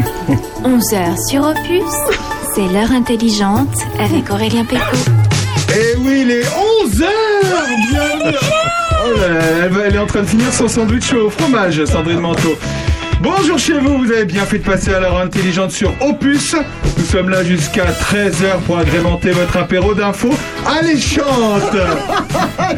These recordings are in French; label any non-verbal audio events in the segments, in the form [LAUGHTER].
11h sur Opus, c'est l'heure intelligente avec Aurélien Péco. Eh oui, il est 11h Bienvenue Oh là là, elle, va- elle est en train de finir son sandwich au fromage, Sandrine Manteau. Bonjour chez vous, vous avez bien fait de passer à l'heure intelligente sur Opus. Nous sommes là jusqu'à 13h pour agrémenter votre apéro d'infos alléchantes. [LAUGHS]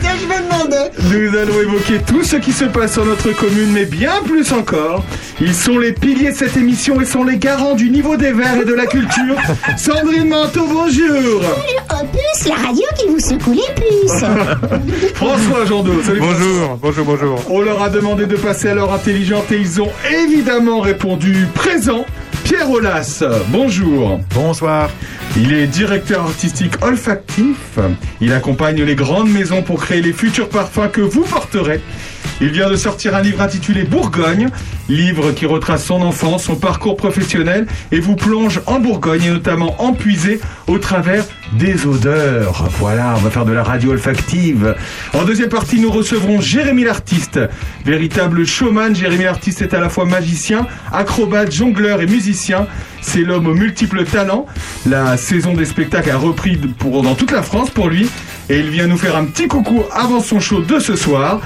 Tiens, je me demandais. Nous allons évoquer tout ce qui se passe sur notre commune, mais bien plus encore. Ils sont les piliers de cette émission et sont les garants du niveau des verts et de la culture. [LAUGHS] Sandrine Manteau, bonjour Opus, la radio qui vous secoue les puces. [LAUGHS] François Jandot, salut Bonjour, bonjour, bonjour. On leur a demandé de passer à l'heure intelligente et ils ont évidemment répondu présent. Pierre Aulas, bonjour. Bonsoir. Il est directeur artistique olfactif. Il accompagne les grandes maisons pour créer les futurs parfums que vous porterez. Il vient de sortir un livre intitulé Bourgogne, livre qui retrace son enfance, son parcours professionnel et vous plonge en Bourgogne et notamment en puisée au travers des odeurs. Voilà, on va faire de la radio olfactive. En deuxième partie, nous recevrons Jérémy l'artiste, véritable showman. Jérémy l'artiste est à la fois magicien, acrobate, jongleur et musicien. C'est l'homme aux multiples talents. La saison des spectacles a repris pour, dans toute la France pour lui. Et il vient nous faire un petit coucou avant son show de ce soir.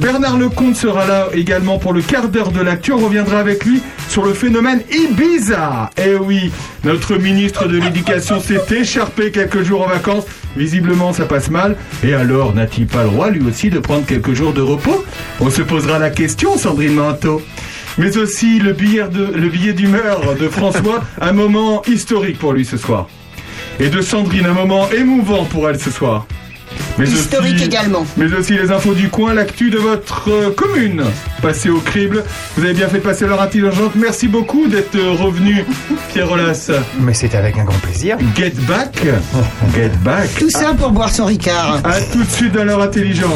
Bernard Lecomte sera là également pour le quart d'heure de l'actu. On reviendra avec lui sur le phénomène Ibiza. Eh oui, notre ministre de l'Éducation s'est écharpé quelques jours en vacances. Visiblement, ça passe mal. Et alors, n'a-t-il pas le droit, lui aussi, de prendre quelques jours de repos? On se posera la question, Sandrine Manteau. Mais aussi le billet de- le billet d'humeur de François, [LAUGHS] un moment historique pour lui ce soir. Et de Sandrine, un moment émouvant pour elle ce soir. Mais Historique aussi- également. mais aussi les infos du coin, l'actu de votre euh, commune. Passez au crible. Vous avez bien fait de passer l'heure intelligente. Merci beaucoup d'être euh, revenu, Pierre Olas. Mais c'est avec un grand plaisir. Get back. [LAUGHS] Get back. Tout ça pour boire son Ricard. À tout de suite dans l'heure intelligente.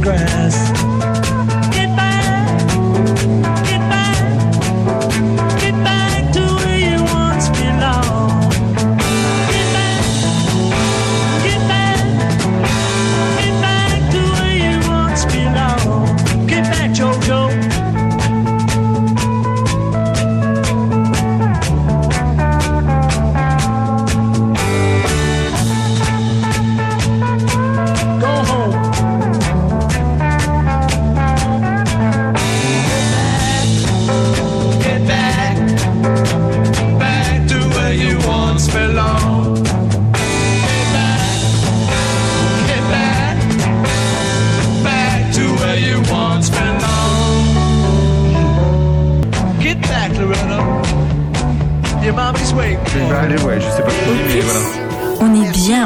ground.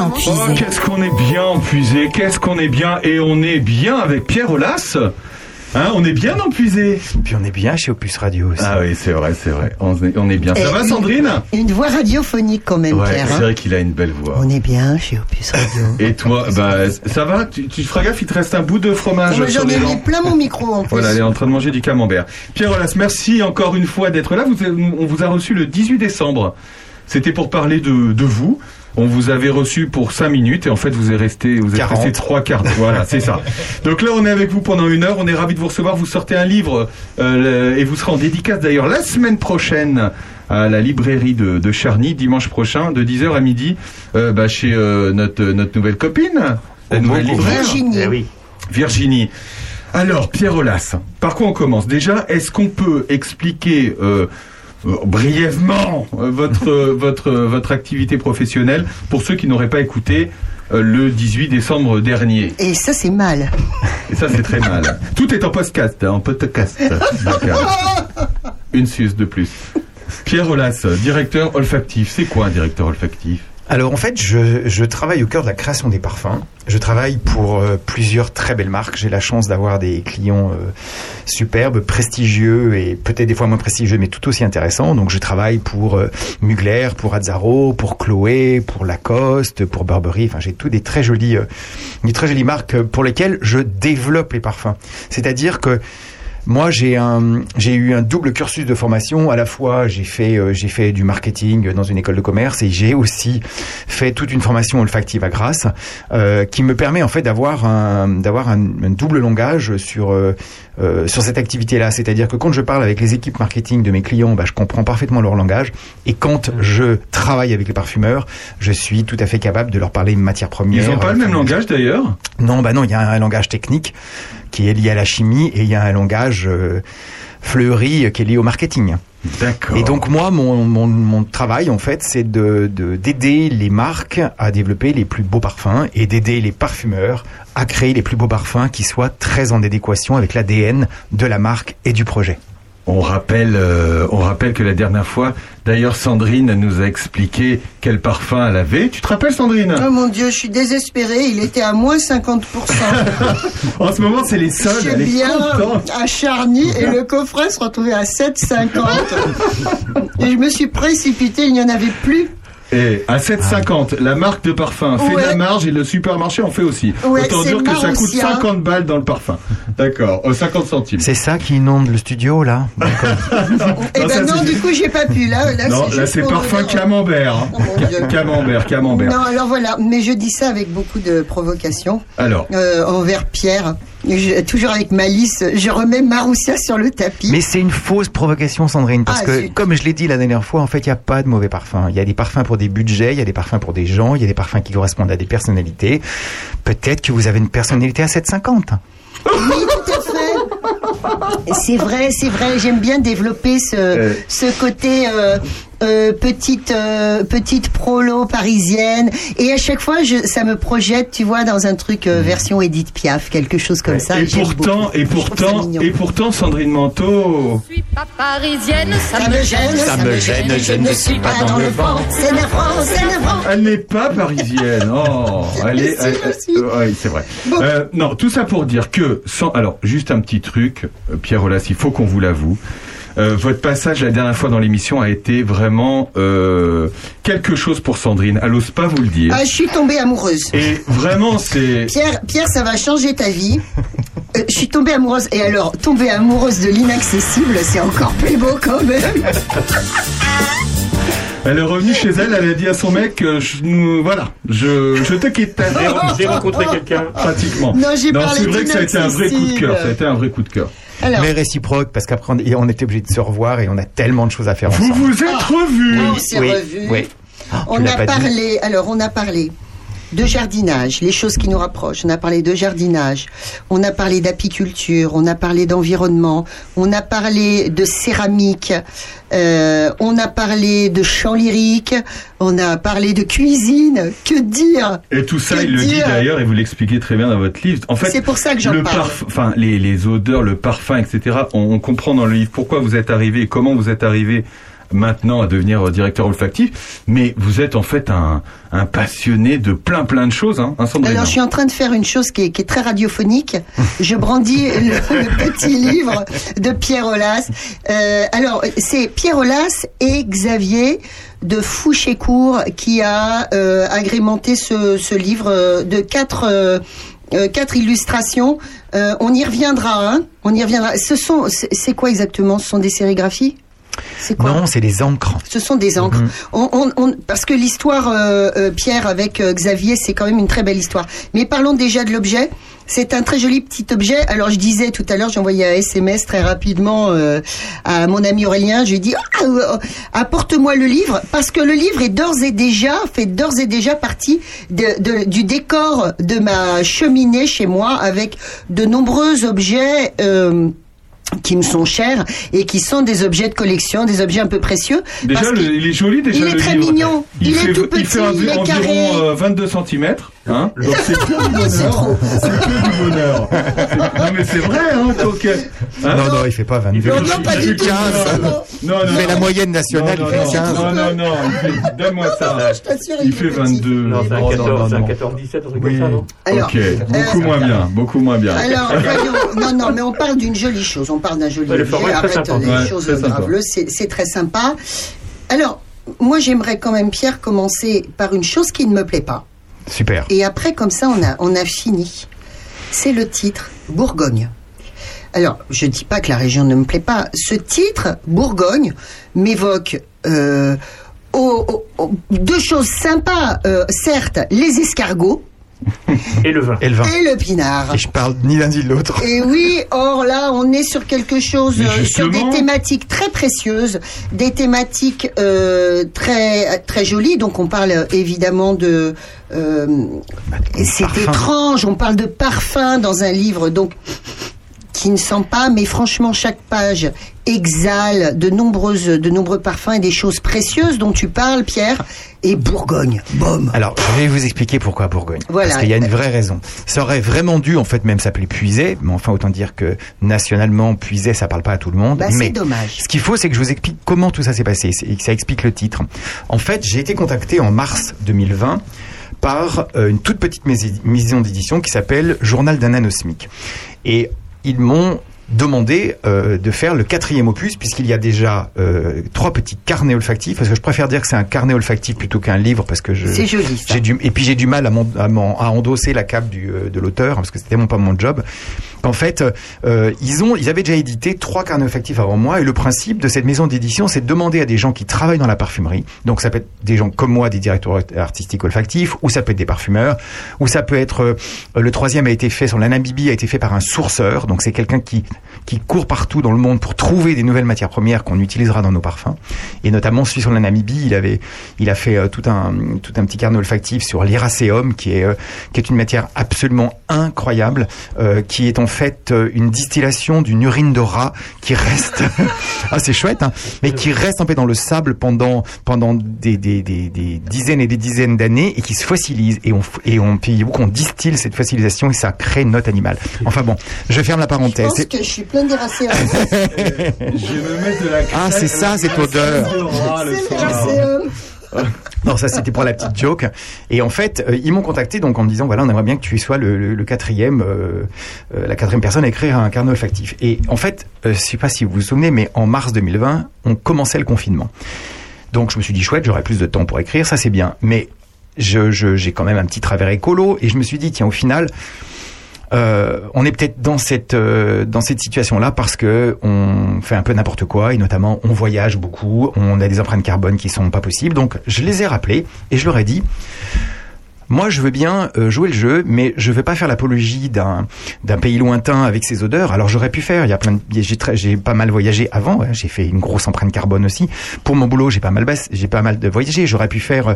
Bien Oh, qu'est-ce qu'on est bien empuisé. Qu'est-ce qu'on est bien. Et on est bien avec Pierre Olas. Hein, on est bien empuisé. Puis on est bien chez Opus Radio aussi. Ah oui, c'est vrai, c'est vrai. On est, on est bien. Ça Et va, une- Sandrine? Une voix radiophonique quand même, Ouais, Pierre. c'est hein. vrai qu'il a une belle voix. On est bien chez Opus Radio. [LAUGHS] Et toi, bah, ça va? Tu, tu feras gaffe, il te reste un bout de fromage Moi, sur J'en les ai dents. mis plein mon micro en [LAUGHS] plus. Voilà, elle est en train de manger du camembert. Pierre Olas, merci encore une fois d'être là. Vous, on vous a reçu le 18 décembre. C'était pour parler de, de vous. On vous avait reçu pour 5 minutes et en fait vous êtes resté, vous êtes 40. resté trois quarts. Voilà, c'est ça. Donc là, on est avec vous pendant une heure. On est ravis de vous recevoir. Vous sortez un livre euh, et vous serez en dédicace d'ailleurs la semaine prochaine à la librairie de, de Charny, dimanche prochain, de 10h à midi, euh, bah, chez euh, notre, notre nouvelle copine, la nouvelle libraire. Virginie. Eh oui. Virginie. Alors, Pierre Olas, par quoi on commence? Déjà, est-ce qu'on peut expliquer euh, brièvement euh, votre, euh, votre, euh, votre activité professionnelle pour ceux qui n'auraient pas écouté le 18 décembre dernier Et ça, c'est mal. Et ça, c'est très mal. Tout est en podcast, hein, en podcast. [LAUGHS] Une suce de plus. Pierre Olas, directeur olfactif. C'est quoi un directeur olfactif? Alors en fait, je, je travaille au cœur de la création des parfums. Je travaille pour euh, plusieurs très belles marques. J'ai la chance d'avoir des clients euh, superbes, prestigieux et peut-être des fois moins prestigieux, mais tout aussi intéressants. Donc je travaille pour euh, Mugler, pour Azzaro, pour Chloé, pour Lacoste, pour Burberry. Enfin, j'ai tout des très jolies, euh, des très jolies marques pour lesquelles je développe les parfums. C'est-à-dire que Moi, j'ai un, j'ai eu un double cursus de formation. À la fois, j'ai fait, euh, j'ai fait du marketing dans une école de commerce et j'ai aussi fait toute une formation olfactive à Grasse, euh, qui me permet en fait d'avoir un, d'avoir un, un double langage sur euh, euh, sur cette activité-là. C'est-à-dire que quand je parle avec les équipes marketing de mes clients, bah, je comprends parfaitement leur langage. Et quand je travaille avec les parfumeurs, je suis tout à fait capable de leur parler matière première. Ils n'ont pas le même langage d'ailleurs? Non, bah non, il y a un langage technique qui est lié à la chimie et il y a un langage euh, fleuri qui est lié au marketing. D'accord. Et donc moi, mon, mon, mon travail en fait, c'est de de- d'aider les marques à développer les plus beaux parfums et d'aider les parfumeurs à créer les plus beaux parfums qui soient très en adéquation avec l'ADN de la marque et du projet. On rappelle, euh, on rappelle que la dernière fois, d'ailleurs, Sandrine nous a expliqué quel parfum elle avait. Tu te rappelles, Sandrine? Oh mon Dieu, je suis désespérée. Il était à moins 50%. [LAUGHS] En ce moment, c'est les soldes. Elle est bien à Charny et le coffret se retrouvait à 7,50. [LAUGHS] Et je me suis précipitée, il n'y en avait plus. Et à 7,50, la marque de parfum fait de la marge et le supermarché en fait aussi. Ouais, Autant dire que ça coûte Marussia. 50 balles dans le parfum. D'accord, euh, 50 centimes. C'est ça qui inonde le studio là? Ça, ben non, du coup, j'ai pas pu. Là, là, Non, c'est là c'est parfum camembert. hein. Oh, Camembert, camembert. Non, alors voilà, mais je dis ça avec beaucoup de provocation Alors, euh, envers Pierre. Je- toujours avec malice, je remets Maroussia sur le tapis. Mais c'est une fausse provocation, Sandrine, parce Ah, que, zut. comme je l'ai dit la dernière fois, en fait, il n'y a pas de mauvais parfums. Il y a des parfums pour des budgets, il y a des parfums pour des gens, il y a des parfums qui correspondent à des personnalités. Peut-être que vous avez une personnalité à 750. Oui, tout à fait. C'est vrai, c'est vrai. J'aime bien développer ce, Euh. ce côté euh, euh, petite euh, petite prolo parisienne. Et à chaque fois, je, ça me projette, tu vois, dans un truc euh, version Edith Piaf, quelque chose comme ça. et pourtant, beaucoup. et Je trouve ça pourtant, et pourtant, Sandrine Manteau. Je suis pas parisienne, ça, Ça me gêne, ça me gêne, je ne suis pas dans le vent. C'est navrant, c'est navrant. Elle n'est pas parisienne. Oh, [LAUGHS] elle est. Si, ouais, c'est vrai. Bon. Euh, non, tout ça pour dire que, sans, alors, juste un petit truc, Pierre Rolas, il faut qu'on vous l'avoue. Euh, votre passage la dernière fois dans l'émission a été vraiment euh, quelque chose pour Sandrine. Elle n'ose pas vous le dire. Ah, je suis tombée amoureuse. Et vraiment, c'est. [LAUGHS] Pierre, Pierre, ça va changer ta vie. Euh, je suis tombée amoureuse. Et alors, tomber amoureuse de l'inaccessible, c'est encore plus beau quand même. [LAUGHS] Elle est revenue chez elle, elle a dit à son mec, euh, je, voilà, je, je te quitte. [LAUGHS] J'ai rencontré quelqu'un. Pratiquement. Non, j'ai parlé c'est vrai que ça a été un vrai coup de cœur. Ça a été un vrai coup de cœur. Alors, Mais réciproque, parce qu'après, on, on était obligé de se revoir et on a tellement de choses à faire Vous ensemble. vous êtes revus. on s'est oui, revus. oui. Oh, tu On a parlé, alors on a parlé de jardinage, les choses qui nous rapprochent. On a parlé de jardinage, on a parlé d'apiculture, on a parlé d'environnement, on a parlé de céramique, euh, on a parlé de chant lyrique, on a parlé de cuisine. Que dire? Et tout ça, Que il le dit d'ailleurs, et vous l'expliquez très bien dans votre livre. En fait, C'est pour ça que j'en le parle. enfin, les, les odeurs, le parfum, etc. On, on comprend dans le livre pourquoi vous êtes arrivé et comment vous êtes arrivé maintenant à devenir directeur olfactif. Mais vous êtes en fait un, un passionné de plein plein de choses, hein, hein, Alors, je suis en train de faire une chose qui est, qui est très radiophonique. [LAUGHS] Je brandis le, le petit livre de Pierre Aulas. Euh, alors, c'est Pierre Aulas et Xavier de Fouchécourt qui a euh, agrémenté ce, ce livre euh, de quatre. euh, euh, quatre illustrations. Euh, on y reviendra. Hein on y reviendra. Ce sont, c'est quoi exactement? Ce sont des sérigraphies? Quoi Non, c'est des encres. ce sont des encres. On, on- on- parce que l'histoire, euh, euh, Pierre, avec euh, Xavier, c'est quand même une très belle histoire. Mais parlons déjà de l'objet. C'est un très joli petit objet. Alors je disais tout à l'heure, j'ai envoyé un SMS très rapidement à mon ami Aurélien. Je lui ai dit Ah, apporte-moi le livre parce que le livre est d'ores et déjà fait d'ores et déjà partie de- de- du décor de ma cheminée chez moi avec de nombreux objets. Euh, qui me sont chers et qui sont des objets de collection, des objets un peu précieux. Déjà, parce le- qu'il- il est joli déjà. il est le très livre. mignon. Il est fait, tout il fait petit, il est environ carré. euh, 22 cm. Hein Donc c'est que du [LAUGHS] bonheur. C'est que du bonheur. Non mais c'est vrai. Hein, donc, hein, Non, non, il fait pas 22. Non, non, pas il fait du tout. 15. Non, non. Non, non, Il fait non. la moyenne nationale, non, il fait non, 15. Non, non, non, donne-moi ça. Je t'assure, Il fait petit. 22. Non, c'est un Oh, 14, non, non, c'est un non. 14, 17, un truc Oui. comme ça, non Alors, ok, beaucoup euh, moins bien, beaucoup moins bien. Alors, [LAUGHS] voyons, non, non, mais on parle d'une jolie chose. On parle d'un joli objet. Arrête Ouais, choses c'est très sympa. Alors, moi, j'aimerais quand même, Pierre, commencer par une chose qui ne me plaît pas. Super. Et après, comme ça, on a, on a fini. C'est le titre Bourgogne. Alors, je dis pas que la région ne me plaît pas. Ce titre, Bourgogne, m'évoque au- deux choses sympas. Euh, certes, les escargots Et le vin. Et le vin. et le pinard. Et je parle ni l'un ni l'autre. Et oui, or là, on est sur quelque chose, euh, sur des thématiques très précieuses, des thématiques euh, très très jolies. Donc, on parle euh, évidemment de. euh, c'est étrange. On parle de parfum dans un livre, donc qui ne sent pas, mais franchement, chaque page exhale de nombreuses, de nombreux parfums et des choses précieuses dont tu parles, Pierre. Et Bourgogne, bom. Alors, je vais vous expliquer pourquoi Bourgogne. Voilà. Parce qu'il y a une vraie raison. Ça aurait vraiment dû, en fait, même s'appeler Puisay, mais enfin, autant dire que nationalement, Puisay, ça parle pas à tout le monde. Bah, c'est dommage. ce qu'il faut, c'est que je vous explique comment tout ça s'est passé, et que ça explique le titre. En fait, j'ai été contacté en mars 2020 par euh, une toute petite maison d'édition qui s'appelle Journal d'un anosmique. Et ils m'ont demandé euh, de faire le quatrième opus puisqu'il y a déjà euh, trois petits carnets olfactifs parce que je préfère dire que c'est un carnet olfactif plutôt qu'un livre parce que je C'est joli, ça. j'ai du et puis j'ai du mal à, m'en- à, m'en- à endosser la cape du, euh, de l'auteur parce que c'était tellement pas mon job. En fait, euh, ils ont ils avaient déjà édité trois carnets olfactifs avant moi et le principe de cette maison d'édition c'est de demander à des gens qui travaillent dans la parfumerie. Donc ça peut être des gens comme moi, des directeurs artistiques olfactifs, ou ça peut être des parfumeurs, ou ça peut être euh, le troisième a été fait sur l'anabibi a été fait par un sourceur. Donc c'est quelqu'un qui qui court partout dans le monde pour trouver des nouvelles matières premières qu'on utilisera dans nos parfums. Et notamment celui sur la Namibie, il avait, il a fait euh, tout un tout un petit carnet olfactif sur l'iracéum, qui est euh, qui est une matière absolument incroyable, euh, qui est en fait une distillation d'une urine de rat qui reste, [LAUGHS] ah c'est chouette, hein, mais qui reste en fait dans le sable pendant pendant des, des, des, dizaines et des dizaines d'années et qui se fossilise et on et on on distille cette fossilisation et ça crée une note animale. Enfin bon, je ferme la parenthèse. Je suis plein d'éracéums. [LAUGHS] Je vais me mettre de la Ah, c'est ça, cette odeur. Ah. Non, ça c'était pour la petite joke. Et en fait, euh, ils m'ont contacté donc en me disant voilà, on aimerait bien que tu sois le, le- le quatrième, euh, euh, la quatrième personne à écrire un carnet olfactif. Et en fait, euh, je sais pas si vous vous souvenez, mais en mars 2020, on commençait le confinement. Donc je me suis dit chouette, j'aurai plus de temps pour écrire, ça c'est bien. Mais je- j'ai quand même un petit travers écolo et je me suis dit tiens au final. Euh, on est peut-être dans cette euh, dans cette situation là parce que on fait un peu n'importe quoi et notamment on voyage beaucoup, on a des empreintes carbone qui sont pas possibles. Donc je les ai rappelés et je leur ai dit moi, je veux bien euh, jouer le jeu, mais je veux pas faire l'apologie d'un d'un pays lointain avec ses odeurs. Alors j'aurais pu faire. Il y a plein j'ai pas mal voyagé avant. ouais. J'ai fait une grosse empreinte carbone aussi. Pour mon boulot, j'ai pas mal j'ai pas mal de voyagé. J'aurais pu faire euh,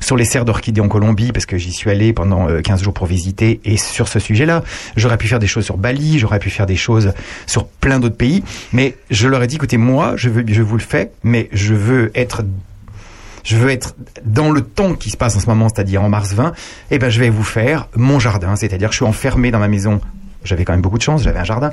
sur les serres d'orchidées en Colombie parce que j'y suis allé pendant euh, 15 jours pour visiter et sur ce sujet-là. J'aurais pu faire des choses sur Bali. J'aurais pu faire des choses sur plein d'autres pays. Mais je leur ai dit, écoutez, moi, je veux, je vous le fais, mais je veux être je veux être dans le temps qui se passe en ce moment, c'est-à-dire en mars 20, eh ben je vais vous faire mon jardin, c'est-à-dire que je suis enfermé dans ma maison. J'avais quand même beaucoup de chance, j'avais un jardin.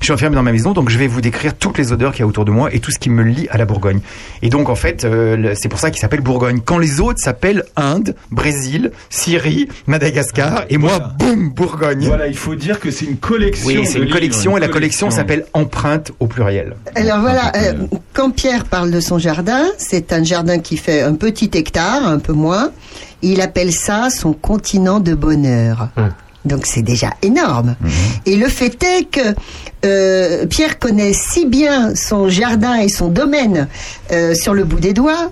Je suis enfermé dans ma maison, donc je vais vous décrire toutes les odeurs qu'il y a autour de moi et tout ce qui me lie à la Bourgogne. Et donc en fait, euh, c'est pour ça qu'il s'appelle Bourgogne. Quand les autres s'appellent Inde, Brésil, Syrie, Madagascar, et moi, boum, Bourgogne. Voilà, il faut dire que c'est une collection. Oui, c'est une collection et la collection. s'appelle Empreinte au pluriel. Alors voilà, euh, quand Pierre parle de son jardin, c'est un jardin qui fait un petit hectare, un peu moins. Il appelle ça son continent de bonheur. Donc c'est déjà énorme. Et le fait est que euh, Pierre connaît si bien son jardin et son domaine euh, sur le bout des doigts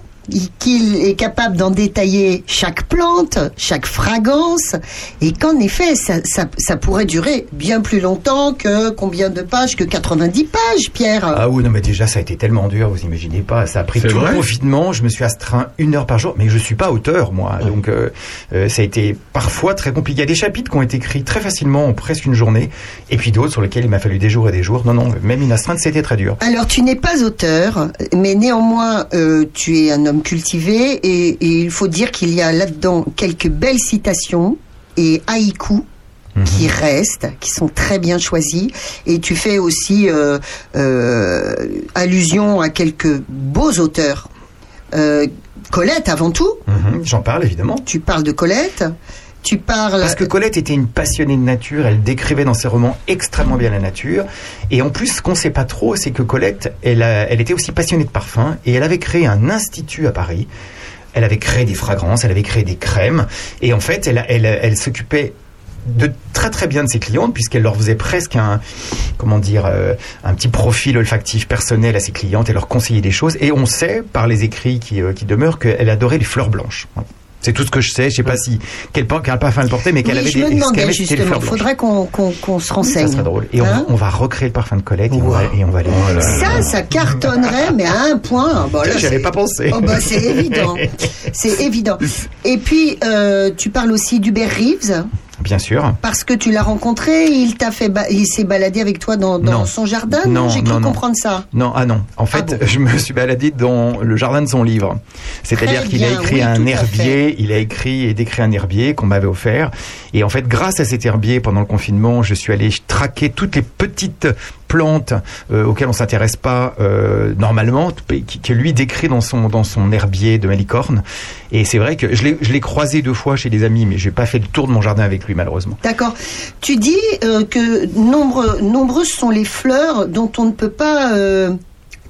qu'il est capable d'en détailler chaque plante, chaque fragrance, et qu'en effet, ça, ça, ça pourrait durer bien plus longtemps que combien de pages Que 90 pages, Pierre Ah oui, non, mais déjà, ça a été tellement dur, vous imaginez pas. Ça a pris tout le confinement. Je me suis astreint une heure par jour, mais je suis pas auteur, moi. Donc, euh, euh, ça a été parfois très compliqué. Il y a des chapitres qui ont été écrits très facilement en presque une journée, et puis d'autres sur lesquels il m'a fallu des jours et des jours. Non, non, même une astreinte, c'était très dur. Alors, tu n'es pas auteur, mais néanmoins, euh, tu es un homme cultivé et, et il faut dire qu'il y a là-dedans quelques belles citations et haïkus qui restent, qui sont très bien choisis. Et tu fais aussi euh, euh, allusion à quelques beaux auteurs. Euh, Colette, avant tout, Mhm, J'en parle, évidemment. tu parles de Colette. Tu parles. Parce que Colette était une passionnée de nature, elle décrivait dans ses romans extrêmement bien la nature. Et en plus, ce qu'on sait pas trop, c'est que Colette, elle, elle était aussi passionnée de parfums et elle avait créé un institut à Paris. Elle avait créé des fragrances, elle avait créé des crèmes. Et en fait, elle, elle, elle s'occupait de très très bien de ses clientes puisqu'elle leur faisait presque un comment dire euh, un petit profil olfactif personnel à ses clientes et leur conseillait des choses et on sait par les écrits qui, euh, qui demeurent qu'elle adorait les fleurs blanches. C'est tout ce que je sais. Je sais pas si quel pas quel parfum elle portait, mais qu'elle Oui, avait je des me ce qu'elle demandais justement. blanches. Faudrait qu'on qu'on qu'on se renseigne. Ça serait drôle. Et on, Hein on va recréer le parfum de Colette et on va, et on va aller. Ça, ça cartonnerait, mais à un point. Bon, là, J'y avais c'est- pas pensé. Oh, bah, c'est évident. [LAUGHS] C'est évident. Et puis, euh, tu parles aussi d'Hubert Reeves, Bien sûr. parce que tu l'as rencontré, il t'a fait, ba- il s'est baladé avec toi dans, dans Non. son jardin. Non, J'ai cru non, comprendre ça? Non, ah non. En fait, [LAUGHS] je me suis baladé dans le jardin de son livre. C'est-à-dire qu'il a écrit oui, un herbier, il a écrit et décrit un herbier qu'on m'avait offert. Et en fait, grâce à cet herbier, pendant le confinement, je suis allé traquer toutes les petites plantes euh, auxquelles on s'intéresse pas euh, normalement, qui- que lui décrit dans son dans son herbier de malicorne. Et c'est vrai que je l'ai je l'ai croisé deux fois chez des amis, mais j'ai pas fait le tour de mon jardin avec lui malheureusement. D'accord. Tu dis euh, que nombre, nombreuses sont les fleurs dont on ne peut pas euh,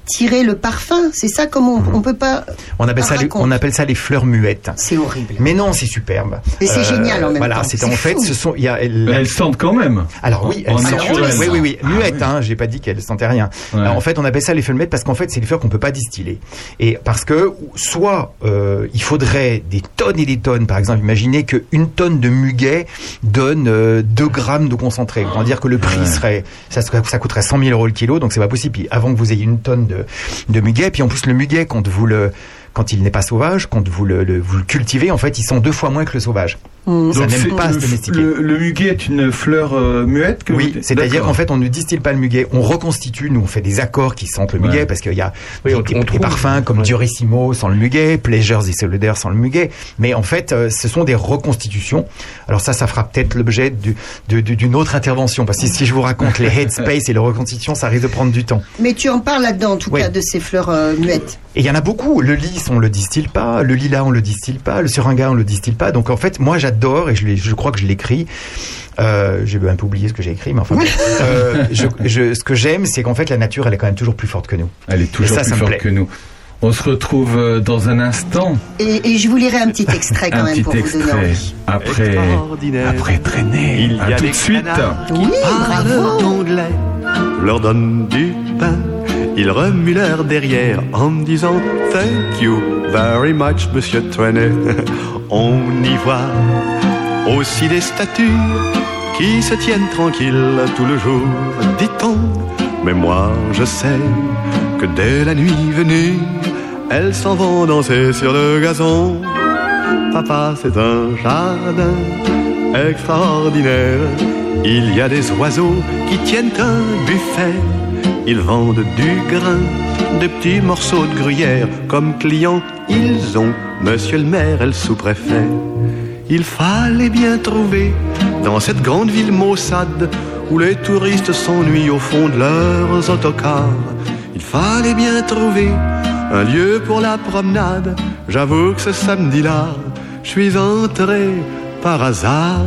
tirer le parfum. C'est ça comme on, on peut pas. On appelle ça les, on appelle ça les fleurs muettes. C'est horrible. Mais non, c'est superbe. Mais c'est génial en même voilà, temps. C'est en fait, fou. ce sont, il y a, Elles sentent quand même. Alors oui, elles sentent- oui, oui, oui, Ah, muettes, oui. hein, j'ai pas dit qu'elles sentaient rien. Ouais. Alors, en fait, on appelle ça les fleurs muettes parce qu'en fait, c'est des fleurs qu'on peut pas distiller. Et parce que, soit, euh, il faudrait des tonnes et des tonnes, par exemple, imaginez qu'une tonne de muguet donne euh, 2 grammes de concentré. On va dire que le prix Ouais. serait, ça, serait- ça coûterait 100 000 euros le kilo, donc c'est pas possible. Puis avant que vous ayez une tonne de, de muguet, puis en plus, le muguet, quand vous le, quand il n'est pas sauvage, quand vous le, vous le cultivez, en fait, ils sont deux fois moins que le sauvage. Ça Donc n'aime pas à se le, domestiquer. le, le muguet est une fleur euh, muette que Oui, vous- c'est-à-dire qu'en fait, on ne distille pas le muguet, on reconstitue, nous on fait des accords qui sentent le muguet, Ouais. parce qu'il y a Oui, des, on- des- on des trouve. parfums comme Ouais. Durissimo sans le muguet, Pleasures et Solidar sans le muguet, mais en fait, euh, ce sont des reconstitutions. Alors ça, ça fera peut-être l'objet du- d'une autre intervention, parce que si je vous raconte les headspace et les reconstitutions, ça risque de prendre du temps. Mais tu en parles là-dedans, en tout cas, de ces fleurs euh, muettes. Et il y en a beaucoup. Le lys, on le distille pas. Le lilas, on le distille pas. Le seringa, on le distille pas. Donc en fait, moi, j'adore et je, crois que je l'écris. Euh, j'ai un peu oublié ce que j'ai écrit, mais enfin, [LAUGHS] euh, je, je- ce que j'aime, c'est qu'en fait, la nature, elle est quand même toujours plus forte que nous. Elle est toujours ça, plus ça forte plaît. que nous. On se retrouve euh, dans un instant. Et, et je vous lirai un petit extrait quand un même petit pour vous donner extrait. envie. Après, Extraordinaire. après traîner. Il y a tout des de suite. canards Oui, bravo. leur donne du pain. Ils remuent leur derrière en me disant Thank you very much, monsieur Trenet. [LAUGHS] On y voit aussi des statues qui se tiennent tranquilles tout le jour, dit-on. Mais moi, je sais que dès la nuit venue, elles s'en vont danser sur le gazon. Papa, c'est un jardin extraordinaire. Il y a des oiseaux qui tiennent un buffet. Ils vendent du grain, des petits morceaux de gruyère. Comme clients, ils ont monsieur le maire et le sous-préfet. Il fallait bien trouver dans cette grande ville maussade où les touristes s'ennuient au fond de leurs autocars. Il fallait bien trouver un lieu pour la promenade. J'avoue que ce samedi-là, je suis entré par hasard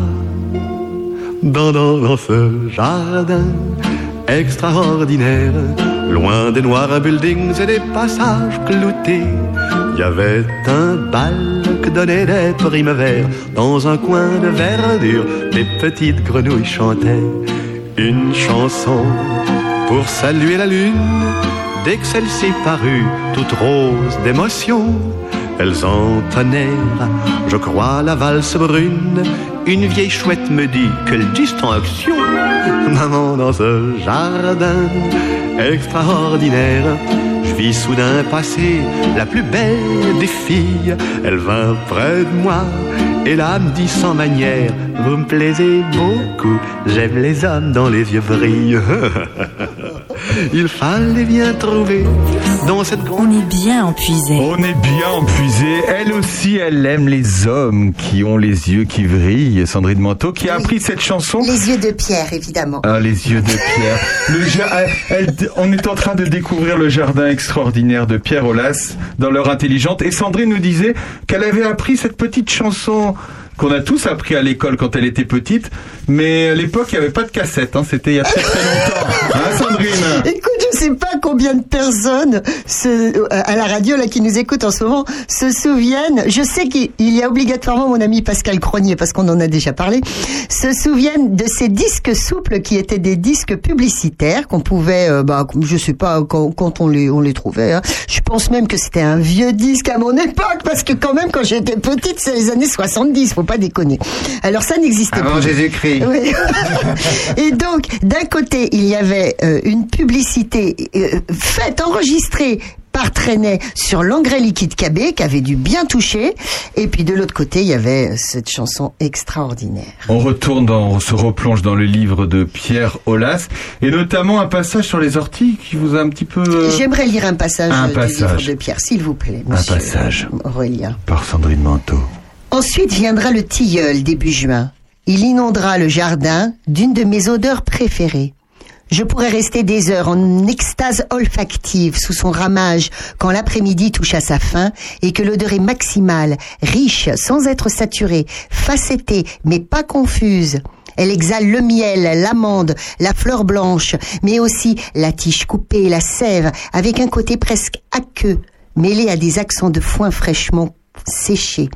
dans, dans, dans ce jardin extraordinaire. Loin des noirs buildings et des passages cloutés, il y avait un bal que donnaient des primevères. Dans un coin de verdure, des petites grenouilles chantaient une chanson pour saluer la lune. Dès que celle-ci parut, toute rose d'émotion, elles entonnèrent, je crois, la valse brune. Une vieille chouette me dit, quelle distinction Maman, dans ce jardin extraordinaire, vis soudain passer la plus belle des filles. Elle vint près de moi et là me dit sans manière, vous me plaisez beaucoup, j'aime les hommes dont les yeux brillent. [LAUGHS] Il fallait bien trouver dans cette grande... On est bien empuisé. On est bien empuisé. Elle aussi, elle aime les hommes qui ont les yeux qui vrillent. Sandrine Manteau, qui a Oui. appris cette chanson. Les yeux de pierre, évidemment. Ah, les yeux de Pierre. Le ja- elle- elle- on est en train de découvrir le jardin extraordinaire de Pierre Aulas dans l'heure intelligente. Et Sandrine nous disait qu'elle avait appris cette petite chanson qu'on a tous appris à l'école quand elle était petite. Mais à l'époque, il n'y avait pas de cassette. hein. C'était il y a très très longtemps. [LAUGHS] Hein, Sandrine [LAUGHS] Écoute, je sais pas combien de personnes se- à la radio là qui nous écoutent en ce moment se souviennent. Je sais qu'il y a obligatoirement mon ami Pascal Cronier parce qu'on en a déjà parlé. Se souviennent de ces disques souples qui étaient des disques publicitaires qu'on pouvait, euh, bah, je sais pas quand, quand on les on les trouvait. hein. Je pense même que c'était un vieux disque à mon époque parce que quand même quand j'étais petite c'est les années 70, faut pas déconner. Alors ça n'existait Avant plus. Jésus-Christ. Oui. [LAUGHS] Et donc, d'un côté, il y avait euh, une publicité euh, faite, enregistrée par Trenet sur l'engrais liquide KB qui avait dû bien toucher. Et puis de l'autre côté, il y avait cette chanson extraordinaire. On retourne dans, on se replonge dans le livre de Pierre Aulas et notamment un passage sur les orties qui vous a un petit peu. euh, J'aimerais lire un passage un du passage. livre de Pierre, s'il vous plaît, Un monsieur passage. Aurélien. par Sandrine Manteau. Ensuite viendra le tilleul début juin. Il inondera le jardin d'une de mes odeurs préférées. Je pourrais rester des heures en extase olfactive sous son ramage quand l'après-midi touche à sa fin et que l'odeur est maximale, riche sans être saturée, facettée mais pas confuse. Elle exhale le miel, l'amande, la fleur blanche, mais aussi la tige coupée, la sève, avec un côté presque aqueux, mêlé à des accents de foin fraîchement séchés.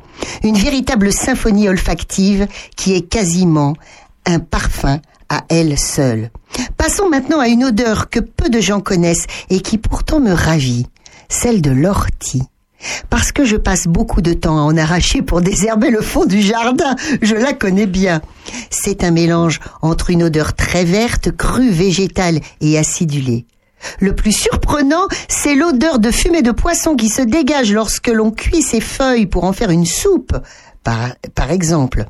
Une véritable symphonie olfactive qui est quasiment un parfum à elle seule. Passons maintenant à une odeur que peu de gens connaissent et qui pourtant me ravit, celle de l'ortie. Parce que je passe beaucoup de temps à en arracher pour désherber le fond du jardin, je la connais bien. C'est un mélange entre une odeur très verte, crue, végétale et acidulée. Le plus surprenant, c'est l'odeur de fumée de poisson qui se dégage lorsque l'on cuit ses feuilles pour en faire une soupe, par, par exemple.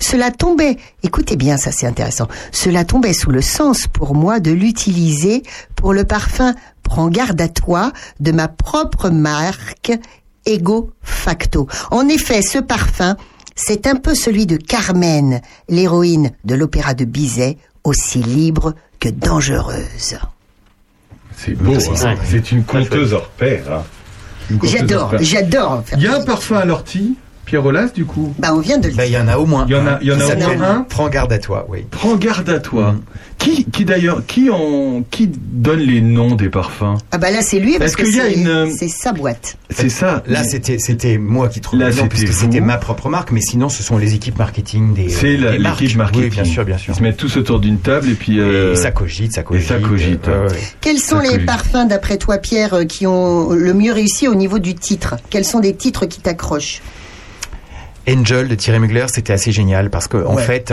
Cela tombait, écoutez bien, ça c'est intéressant, cela tombait sous le sens pour moi de l'utiliser pour le parfum Prends garde à toi de ma propre marque Ego Facto. En effet, ce parfum, c'est un peu celui de Carmen, l'héroïne de l'opéra de Bizet, aussi libre que dangereuse. C'est beau, C'est hein. ça. c'est une conteuse hors pair. hein. J'adore, j'adore. Il y a un parfum à l'ortie, Pierre Aulas, du coup. Bah, on vient de le Bah, il y en a au moins. Il y en a- il y en a au moins un Prends garde à toi, oui. Prends garde à toi. Mm. Qui, qui d'ailleurs, qui en, qui donne les noms des parfums? Ah bah là c'est lui parce que c'est une, euh, c'est sa boîte. C'est ça. Là, c'était c'était moi qui trouve Là, le nom, c'était puisque vous. c'était ma propre marque, mais sinon, ce sont les équipes marketing des. C'est euh, l'équipe marketing. Oui, bien sûr, bien sûr. Ils se mettent tous autour d'une table et puis. euh, Et ça cogite, ça cogite. ça cogite. euh, ouais. Quels sont Ça les parfums d'après toi Pierre euh, qui ont le mieux réussi au niveau du titre? Quels sont des titres qui t'accrochent? Angel de Thierry Mugler, c'était assez génial parce que en Ouais. fait,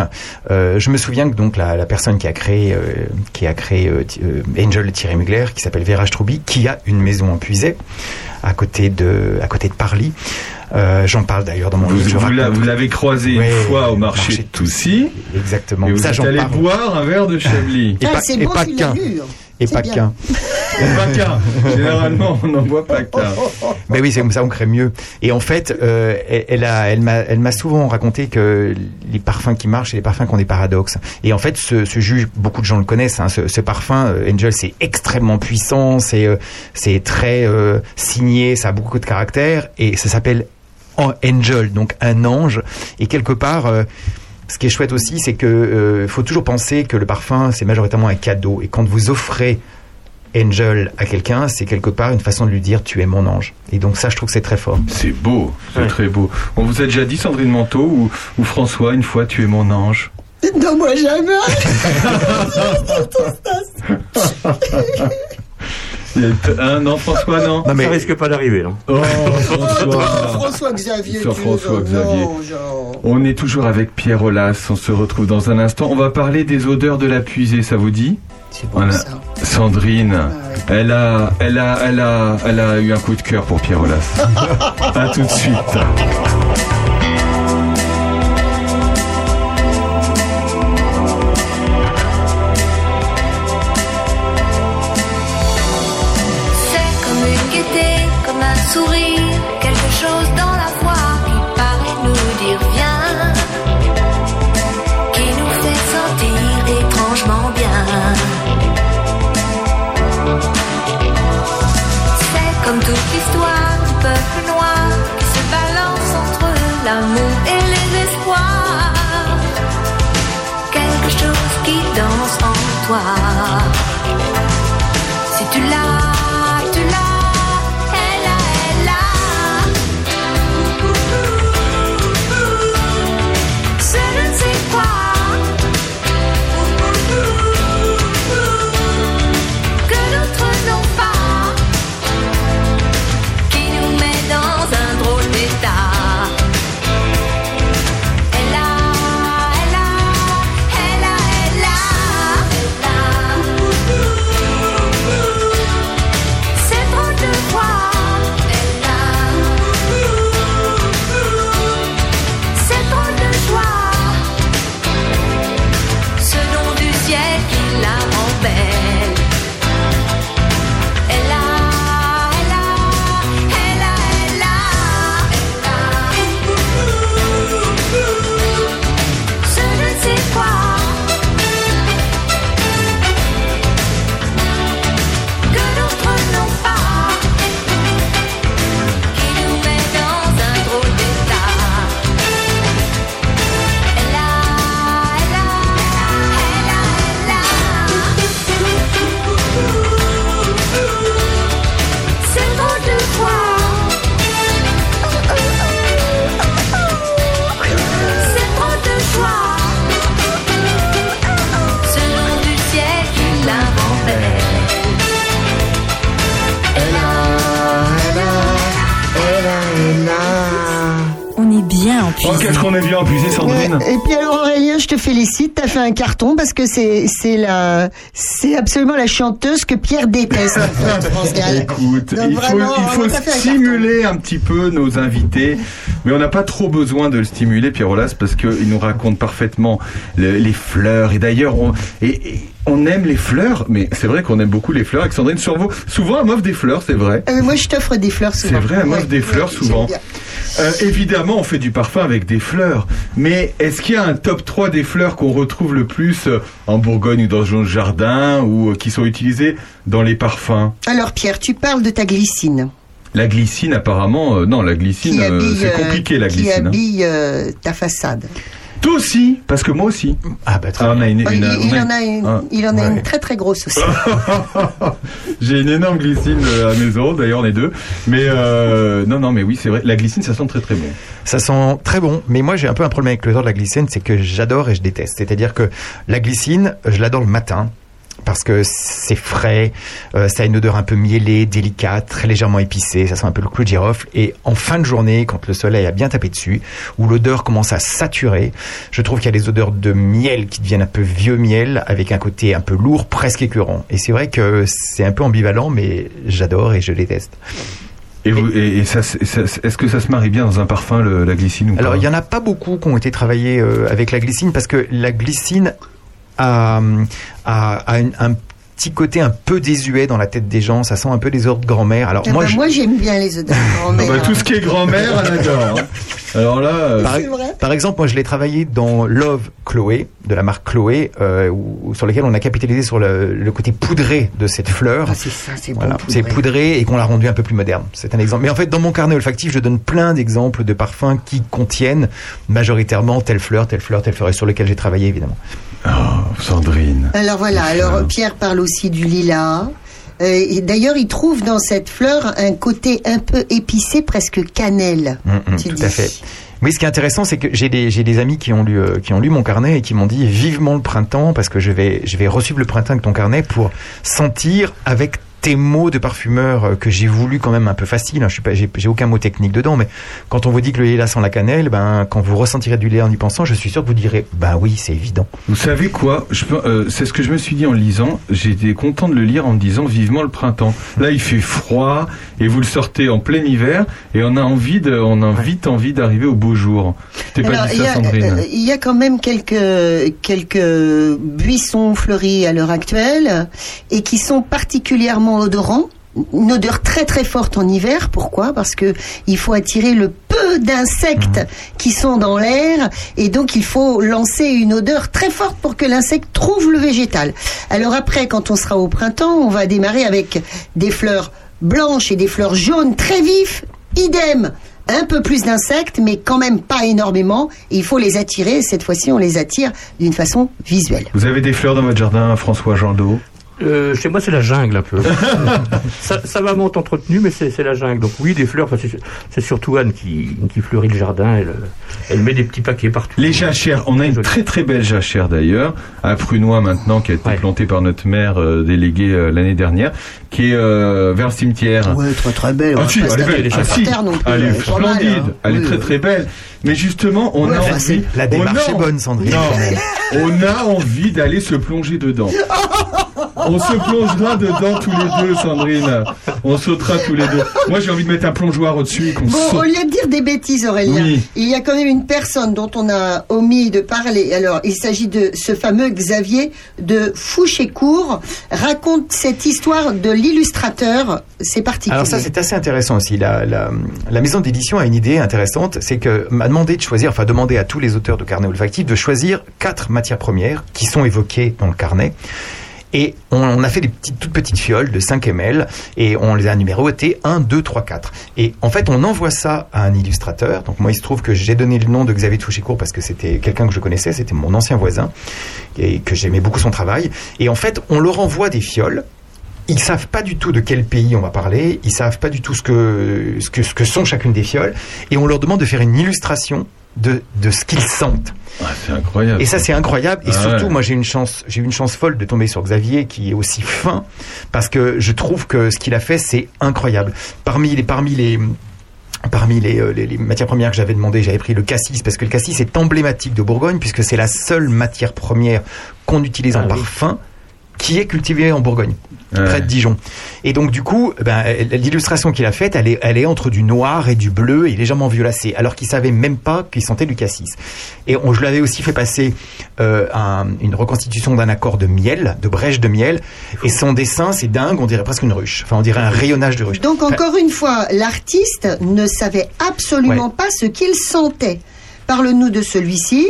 euh, je me souviens que donc la, la personne qui a créé euh, qui a créé euh, Angel de Thierry Mugler, qui s'appelle Vera Struby, qui a une maison en Puisay à côté de à côté de Parly. Euh, J'en parle d'ailleurs dans mon Vous, livre. vous l'a- raconte- vous l'avez croisé Ouais, une fois au marché, marché de Toussy. Exactement. Et vous Ça, êtes allé parle. boire un verre de Chablis. Et Ah, pas, c'est et pas qu'un. Et pas qu'un. Et pas qu'un. Généralement, on n'en voit pas qu'un. Mais [LAUGHS] oui, c'est comme ça, on crée mieux. Et en fait, euh, elle, elle a, elle m'a, elle m'a souvent raconté que les parfums qui marchent, c'est les parfums qui ont des paradoxes. Et en fait, ce, ce jus, beaucoup de gens le connaissent. Hein, ce, ce parfum euh, Angel, c'est extrêmement puissant, c'est, euh, c'est très euh, signé, ça a beaucoup de caractère, et ça s'appelle An- Angel, donc un ange. Et quelque part. euh, ce qui est chouette aussi, c'est que euh, faut toujours penser que le parfum, c'est majoritairement un cadeau. Et quand vous offrez Angel à quelqu'un, c'est quelque part une façon de lui dire tu es mon ange. Et donc ça, je trouve que c'est très fort. C'est beau, c'est Ouais. très beau. On vous a déjà dit, Sandrine Manteau ou, ou François, une fois, tu es mon ange. Non, moi jamais. [LAUGHS] [LAUGHS] A Un non, François, non. Non, mais Ça risque pas d'arriver, non Oh, François. François Xavier. Sur François Xavier. non, genre. On est toujours avec Pierre Aulas, on se retrouve dans un instant. On va parler des odeurs de la puisée, ça vous dit? C'est bon Voilà. ça. Sandrine, Ah ouais. elle a, elle a, elle a, elle a eu un coup de cœur pour Pierre Aulas. [LAUGHS] à tout de suite. Oh, qu'est-ce qu'on est bien abusé, Sandrine. Et puis alors Aurélien, je te félicite, t'as fait un carton parce que c'est c'est la c'est absolument la chanteuse que Pierre déteste. [LAUGHS] Écoute, Donc il faut, il faut un stimuler un petit peu nos invités, mais on n'a pas trop besoin de le stimuler, Pierre Rolas, parce qu'il nous raconte parfaitement le- les fleurs. Et d'ailleurs, on, et, et on aime les fleurs, mais c'est vrai qu'on aime beaucoup les fleurs. Avec Sandrine Survaux, souvent elle m'offre des fleurs, c'est vrai. Euh, moi, je t'offre des fleurs souvent. C'est vrai, elle m'offre Ouais, des fleurs ouais, souvent. Euh, évidemment, on fait du parfum avec des fleurs. Mais est-ce qu'il y a un top 3 des fleurs qu'on retrouve le plus euh, en Bourgogne ou dans le jardin ou qui sont utilisées dans les parfums? Alors Pierre, tu parles de ta glycine. La glycine, apparemment, euh, non, la glycine, qui c'est compliqué la qui glycine. hein. habille ta façade. Toi aussi, parce que moi aussi. Ah bah très Ah, on a une, une- il, il on a en a une, il en a ouais. une très très grosse aussi. [LAUGHS] J'ai une énorme glycine euh, à maison, d'ailleurs on est deux. Mais euh, non, non, mais oui, c'est vrai. La glycine, ça sent très très bon. Ça sent très bon, mais moi j'ai un peu un problème avec l'odeur de la glycine, c'est que j'adore et je déteste. C'est-à-dire que la glycine, je l'adore le matin parce que c'est frais, euh, ça a une odeur un peu mielée, délicate, très légèrement épicée, ça sent un peu le clou de girofle. Et en fin de journée, quand le soleil a bien tapé dessus, où l'odeur commence à saturer, je trouve qu'il y a des odeurs de miel qui deviennent un peu vieux miel, avec un côté un peu lourd, presque écœurant. Et c'est vrai que c'est un peu ambivalent, mais j'adore et je déteste. Et, vous, et, et ça, c'est- ça- est-ce que ça se marie bien dans un parfum, le- la glycine ou Alors, il y en a pas beaucoup qui ont été travaillés euh, avec la glycine parce que la glycine a, a une- un petit côté un peu désuet dans la tête des gens. Ça sent un peu des odeurs de grand-mère. Alors, Ah moi, bah, je- moi j'aime bien les odeurs [LAUGHS] de Ah grand-mère. bah, Tout ce qui est grand-mère, elle adore. hein. Alors là, euh, par, C'est vrai par exemple, moi, je l'ai travaillé dans Love Chloé, de la marque Chloé, euh, où- sur lequel on a capitalisé sur le, le côté poudré de cette fleur. Ah, c'est ça, c'est bon. Voilà, poudré. c'est poudré et qu'on l'a rendu un peu plus moderne. C'est un exemple. Mais en fait, dans mon carnet olfactif, je donne plein d'exemples de parfums qui contiennent majoritairement telle fleur, telle fleur, telle fleur, et sur lequel j'ai travaillé évidemment. Oh, Sandrine. Alors voilà, alors. Pierre parle aussi du lilas. Euh, et D'ailleurs, il trouve dans cette fleur un côté un peu épicé, presque cannelle. Mm, mm, tout dis. à fait. Oui, ce qui est intéressant, c'est que j'ai des, des amis qui ont, lu, euh, qui ont lu mon carnet et qui m'ont dit vivement le printemps parce que je vais, je vais resuivre le printemps avec ton carnet pour sentir avec tes mots de parfumeur euh, que j'ai voulu quand même un peu facile. Hein, je suis pas, j'ai, j'ai aucun mot technique dedans, mais quand on vous dit que le lilas sent la cannelle, ben quand vous ressentirez du lait en y pensant, je suis sûr que vous direz ben oui, c'est évident. Vous savez quoi? Euh, C'est ce que je me suis dit en lisant. J'étais content de le lire en me disant vivement le printemps. Là, il fait froid et vous le sortez en plein hiver et on a envie de, on a vite envie d'arriver au beau jour. Il euh, il y a quand même quelques, quelques buissons fleuris à l'heure actuelle et qui sont particulièrement odorants. Une odeur très très forte en hiver. Pourquoi? Parce que il faut attirer le peu d'insectes qui sont dans l'air et donc il faut lancer une odeur très forte pour que l'insecte trouve le végétal. Alors après, quand on sera au printemps, on va démarrer avec des fleurs blanches et des fleurs jaunes très vifs. Idem un peu plus d'insectes, mais quand même pas énormément. Et il faut les attirer. Cette fois-ci, on les attire d'une façon visuelle. Vous avez des fleurs dans votre jardin, François Jandot? Euh, chez moi, c'est la jungle un peu. [LAUGHS] ça, ça va monte entretenu, mais c'est c'est la jungle. Donc oui, des fleurs. enfin, c'est- C'est surtout Anne qui, qui fleurit le jardin. Elle, elle met des petits paquets partout. Les jachères, on a une très très belle jachère d'ailleurs, à Prunois maintenant, qui a été Ouais. plantée par notre maire euh, déléguée euh, l'année dernière, qui est euh, vers le cimetière. Ouais, très très belle. Ah si, elle est taper belle. par Ah, si. terre non plus. Elle est mal, splendide. hein. Elle est Oui, très oui. très belle. Mais justement, on Ouais, a enfin, envie. La on démarche a- est bonne, Sandrine. Non, on a envie d'aller se plonger dedans. [LAUGHS] On se plongera dedans tous les deux, Sandrine. On sautera tous les deux. Moi, j'ai envie de mettre un plongeoir au-dessus et qu'on Bon, au saute. lieu de dire des bêtises, Aurélien, Oui. il y a quand même une personne dont on a omis de parler. Alors, il s'agit de ce fameux Xavier de Fouchécourt. Raconte cette histoire de l'illustrateur. C'est particulier. Alors ça, c'est assez intéressant aussi. La, la, la maison d'édition a une idée intéressante, c'est que m'a demandé de choisir, enfin demandé à tous les auteurs de carnet olfactif de choisir quatre matières premières qui sont évoquées dans le carnet. Et on, a fait des petites, toutes petites fioles de 5 ml et on les a numérotées 1, 2, 3, 4. Et en fait, on envoie ça à un illustrateur. Donc moi, il se trouve que j'ai donné le nom de Xavier Touchécourt parce que c'était quelqu'un que je connaissais, c'était mon ancien voisin et que j'aimais beaucoup son travail. Et en fait, on leur envoie des fioles ils savent pas du tout de quel pays on va parler, ils savent pas du tout ce que, ce que, ce que sont chacune des fioles, et on leur demande de faire une illustration de, de ce qu'ils sentent. Ah, c'est incroyable. Et ça, c'est incroyable. Et Ah surtout, ouais. moi, j'ai une chance, j'ai eu une chance folle de tomber sur Xavier, qui est aussi fin, parce que je trouve que ce qu'il a fait, c'est incroyable. Parmi les, parmi les, Parmi les, euh, les- les matières premières que j'avais demandé, j'avais pris le cassis parce que le cassis est emblématique de Bourgogne puisque c'est la seule matière première qu'on utilise en Ah oui. parfum qui est cultivée en Bourgogne, Ouais. près de Dijon. Et donc du coup, ben, l'illustration qu'il a faite, elle est, elle est entre du noir et du bleu et légèrement violacé, alors qu'il savait même pas qu'il sentait du cassis. Et on, je lui avais aussi fait passer euh, un- une reconstitution d'un accord de miel, de brèche de miel, et son dessin, c'est dingue, on dirait presque une ruche. Enfin, on dirait un rayonnage de ruche. Donc Enfin, encore une fois, l'artiste ne savait absolument Ouais. pas ce qu'il sentait. Parle-nous de celui-ci.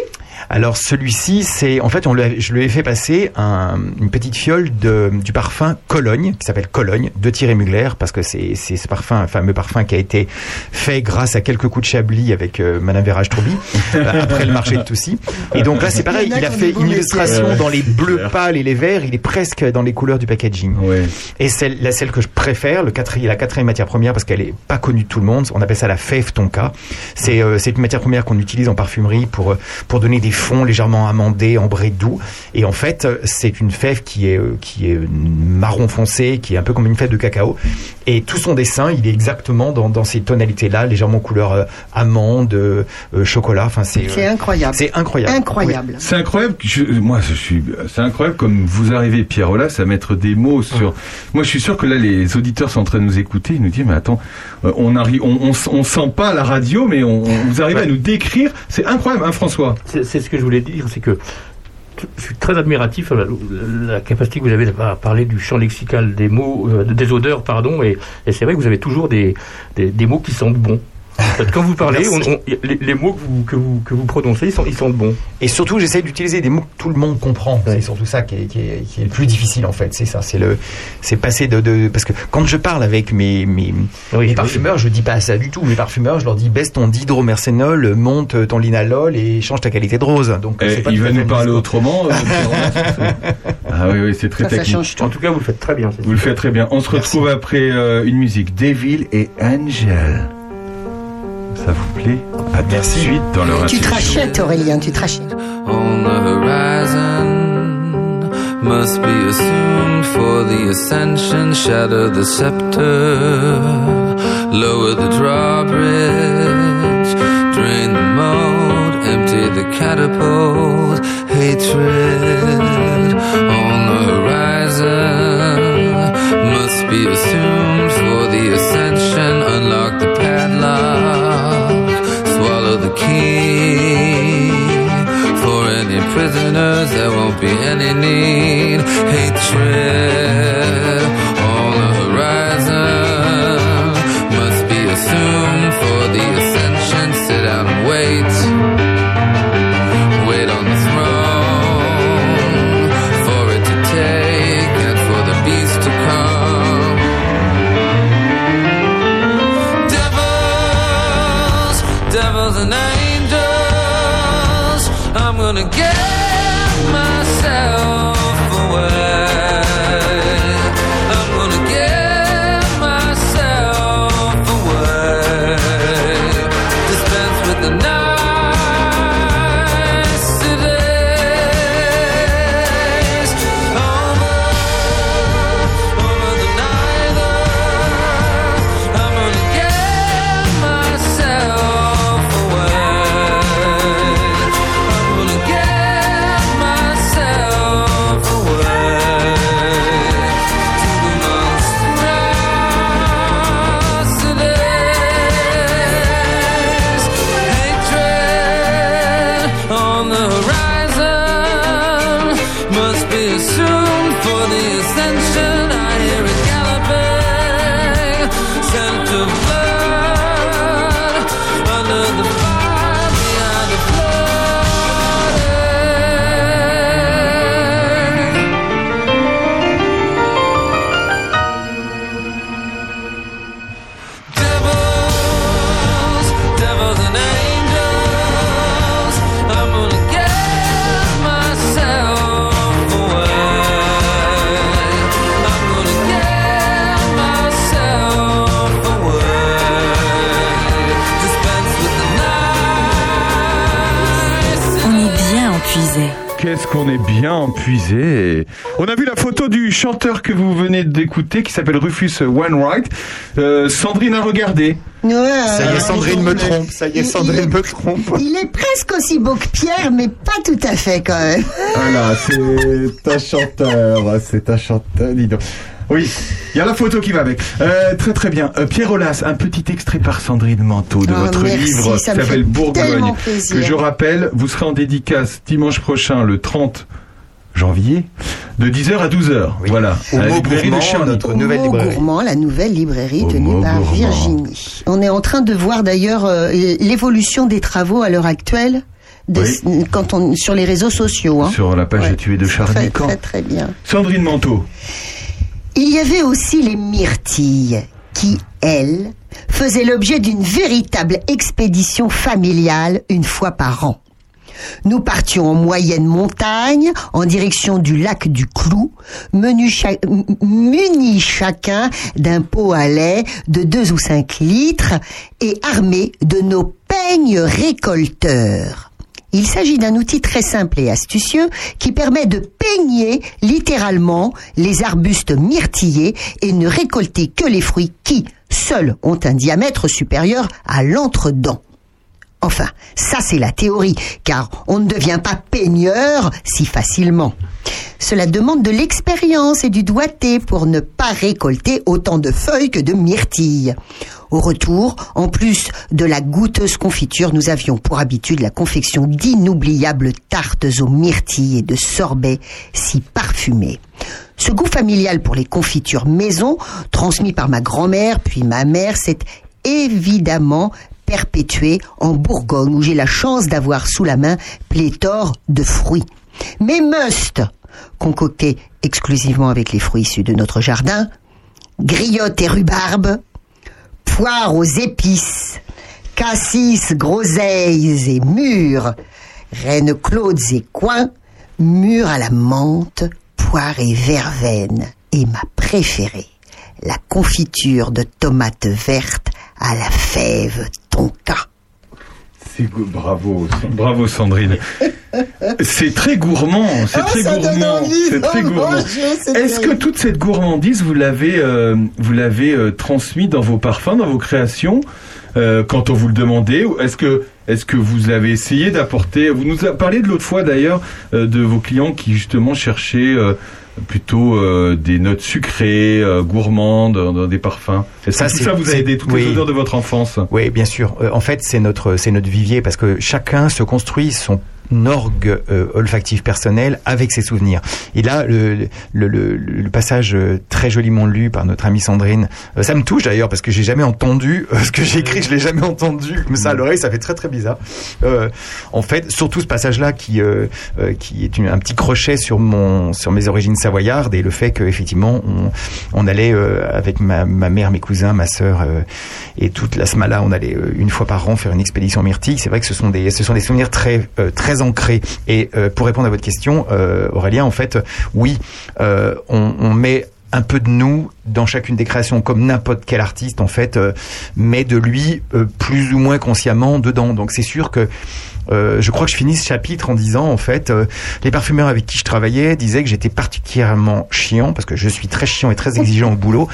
Alors celui-ci, c'est en fait, on je lui ai fait passer un- une petite fiole de, du parfum Cologne, qui s'appelle Cologne, de Thierry Mugler, parce que c'est c'est ce parfum, un fameux parfum qui a été fait grâce à quelques coups de chablis avec euh, Madame Vérage Troubi, [LAUGHS] euh, après le marché de Toussy. Et donc là, c'est pareil, Il a fait une illustration dans les bleus pâles et les verts, il est presque dans les couleurs du packaging. Ouais. Et celle, la celle que je préfère, le quatrième, la quatrième matière première, parce qu'elle est pas connue de tout le monde, on appelle ça la fève tonka. C'est euh, c'est une matière première qu'on utilise en parfumerie pour pour donner des fonds légèrement amandés, ambrés doux. Et en fait, c'est une fève qui est euh, qui est marron foncé, qui est un peu comme une fève de cacao. Et tout son dessin, il est exactement dans, dans ces tonalités-là, légèrement couleur euh, amande, euh, chocolat. Enfin, c'est euh, C'est incroyable. c'est incroyable. Incroyable. C'est incroyable. je- moi, je suis. C'est incroyable comme vous arrivez, Pierre Olas, à mettre des mots sur. Moi, je suis sûr que là, les auditeurs sont en train de nous écouter. Ils nous disent, mais attends, on arrive, on, on, s- on sent pas la radio, mais on, on- vous arrivez à nous décrire. C'est incroyable, hein, François? C'est ce que je voulais dire, c'est que je suis très admiratif à la, capacité que vous avez à parler du champ lexical des mots, euh, des odeurs, pardon, et, c'est vrai que vous avez toujours des, des, des mots qui sentent bon. [LAUGHS] Quand vous parlez, on- on- les, les mots que vous, que vous, que vous prononcez, ils, sont, ils sentent bon. Et surtout, j'essaie d'utiliser des mots que tout le monde comprend. C'est surtout ça qui est, qui, est, qui est le plus difficile en fait. C'est ça, c'est le, c'est passer de, de, parce que quand je parle avec mes mes, Oui, mes parfumeurs, je dis pas ça du tout. Mes parfumeurs, je leur dis baisse ton dihydromercénol, monte ton linalol et change ta qualité de rose. Donc c'est pas il fait nous le parler autrement. euh, [LAUGHS] ah oui, oui, c'est très Ça, ça technique. change tout. En tout cas, vous le faites très bien. Vous le faites très bien. On se retrouve après euh, une musique Devil et Angel. Ça vous plaît À tout de suite dans le Tu te rachètes, Aurélien, tu te rachètes. on the horizon must be assumed for the ascension. Shatter the scepter, lower the drawbridge, drain the moat, empty the catapult. Hatred on the horizon must be assumed for the ascension. Unlock the there won't be any need. Hatred Bien empuisé. On a vu la photo du chanteur que vous venez d'écouter qui s'appelle Rufus Wainwright. Euh, Sandrine a regardé. Ouais, Ça y est, Sandrine me trompe. Ça y est, il- Sandrine il- me trompe. Il est presque aussi beau que Pierre, mais pas tout à fait quand même. Voilà, c'est un chanteur, c'est un chanteur, dis donc. Oui, il y a la photo qui va avec. Euh, très très bien. Euh, Pierre Olas, un petit extrait par Sandrine Manteau de Ah, votre merci, livre qui ça s'appelle Bourgogne, que je rappelle, vous serez en dédicace dimanche prochain, le 30 janvier, de 10h à 12h. Voilà, Au à la librairie de Charny. notre nouvelle librairie. Gourmand, la nouvelle librairie Au tenue par gourmand. Virginie. On est en train de voir d'ailleurs euh, l'évolution des travaux à l'heure actuelle des- quand on, sur les réseaux sociaux. hein. Sur la page Ouais. de Tuer de Très, Charny. très, très bien. Sandrine Manteau. Il y avait aussi les myrtilles qui, elles, faisaient l'objet d'une véritable expédition familiale une fois par an. Nous partions en moyenne montagne en direction du lac du Clou, munis chacun d'un pot à lait de 2 ou 5 litres et armés de nos peignes récolteurs. Il s'agit d'un outil très simple et astucieux qui permet de peigner littéralement les arbustes myrtillés et ne récolter que les fruits qui, seuls, ont un diamètre supérieur à l'entre-dents. Enfin, ça c'est la théorie, car on ne devient pas peigneur si facilement. Cela demande de l'expérience et du doigté pour ne pas récolter autant de feuilles que de myrtilles. Au retour, en plus de la goûteuse confiture, nous avions pour habitude la confection d'inoubliables tartes aux myrtilles et de sorbets si parfumés. Ce goût familial pour les confitures maison, transmis par ma grand-mère puis ma mère, s'est évidemment perpétué en Bourgogne où j'ai la chance d'avoir sous la main pléthore de fruits. Mes musts, concoctés exclusivement avec les fruits issus de notre jardin, griottes et rhubarbe, poires aux épices, cassis, groseilles et mûres, reines claudes et coins, mûres à la menthe, poire et verveine, et ma préférée, la confiture de tomates vertes à la fève C'est go- bravo, bravo Sandrine. [LAUGHS] C'est très gourmand, c'est Ah, très gourmand, c'est très gourmand. Est-ce que toute cette gourmandise vous l'avez, euh, vous l'avez euh, transmis dans vos parfums, dans vos créations, euh, quand on vous le demandait ou Est-ce que, est-ce que vous avez essayé d'apporter? Vous nous avez parlé de l'autre fois d'ailleurs de vos clients qui justement cherchaient plutôt euh, des notes sucrées, euh, gourmandes dans, des parfums. Est-ce Ça, que tout c'est- ça vous a aidé toutes oui. les odeurs de votre enfance? Oui, bien sûr. Euh, en fait, c'est notre, c'est notre vivier parce que chacun se construit son orgue euh, olfactif personnel avec ses souvenirs. Et là, le, le, le, le passage euh, très joliment lu par notre amie Sandrine, euh, ça me touche d'ailleurs parce que j'ai jamais entendu euh, ce que j'ai écrit, je l'ai jamais entendu comme ça à l'oreille, ça fait très très bizarre. Euh, en fait, surtout ce passage-là qui euh, qui est une- un petit crochet sur mon sur mes origines savoyardes et le fait que effectivement on, on allait avec ma, ma mère, mes cousins, ma sœur et toute la smala, on allait une fois par an faire une expédition myrtille. C'est vrai que ce sont des ce sont des souvenirs très euh, très ancrés. Et euh, pour répondre à votre question, euh, Aurélien, en fait, oui, euh, on, met un peu de nous dans chacune des créations, comme n'importe quel artiste en fait met de lui plus ou moins consciemment dedans. Donc c'est sûr que euh, je crois que je finis ce chapitre en disant en fait euh, les parfumeurs avec qui je travaillais disaient que j'étais particulièrement chiant parce que je suis très chiant et très exigeant au boulot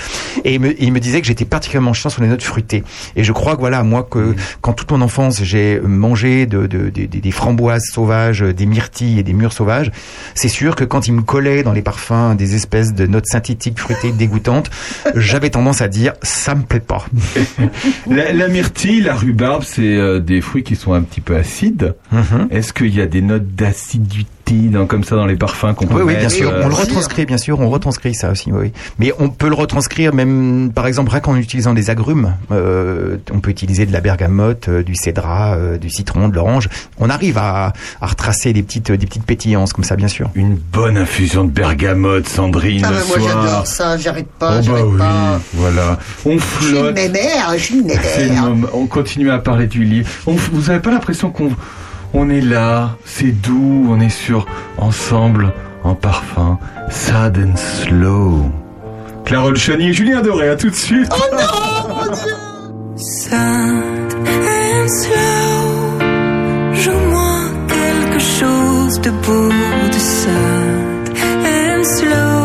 et ils me, disaient que j'étais particulièrement chiant sur les notes fruitées. Et je crois que voilà moi que quand toute mon enfance j'ai mangé de, de- de- des- des framboises sauvages des myrtilles et des mûres sauvages c'est sûr que quand ils me collaient dans les parfums des espèces de notes synthétiques fruitées dégoûtantes [LAUGHS] j'avais tendance à dire ça me plaît pas. [LAUGHS] La, la myrtille, la rhubarbe, c'est euh, des fruits qui sont un petit peu acides. Mhm. Est-ce qu'il y a des notes d'acidité dans, comme ça dans les parfums qu'on peut Oui, oui, bien sûr. euh, On le retranscrit, bien sûr. On retranscrit ça aussi, oui. Mais on peut le retranscrire même, par exemple, rien qu'en utilisant des agrumes. Euh, on peut utiliser de la bergamote, euh, du cédrat, euh, du citron, de l'orange. On arrive à, à retracer des petites, des petites pétillances comme ça, bien sûr. Une bonne infusion de bergamote, Sandrine, Ah, bah, moi soir. j'adore ça, j'arrête Oh pas, bah j'arrête oui, pas. voilà. On Je suis une flotte. mémère, je suis une le mémère. moment. On continue à parler du livre. On- vous avez pas l'impression qu'on on est là, c'est doux, on est sur ensemble en parfum, sad and slow. Carole Chani et Julien Doré, à tout de suite. Sad and slow, joue-moi quelque chose de beau, de sad and slow,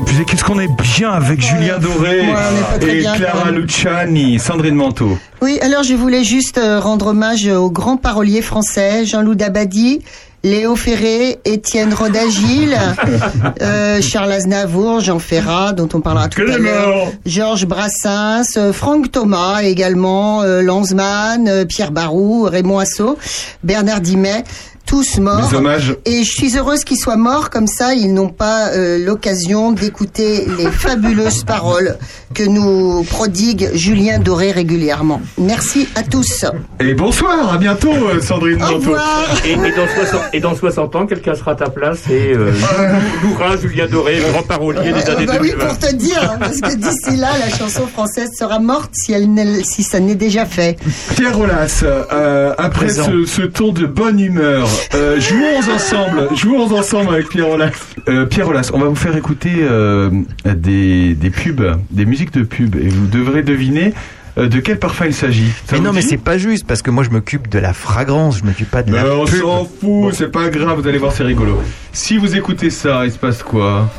bien, qu'est-ce qu'on est bien avec Julien Doré Ouais, et Clara. Luciani, Sandrine Manteau. Oui, alors je voulais juste euh, rendre hommage aux grands paroliers français, Jean-Loup Dabadi, Léo Ferré, Étienne Rodagil, [LAUGHS] euh, Charles Aznavour, Jean Ferrat, dont on parlera tout à l'heure, Georges Brassens, euh, Franck Thomas également, euh, Lanzmann, euh, Pierre Barou, Raymond Assot, Bernard Dimet, tous morts. Mes hommages. Et je suis heureuse qu'ils soient morts, comme ça ils n'ont pas euh, l'occasion d'écouter les fabuleuses paroles que nous prodigue Julien Doré régulièrement. Merci à tous. Et bonsoir, à bientôt euh, Sandrine Au revoir. Et, et dans 60, et dans 60 ans, quelqu'un sera à ta place et euh, [LAUGHS] Loura, Julien Doré, grand parolier des années Bah oui, 2020. pour te dire, hein, parce que d'ici là, la chanson française sera morte si, elle n'est- si ça n'est déjà fait. Pierre Rolas, euh, après ce, ce tour de bonne humeur, euh, jouons ensemble, jouons ensemble avec Pierre Rolas. Euh, Pierre Rolas, on va vous faire écouter euh, des, des pubs, des musiques de pubs, et vous devrez deviner euh, de quel parfum il s'agit. Mais non, mais c'est pas juste parce que moi je m'occupe de la fragrance, je m'occupe pas de Mais la on pub. s'en fout, c'est pas grave, vous allez voir, c'est rigolo. Si vous écoutez ça, il se passe quoi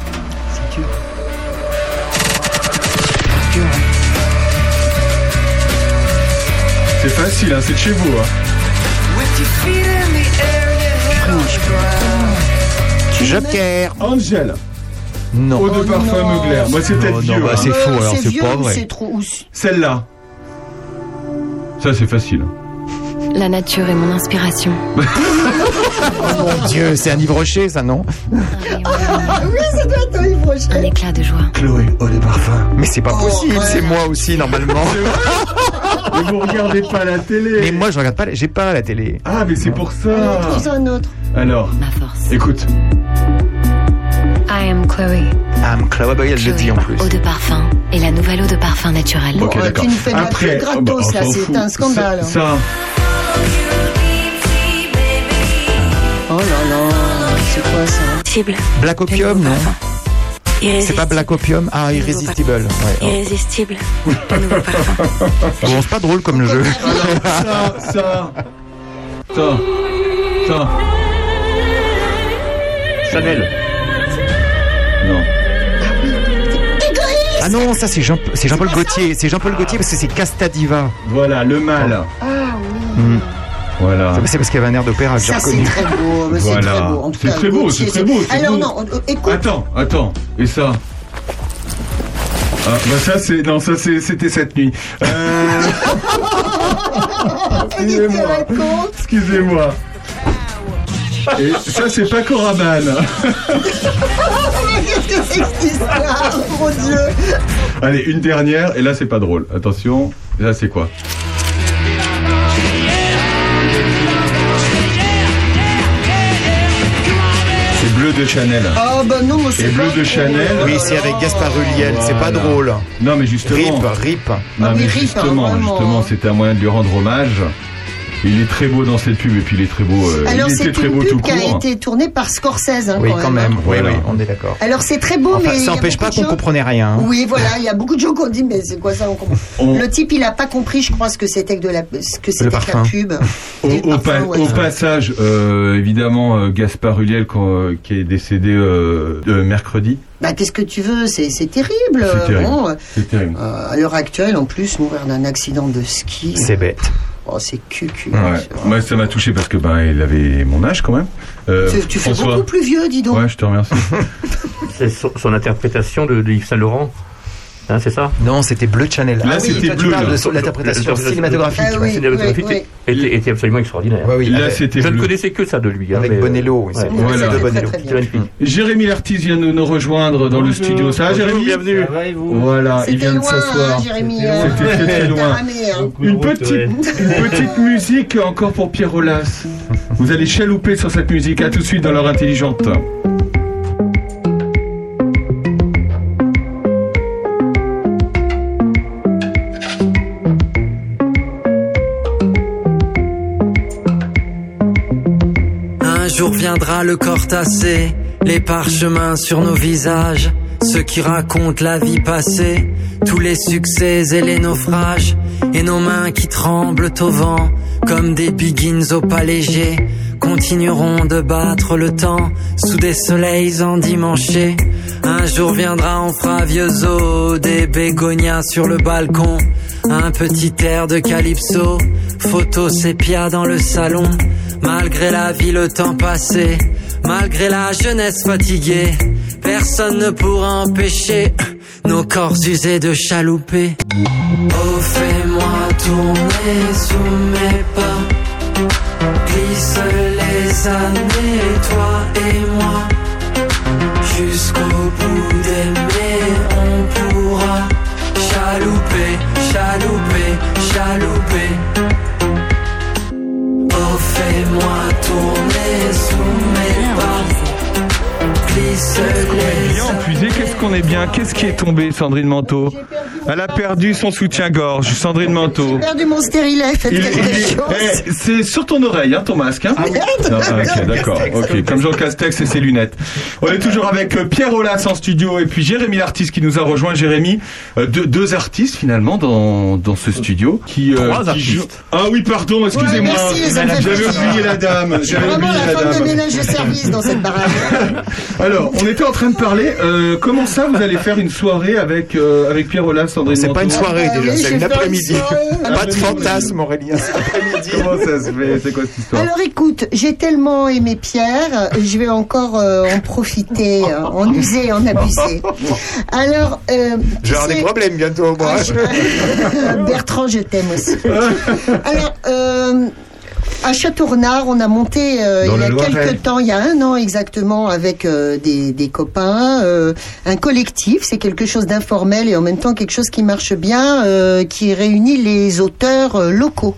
C'est facile, hein, c'est de chez vous. Hein. Joker. Angel, Non. eau de parfum non. Mugler. Moi, c'est peut-être Oh, vieux. bah, hein. c'est faux, Euh, alors c'est pas vrai. c'est trop ou- Celle-là. Ça, c'est facile. La nature est mon inspiration. [LAUGHS] Oh mon dieu, c'est un Yves Rocher, ça non Ah oui, ça doit être Yves Un Rocher. éclat de joie. Chloé, eau de parfum. Mais c'est pas Oh, possible, ouais. c'est moi aussi normalement. Mais vous regardez pas la télé. Mais moi je regarde pas, la- j'ai pas la télé. Ah, mais c'est pour ça. Un autre. Alors, Ma force. écoute. I am Chloé. I'm Chloé Boy, elle le dit en plus. Eau de parfum et la nouvelle eau de parfum naturelle. Ok, Oh, d'accord. tu nous fais de la Après, pub gratos, oh, bah, là, c'est un scandale, Ça, hein. ça, Oh là là, c'est quoi ça? Irrésistible. Black Opium, non? C'est pas Black Opium? Ah, Irrésistible. Ouais, oh. Irrésistible. [LAUGHS] Le nouveau parfum. Bon, c'est pas drôle comme jeu. ça, ça, ça, ça. Chanel. Non. Ah non, ça c'est Jean, c'est Jean-Paul Gaultier. C'est Jean-Paul Gaultier parce que c'est Castadiva. Voilà, le mal. Ah oui. Mm. Voilà. C'est c'est parce qu'il y avait un air d'opéra que j'ai Ça, c'est reconnu. très beau. mais C'est Voilà. très beau. En tout C'est très beau, c'est très beau, Alors non, écoute. Attends, attends. Et ça ah, bah ça c'est non ça c'est c'était cette nuit. Euh... [LAUGHS] Excusez-moi. Excusez-moi. Et ça c'est pas Coraman. Qu'est-ce que c'est que cette histoire Mon Dieu Allez une dernière et là c'est pas drôle. Attention. Là c'est quoi C'est bleu de Chanel. Ah bah non, moi Et c'est bleu pas de Chanel. Oui, c'est avec Gaspard Ulliel. C'est pas Voilà. drôle. Non mais justement. Rip, rip. Non Ah mais oui, Rip, justement, hein, vraiment. justement, c'était un moyen de lui rendre hommage. Il est très beau dans cette pub et puis il est très beau. euh, Alors il c'est était très une beau tout pub qui a été tournée par Scorsese. hein, Oui, quand même. Oui, Voilà. oui, on est d'accord. Alors c'est très beau, Enfin, mais ça n'empêche pas qu'on comprenait rien. hein. Oui, voilà, il y a beaucoup de gens qui ont dit mais c'est quoi ça on comprend. [LAUGHS] On- Le type il a pas compris, je crois, ce que c'était que de la, ce que c'était que la pub. [LAUGHS] Au, Et le au parfum, pa- ouais. au passage, euh, évidemment, euh, Gaspard Ulliel quand, euh, qui est décédé mercredi. Bah qu'est-ce que tu veux, c'est c'est terrible. C'est terrible. Bon, terrible. euh, à l'heure actuelle, en plus, mourir d'un accident de ski. C'est bête. Oh, c'est cucu. Ouais. Moi, ça m'a touché parce que ben, il avait mon âge quand même. Euh, Tu, tu fais beaucoup plus vieux, dis donc. Ouais, je te remercie. [LAUGHS] C'est son, son interprétation de, de Yves Saint Laurent? Hein, c'est ça Non, c'était Bleu Chanel. Là, Ah oui, c'était bleu, l'interprétation cinématographique. Ah oui, cinématographique oui, était, était absolument extraordinaire. Ouais, oui, Là, avec- c'était Je ne connaissais que ça de lui. hein, Avec mais, euh, Bonello, oui, c'est- ouais. Voilà. Très, Bonello. très. Jérémy Lartiz vient de nous rejoindre dans le studio. Ça va, Jérémy bienvenue. Voilà, il vient de s'asseoir. hein, Jérémy. C'était très très loin. Une petite musique encore pour Pierre Olas. Vous allez chalouper sur cette musique. À tout de suite dans l'heure intelligente. Jour viendra le corps tassé, les parchemins sur nos visages, ceux qui racontent la vie passée, tous les succès et les naufrages, et nos mains qui tremblent au vent, comme des biggins au pas léger, continueront de battre le temps sous des soleils endimanchés. Jour viendra, on fera des bégonias sur le balcon, un petit air de calypso, photo sépia dans le salon. Malgré la vie, le temps passé, malgré la jeunesse fatiguée, personne ne pourra empêcher nos corps usés de chalouper. Oh, fais-moi tourner sous mes pas, glisse les années, toi et moi, jusqu'au bout d'aimer, on pourra chalouper, chalouper, chalouper. Oh, fais-moi tourner sous mes pas. Glisse les Bien puisé, qu'est-ce qu'on est bien Qu'est-ce qui est tombé, Sandrine Manteau? Elle a perdu son soutien-gorge, Sandrine Manteau. J'ai perdu mon stérilet, faites Il- quelque il- chose. eh, c'est sur ton oreille, hein, ton masque. Hein ah, ok, d'accord. Ok, comme Jean Castex et ses lunettes. On est toujours avec euh, Pierre Aulas en studio et puis Jérémy l'artiste qui nous a rejoint. Jérémy, euh, deux, deux artistes finalement dans, dans ce studio qui, euh, Trois qui artistes. jouent- Ah oui, pardon, excusez-moi. Ouais, merci, ça me fait J'avais plaisir. oublié la dame. J'avais vraiment oublié la la femme de dame. ménage de service dans cette baraque. [LAUGHS] Alors, on était en train de parler. euh, comment ça, vous allez faire une soirée avec euh, avec Pierre Sandrine C'est pas une soirée Ah déjà, oui, c'est une après-midi. Pas de fantasme, Aurélien. c'est [LAUGHS] après-midi. Comment ça se fait? C'est quoi cette histoire? Alors écoute, j'ai tellement aimé Pierre, je vais encore euh, en profiter, euh, en user, en abuser. [LAUGHS] Alors, euh, Je vais avoir des problèmes bientôt, moi. Ah, je- [LAUGHS] Bertrand, je t'aime aussi. Alors, euh, à Château-Renard, on a monté euh, il y a Loiret. quelques temps, il y a un an exactement, avec euh, des, des copains, euh, un collectif. C'est quelque chose d'informel et en même temps quelque chose qui marche bien, euh, qui réunit les auteurs locaux.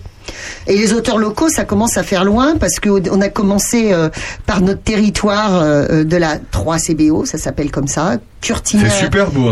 Et les auteurs locaux, ça commence à faire loin parce qu'on a commencé euh, par notre territoire euh, de la 3 CBO, ça s'appelle comme ça,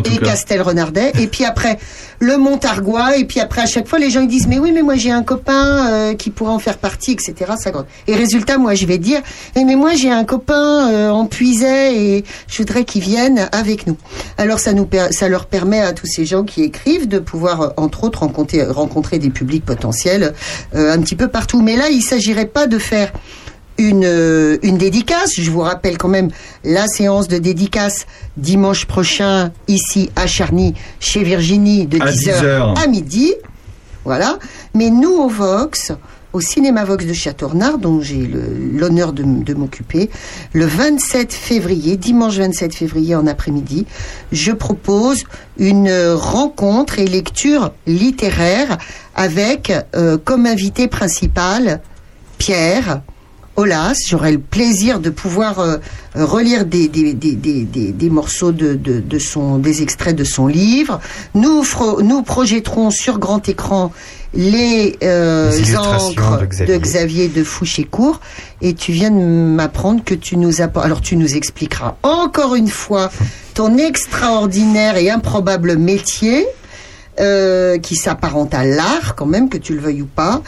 tout et cas. Castelrenardais. Et puis après, le Montargois. Et puis après, à chaque fois, les gens ils disent, mais oui, mais moi j'ai un copain euh, qui pourrait en faire partie, etc. Ça. Et résultat, moi je vais dire, Eh, mais moi j'ai un copain euh, en Puisay et je voudrais qu'il vienne avec nous. Alors ça nous ça leur permet à tous ces gens qui écrivent de pouvoir, euh, entre autres, rencontrer, rencontrer des publics potentiels euh, un petit peu partout. Mais là, il s'agirait pas de faire une, euh, une dédicace. Je vous rappelle quand même la séance de dédicace dimanche prochain, ici à Charny, chez Virginie, de À 10h 10h. à midi. Voilà. Mais nous, au Vox, au Cinéma Vox de Châteaurnard, dont j'ai l'honneur de m'occuper, le 27 février, dimanche 27 février en après-midi, je propose une euh, rencontre et lecture littéraire avec euh, comme invité principal Pierre. Olas, j'aurai le plaisir de pouvoir euh, relire des, des, des, des, des- des morceaux de, de, de son, des extraits de son livre. Nous, nous projetterons sur grand écran les, euh, Les encres de Xavier. de Xavier de Fouchécourt. Et tu viens de m'apprendre que tu nous apportes. Alors tu nous expliqueras encore une fois ton extraordinaire et improbable métier euh, qui s'apparente à l'art quand même, que tu le veuilles ou pas.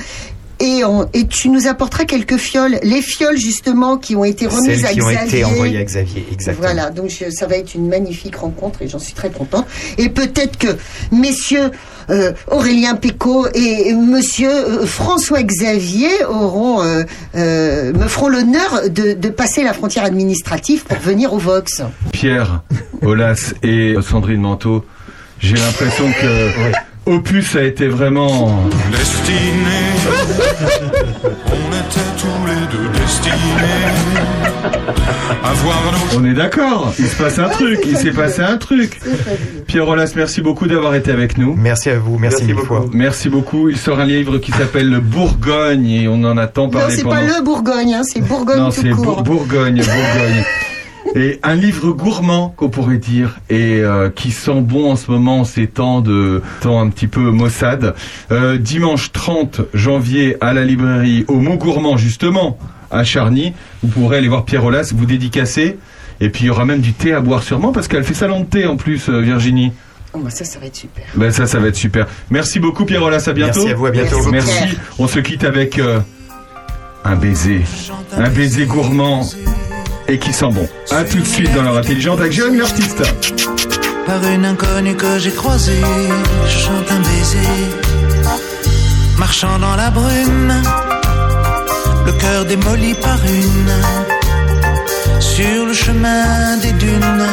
Et, on- et tu nous apporteras quelques fioles, les fioles justement qui ont été remises Celles à qui ont Xavier. été envoyées à Xavier, exactement. Voilà, donc je- ça va être une magnifique rencontre et j'en suis très contente. Et peut-être que messieurs euh, Aurélien Pécaud et monsieur euh, François Xavier auront, euh, euh, me feront l'honneur de, de passer la frontière administrative pour venir au Vox. Pierre, Olas et Sandrine Manteau, j'ai l'impression que Opus a été vraiment. [LAUGHS] On était tous les deux destinés à voir nos On est d'accord, il se passe un truc, il s'est passé un truc. Pierre Olas, merci beaucoup d'avoir été avec nous. Merci à vous, merci, mille fois. Merci beaucoup. Il sort un livre qui s'appelle Le Bourgogne et on en attend Non, parler c'est pendant. pas le Bourgogne, hein, c'est Bourgogne Non, tout c'est court. Bour- Bourgogne, Bourgogne. [LAUGHS] Et un livre gourmand qu'on pourrait dire et euh, qui sent bon en ce moment en ces temps de temps un petit peu maussade. Euh, dimanche 30 janvier à la librairie au mot gourmand justement à Charny. Vous pourrez aller voir Pierre Olas, vous dédicacer. Et puis il y aura même du thé à boire sûrement parce qu'elle fait salon de thé en plus euh, Virginie. Oh, bah, ça, ça va être super. Ben ça, ça va être super. Merci beaucoup Pierre Olas, à bientôt. Merci à vous, à bientôt. Merci, Merci. On se quitte avec euh, un baiser, un baiser gourmand et qui sent bon. À tout de suite dans leur intelligente avec Jérémy l'artiste. Par une inconnue que j'ai croisée, chante un baiser. Marchant dans la brume, le cœur démoli par une. Sur le chemin des dunes,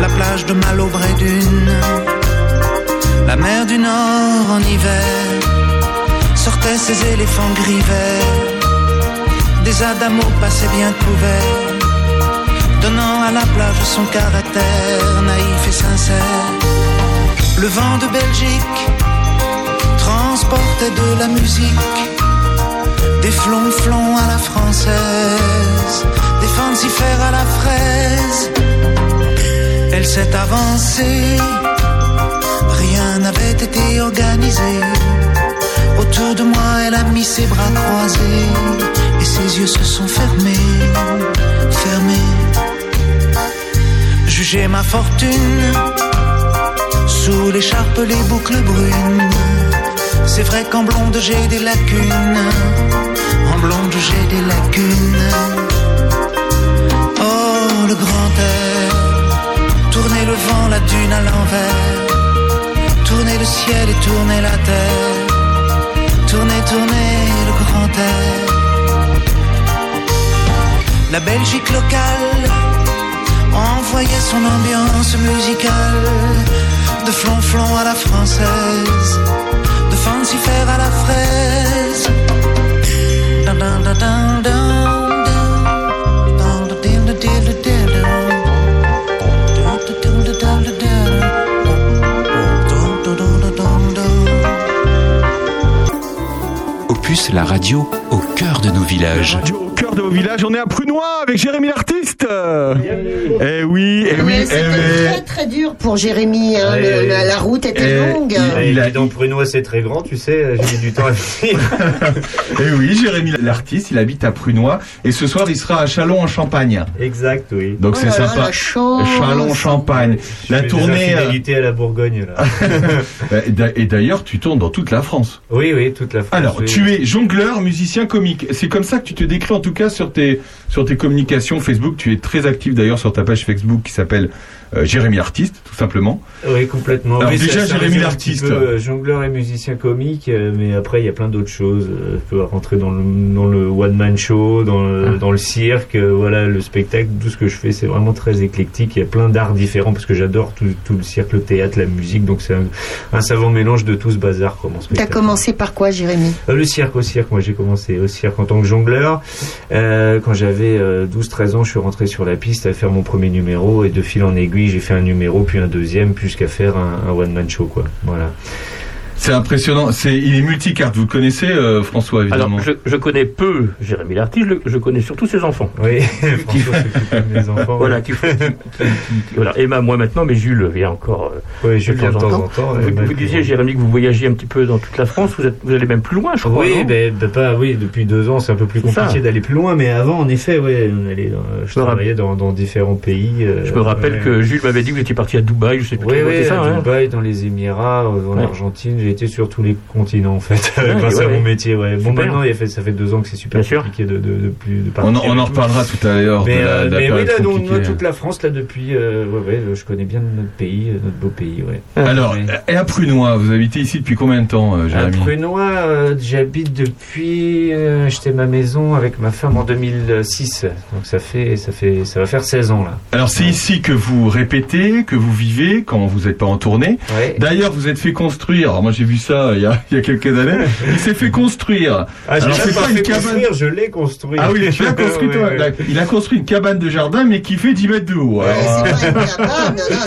la plage de Malaubré d'une. La mer du Nord en hiver sortait ses éléphants gris verts. Des adamos passaient bien couverts donnant à la plage son caractère naïf et sincère. Le vent de Belgique transportait de la musique, des flonflons à la française, des fancifères à la fraise. Elle s'est avancée, rien n'avait été organisé. Autour de moi, elle a mis ses bras croisés et ses yeux se sont fermés, fermés. Juger ma fortune sous l'écharpe, les boucles brunes. C'est vrai qu'en blonde j'ai des lacunes, en blonde j'ai des lacunes. Oh, le grand air, tourner le vent, la dune à l'envers, tourner le ciel et tourner la terre, tourner, tourner le grand air. La Belgique locale envoyait son ambiance musicale de flonflon à la française, de fancifère à la fraise. Dun, dun, dun. Opus, la radio au cœur de nos villages. De vos villages, on est à Prunois avec Jérémy l'artiste. Eh oui, eh oui, eh C'était oui. très très dur pour Jérémy. hein, le- la, la route était Eh, longue. il- Il a- donc Prunois, c'est très grand, tu sais, j'ai mis du temps à venir. [LAUGHS] Eh oui, Jérémy l'artiste, il habite à Prunois et ce soir il sera à Chalon en Champagne. Exact, oui. Donc Oh c'est sympa. Chalon Champagne. Je La des tournée. euh, infidélités à la Bourgogne, là. [LAUGHS] et d'a- et d'ailleurs, tu tournes dans toute la France. Oui, oui, toute la France. Alors, oui. tu es jongleur, musicien, comique. C'est comme ça que tu te décris en tout cas cas sur tes sur tes communications Facebook. Tu es très actif d'ailleurs sur ta page Facebook qui s'appelle euh, Jérémy Artiste, tout simplement. Oui, complètement. Alors Oui, déjà, ça- ça Jérémy peu, euh, jongleur et musicien comique, euh, mais après il y a plein d'autres choses. Je peux rentrer dans le, dans le one man show, dans Ah. le, dans le cirque, euh, voilà, le spectacle, tout ce que je fais, c'est vraiment très éclectique. Il y a plein d'arts différents parce que j'adore tout, tout le cirque, le théâtre, la musique, donc c'est un, un savant mélange de tout ce bazar T'as spectacle. commencé par quoi, Jérémy? Euh, le cirque au cirque, moi j'ai commencé au cirque en tant que jongleur. Euh, quand j'avais 12-13 ans, je suis rentré sur la piste à faire mon premier numéro et de fil en aiguille, j'ai fait un numéro, puis un deuxième, jusqu'à faire un, un one-man show, quoi. Voilà. C'est impressionnant. C'est il est multicarte. Vous le connaissez, euh, François évidemment. Alors, je, je connais peu Jérémy l'artiste, je, je connais surtout ses enfants. Oui, [LAUGHS] François s'occupe de mes enfants. Voilà, qui, qui- qui- qui- voilà. Emma, moi maintenant, mais Jules vient encore. euh, Oui, Jules vient de temps en temps, Vous, disiez, Jérémy, que vous voyagez un petit peu dans toute la France. Vous, êtes, vous allez même plus loin, je crois. Oui, ben, ben, pas, oui, depuis deux ans, c'est un peu plus compliqué d'aller plus loin, mais avant, en effet, ouais, on allait dans- je travaillais dans, dans différents pays. euh, Je me rappelle ouais. que Jules m'avait dit que vous étiez parti à Dubaï, je sais plus Oui, oui, c'est ça, à hein Dubaï, dans les Émirats, euh, en Ouais. Argentine, j'ai été sur tous les continents en fait, [LAUGHS] Ouais, grâce ouais, à mon métier. Ouais. Bon, Super. maintenant, il y a fait, ça fait deux ans que c'est super Bien sûr. compliqué de, de, de plus de On, en- partir on en et tout. reparlera tout à l'heure. Mais, de la- euh, la oui, là, donc, compliquée. moi, toute la France, là, depuis, euh, ouais, ouais, je connais bien notre pays, euh, notre beau pays, ouais. Alors, et à Prunois, vous habitez ici depuis combien de temps, euh, À Jérémy Prunois, euh, j'habite depuis, euh, acheté ma maison avec ma femme en 2006. Donc ça fait, ça fait, ça va faire 16 ans là. Alors c'est ici que vous répétez, que vous vivez quand vous n'êtes pas en tournée. Ouais. D'ailleurs, vous êtes fait construire. Alors moi j'ai vu ça il y a, il y a quelques années. Il s'est fait construire. Ah, Alors, c'est pas, pas fait une cabane. construire, je l'ai construit. Ah oui, tu l'as [LAUGHS] construit toi. Il a- Il a construit une cabane de jardin, mais qui fait 10 mètres de haut. Alors,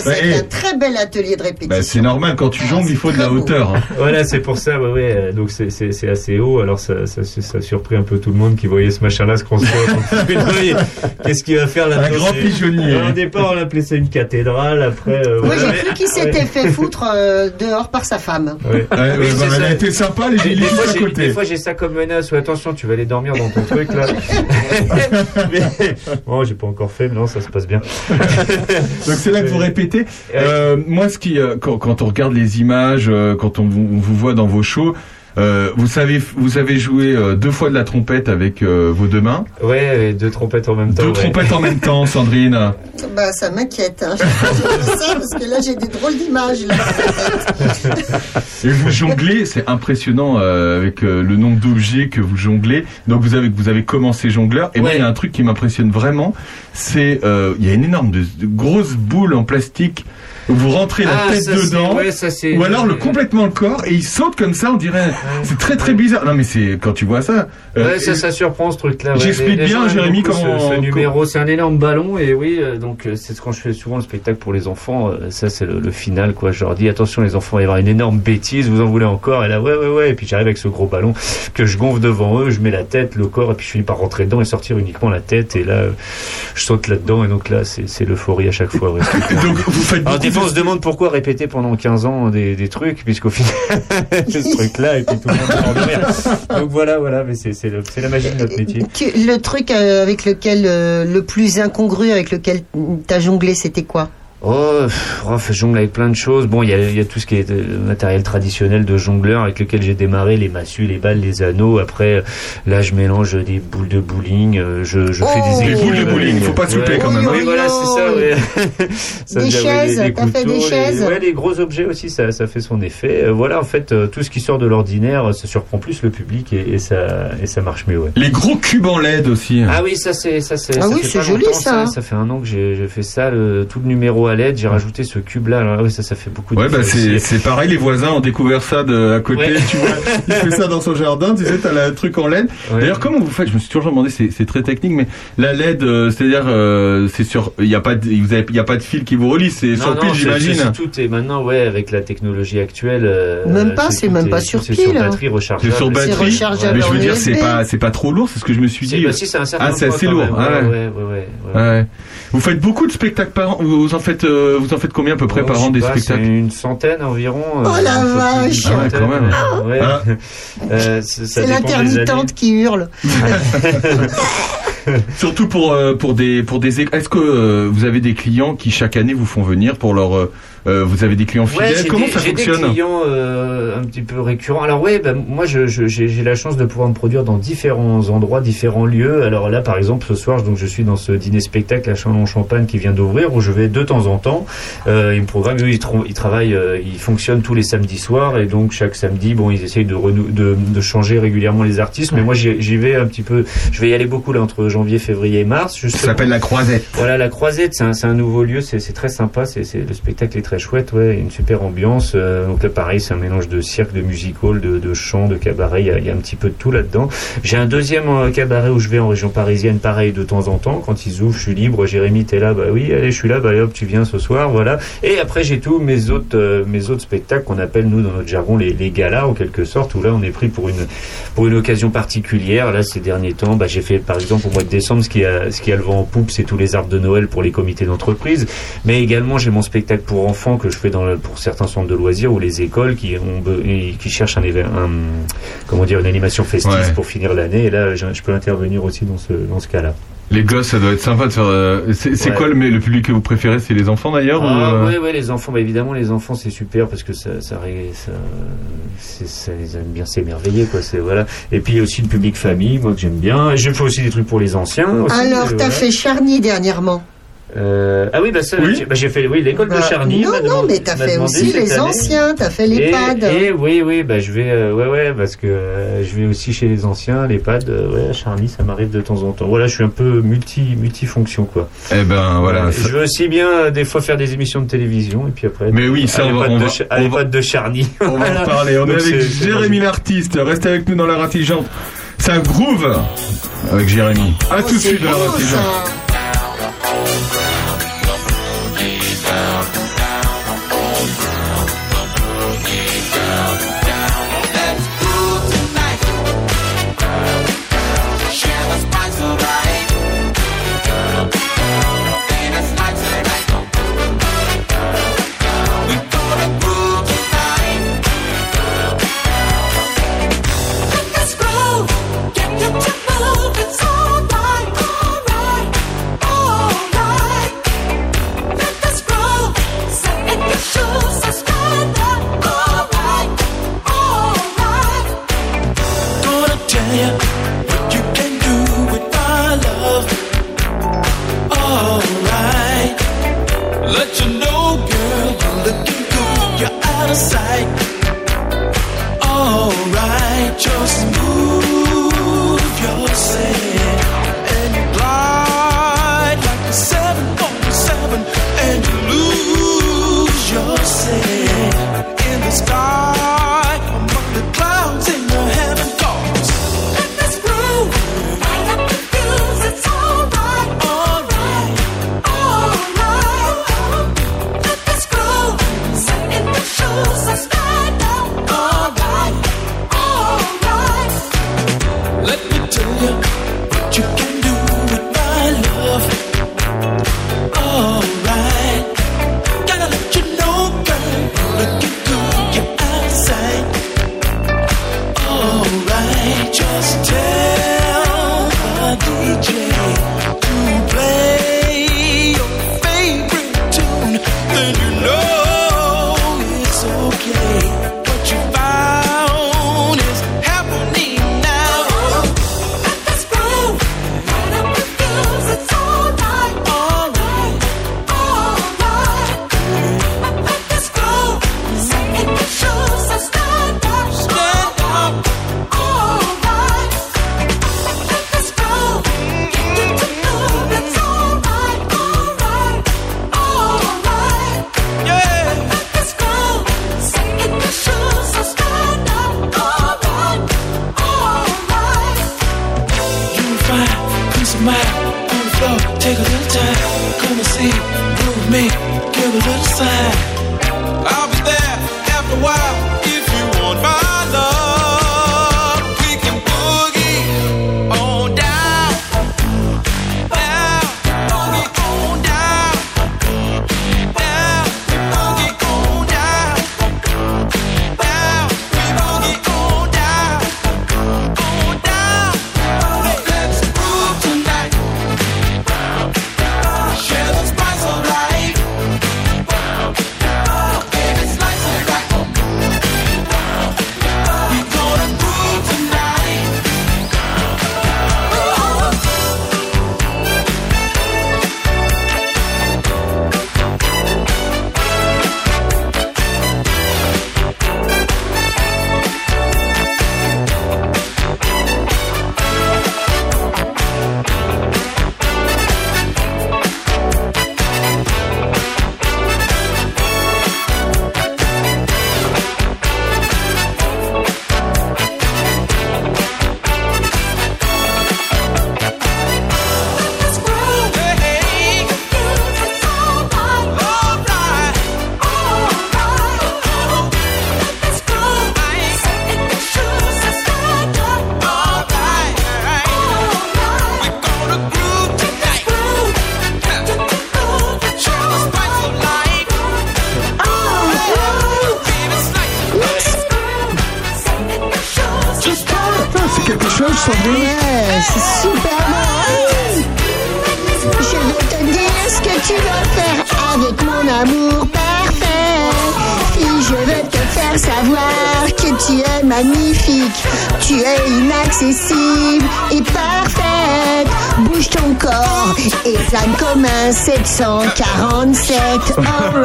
C'est [LAUGHS] un très bel atelier de répétition. bah, c'est normal quand tu jongles, il faut de la hauteur. hein. Voilà, c'est pour ça, ouais, ouais. euh, Donc c'est- c'est c'est assez haut. Alors ça, ça, ça, ça a surpris un peu tout le monde qui voyait ce machin-là se construire. [LAUGHS] Qu'est-ce qu'il va faire là Un grand pigeonnier. Au départ, on appelait ça une cathédrale. Après, euh, Moi, voilà, j'ai cru qu'il s'était fait foutre euh, dehors par sa femme. [LAUGHS] Ouais. Ouais, ouais, Oui, bah, elle a été sympa, les juste à côté. des fois, j'ai ça comme menace. Ouais, attention, tu vas aller dormir dans ton truc là. [LAUGHS] mais, bon, j'ai pas encore fait, mais non, ça se passe bien. [LAUGHS] Donc c'est là que vous répétez. Euh, moi, ce qui, euh, quand, quand on regarde les images, euh, quand on vous, on vous voit dans vos shows, euh, vous savez, vous avez joué euh, deux fois de la trompette avec euh, vos deux mains. Ouais, deux trompettes en même temps. Deux ouais. trompettes en même temps, Sandrine. [LAUGHS] Bah, ça m'inquiète. Hein. [LAUGHS] Je dis ça parce que là, j'ai des drôles d'images. là. Et vous jonglez, c'est impressionnant euh, avec euh, le nombre d'objets que vous jonglez. Donc vous avez vous avez commencé jongleur. Et moi, il y a un truc qui m'impressionne vraiment, c'est euh, il y a une énorme de, de grosse boule en plastique. Vous rentrez la Ah, tête dedans, ouais, ça, c'est- ou alors le complètement le corps, et il saute comme ça, on dirait. C'est très très bizarre. Non mais c'est quand tu vois ça. euh, Ouais, ça, ça surprend ce truc-là. ouais. J'explique bien, Jérémy, comment- Ce, ce numéro, c'est un énorme ballon, et oui, euh, donc euh, c'est ce quand je fais souvent le spectacle pour les enfants. ça, c'est le, le final, quoi. Je leur dis attention, les enfants, il va y avoir une énorme bêtise. Vous en voulez encore? Et là, ouais, ouais, ouais. Et puis j'arrive avec ce gros ballon que je gonfle devant eux, je mets la tête, le corps, et puis je finis par rentrer dedans et sortir uniquement la tête. Et là, je saute là-dedans, et donc là, c'est l'euphorie à chaque fois. ouais. [LAUGHS] Donc vous faites beaucoup on se demande pourquoi répéter pendant 15 ans des, des trucs, puisqu'au final, [LAUGHS] ce truc-là, et puis tout le monde de rire. Donc voilà, voilà, mais c'est la magie de notre métier. Le truc euh, avec lequel, euh, le plus incongru avec lequel t'as jonglé, c'était quoi? Oh, pff, oh, je jongle avec plein de choses. Bon, il y a, il y a tout ce qui est euh, matériel traditionnel de jongleur avec lequel j'ai démarré, les massues, les balles, les anneaux. Après, là, je mélange des boules de bowling. euh, Je, fais des Les équipes, boules de bowling, faut pas se louper Ouais. quand même, hein. Oui, voilà, c'est ça. Ouais. [LAUGHS] Ça Des chaises, les- les t'as fait des les- chaises Ouais, les gros objets aussi, ça, ça fait son effet. Euh, Voilà, en fait, euh, tout ce qui sort de l'ordinaire, ça surprend plus le public et, et ça, et ça marche mieux. Ouais. Les gros cubes en LED aussi. Ah oui, ça c'est ça c'est. Ah ça oui, c'est joli, ça. Ça fait un an que j'ai j'ai fait ça, le, tout le numéro à l'aide. J'ai rajouté ce cube là. Alors, oui, ça ça fait beaucoup. Ouais, bah c'est c'est pareil, les voisins ont découvert ça de à côté, Ouais. tu vois. [LAUGHS] Il fait ça dans son jardin, tu sais, t'as le truc en LED. Ouais. D'ailleurs, comment vous faites Je me suis toujours demandé, c'est c'est très technique, mais la LED, euh, c'est-à-dire, euh, c'est sur, il y a pas, de, vous avez, il y a pas de fil qui vous relie, c'est sur pile, c'est- j'imagine. c'est- Tout est maintenant, ouais, avec la technologie actuelle. euh, Même pas, c'est même pas sur pile, Sur hein. batterie C'est rechargeable. sur batterie, rechargeable mais je veux dire, c'est pas, c'est pas trop lourd, c'est ce que je me suis C'est- dit. bah, si, c'est un certain ah, c'est assez lourd. même. ouais. ouais, ouais, ouais, ouais. Ouais. Vous faites beaucoup de spectacles par an. Vous en faites, euh, vous en faites combien à peu près Oh, par an des pas, spectacles Une centaine environ. Oh la vache Ah ouais, centaine, quand même. ouais. Ah. Euh, C'est l'intermittente qui hurle. [LAUGHS] Surtout pour euh, pour des pour des. Est-ce que euh, vous avez des clients qui chaque année vous font venir pour leur euh, vous avez des clients Ouais, fidèles j'ai Comment des- ça J'ai des fonctionne clients euh, un petit peu récurrents. Alors ouais, ben, moi je- je- j'ai la chance de pouvoir me produire dans différents endroits, différents lieux. Alors là, par exemple, ce soir, donc je suis dans ce dîner spectacle à Chalon-Champagne qui vient d'ouvrir, où je vais de temps en temps. Euh, ils me programment, eux, ils, trou- ils travaillent, euh, ils fonctionnent tous les samedis soirs, et donc chaque samedi, bon, ils essayent de, de, de changer régulièrement les artistes. Mais moi, j'y vais un petit peu. Je vais y aller beaucoup là entre janvier, février et mars. Ça s'appelle la Croisette. Voilà, la Croisette, c'est un, un nouveau lieu, c'est très sympa, c'est- le spectacle est très chouette, ouais, une super ambiance. euh, donc là, pareil, c'est un mélange de cirque, de musical, de, de chant, de cabaret, il y, a, un petit peu de tout là-dedans. J'ai un deuxième euh, cabaret où je vais en région parisienne, pareil, de temps en temps. Quand ils ouvrent, je suis libre. Jérémy, t'es là, bah oui, allez, je suis là, bah hop, tu viens ce soir, voilà. Et après, j'ai tous mes autres, euh, mes autres spectacles qu'on appelle, nous, dans notre jargon, les, les galas, en quelque sorte, où là, on est pris pour une, pour une occasion particulière. Là, ces derniers temps, bah, j'ai fait, par exemple, au mois de décembre, ce qui a, ce qui a le vent en poupe, c'est tous les arbres de Noël pour les comités d'entreprise. Mais également, j'ai mon spectacle pour enfants que je fais dans le- pour certains centres de loisirs ou les écoles qui ont, cherchent un, comment dire, une animation festive Ouais. pour finir l'année. Et là, je, je peux intervenir aussi dans ce, dans ce cas-là. Les gosses, ça doit être sympa de faire. euh, c'est Ouais. quoi le, public que vous préférez C'est les enfants d'ailleurs ou, Ah, euh, ouais, ouais, les enfants, bah, évidemment, les enfants, c'est super parce que ça, ça, les aime bien s'émerveiller, quoi. C'est voilà. Et puis il y a aussi le public famille, moi que j'aime bien. Et je fais aussi des trucs pour les anciens. Aussi, Alors, euh, t'as voilà. fait Charny dernièrement. Euh, ah oui, bah ça, j'ai bah, j'ai fait oui l'école Bah, de Charny. non, non, mais t'as fait aussi les année. anciens, t'as fait les Et- oui, oui, bah je vais, euh, ouais, ouais, parce que euh, je vais aussi chez les anciens, les pads, euh, ouais, à Charny, ça m'arrive de temps en temps. Voilà, je suis un peu multi, multifonction, quoi. Eh ben voilà. Ça- Je veux aussi bien euh, des fois faire des émissions de télévision et puis après. Mais oui, ça, à on va- l'EHPAD on de va- à on va- l'EHPAD de Charny. On va en parler. On est avec Jérémy l'artiste. Restez avec nous dans l'heure intelligente. C'est un groove avec Jérémy. À tout de suite dans l'heure intelligente.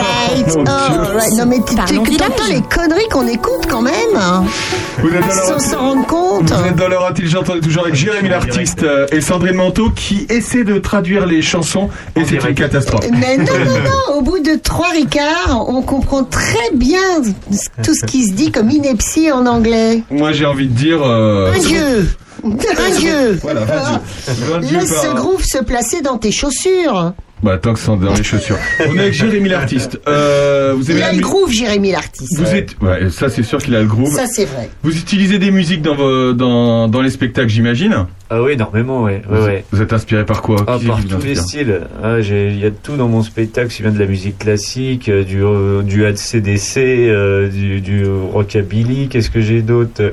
Alright, alright. Non mais tu t'entends les conneries qu'on écoute quand même Vous êtes dans Sans s'en rendre compte. vous êtes dans leur intelligente, on est toujours avec Jérémy l'artiste euh, et Sandrine Manteau qui essaie de traduire les chansons et c'est une catastrophe. Mais non, non, [LAUGHS] non, au bout de trois ricards, on comprend très bien tout ce qui se dit comme ineptie en anglais. Moi j'ai envie de dire... euh, Un dieu. [LAUGHS] Un dieu. Voilà, Laisse ce groove se placer dans tes chaussures. Bah tant que c'est dans les chaussures. On est avec Jérémy l'artiste. Euh, vous Il a la le groove, Jérémy l'artiste. Vous êtes, ouais, ça c'est sûr qu'il a le groove. Ça, c'est vrai. Vous utilisez des musiques dans vos, dans, dans les spectacles, j'imagine. Ah oui, énormément, ouais. ouais, Vous, ouais. vous êtes inspiré par quoi Ah, par tous les styles. Ah, Il y a tout dans mon spectacle. Il vient de la musique classique, euh, du, euh, du ACDC, euh, du, du rockabilly. Qu'est-ce que j'ai d'autre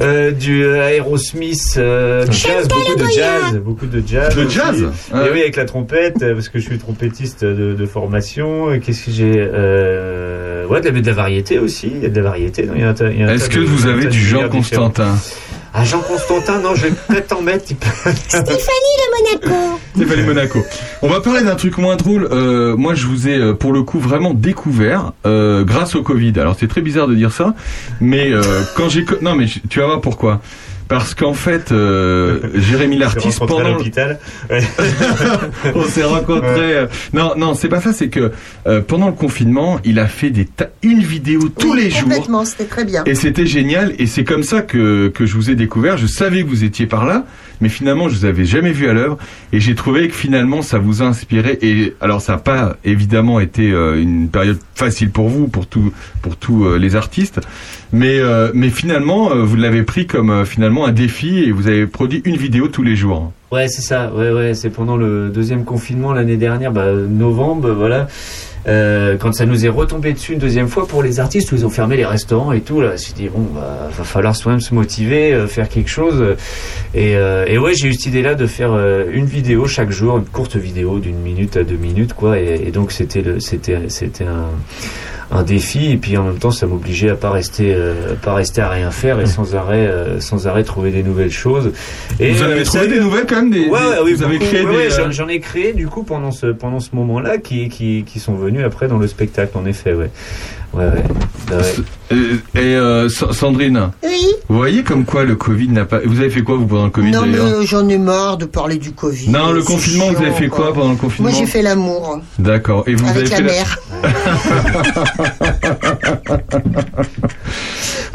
Euh, du Aerosmith, euh, jazz, beaucoup de jazz, beaucoup de jazz. De jazz Et Ouais. oui, avec la trompette, parce que je suis trompettiste de, de formation. Euh, Qu'est-ce que j'ai euh, Ouais, de la, de la variété aussi. Il y a de la variété. Est-ce que de- vous avez du Jean. Constantin Ah, Jean Constantin, non, je vais peut-être t'en mettre. Stéphanie de Monaco. Stéphanie Monaco. On va parler d'un truc moins drôle. Euh, moi, je vous ai euh, pour le coup vraiment découvert euh, grâce au Covid. Alors c'est très bizarre de dire ça, mais euh, quand j'ai non mais tu vas voir pourquoi. Parce qu'en fait, euh, Jérémy [LAUGHS] à pendant l'hôpital. Ouais. [LAUGHS] on s'est rencontrés. euh, Non, non, c'est pas ça. C'est que euh, pendant le confinement, il a fait des ta- une vidéo tous Oui, les jours. Complètement, c'était très bien. Et c'était génial. Et c'est comme ça que, que je vous ai découvert. Je savais que vous étiez par là, mais finalement, je vous avais jamais vu à l'œuvre. Et j'ai trouvé que finalement, ça vous a inspiré. Et alors, ça n'a pas évidemment été euh, une période facile pour vous, pour tout, pour tous euh, les artistes. Mais, euh, mais finalement, vous l'avez pris comme finalement un défi et vous avez produit une vidéo tous les jours. Ouais, c'est ça. Ouais, ouais, c'est pendant le deuxième confinement l'année dernière, bah, novembre, voilà. Euh, quand ça nous est retombé dessus une deuxième fois pour les artistes où ils ont fermé les restaurants et tout là, je dit bon bah va falloir soi-même se motiver, euh, faire quelque chose et, euh, et ouais j'ai eu cette idée là de faire une vidéo chaque jour, une courte vidéo d'une minute à deux minutes quoi et, et donc c'était c'était c'était un un défi et puis en même temps ça m'obligeait à pas rester euh, pas rester à rien faire et sans arrêt euh, sans arrêt trouver des nouvelles choses. Et vous en euh, avez trouvé des nouvelles quand même des, Ouais, des- oui, Vous avez créé Ouais, des. euh, j'en- ai créé du coup pendant ce pendant ce moment-là qui qui qui sont venus après dans le spectacle en effet ouais ouais ouais, ouais. euh, et euh, Sa- Sandrine, Oui. vous voyez comme quoi le Covid n'a pas. Vous avez fait quoi vous pendant le Covid Non, mais euh, j'en ai marre de parler du Covid. Non, le confinement, vous avez fait quoi pendant le confinement Moi, j'ai fait l'amour D'accord. Et vous avec avez la fait mère. [LAUGHS]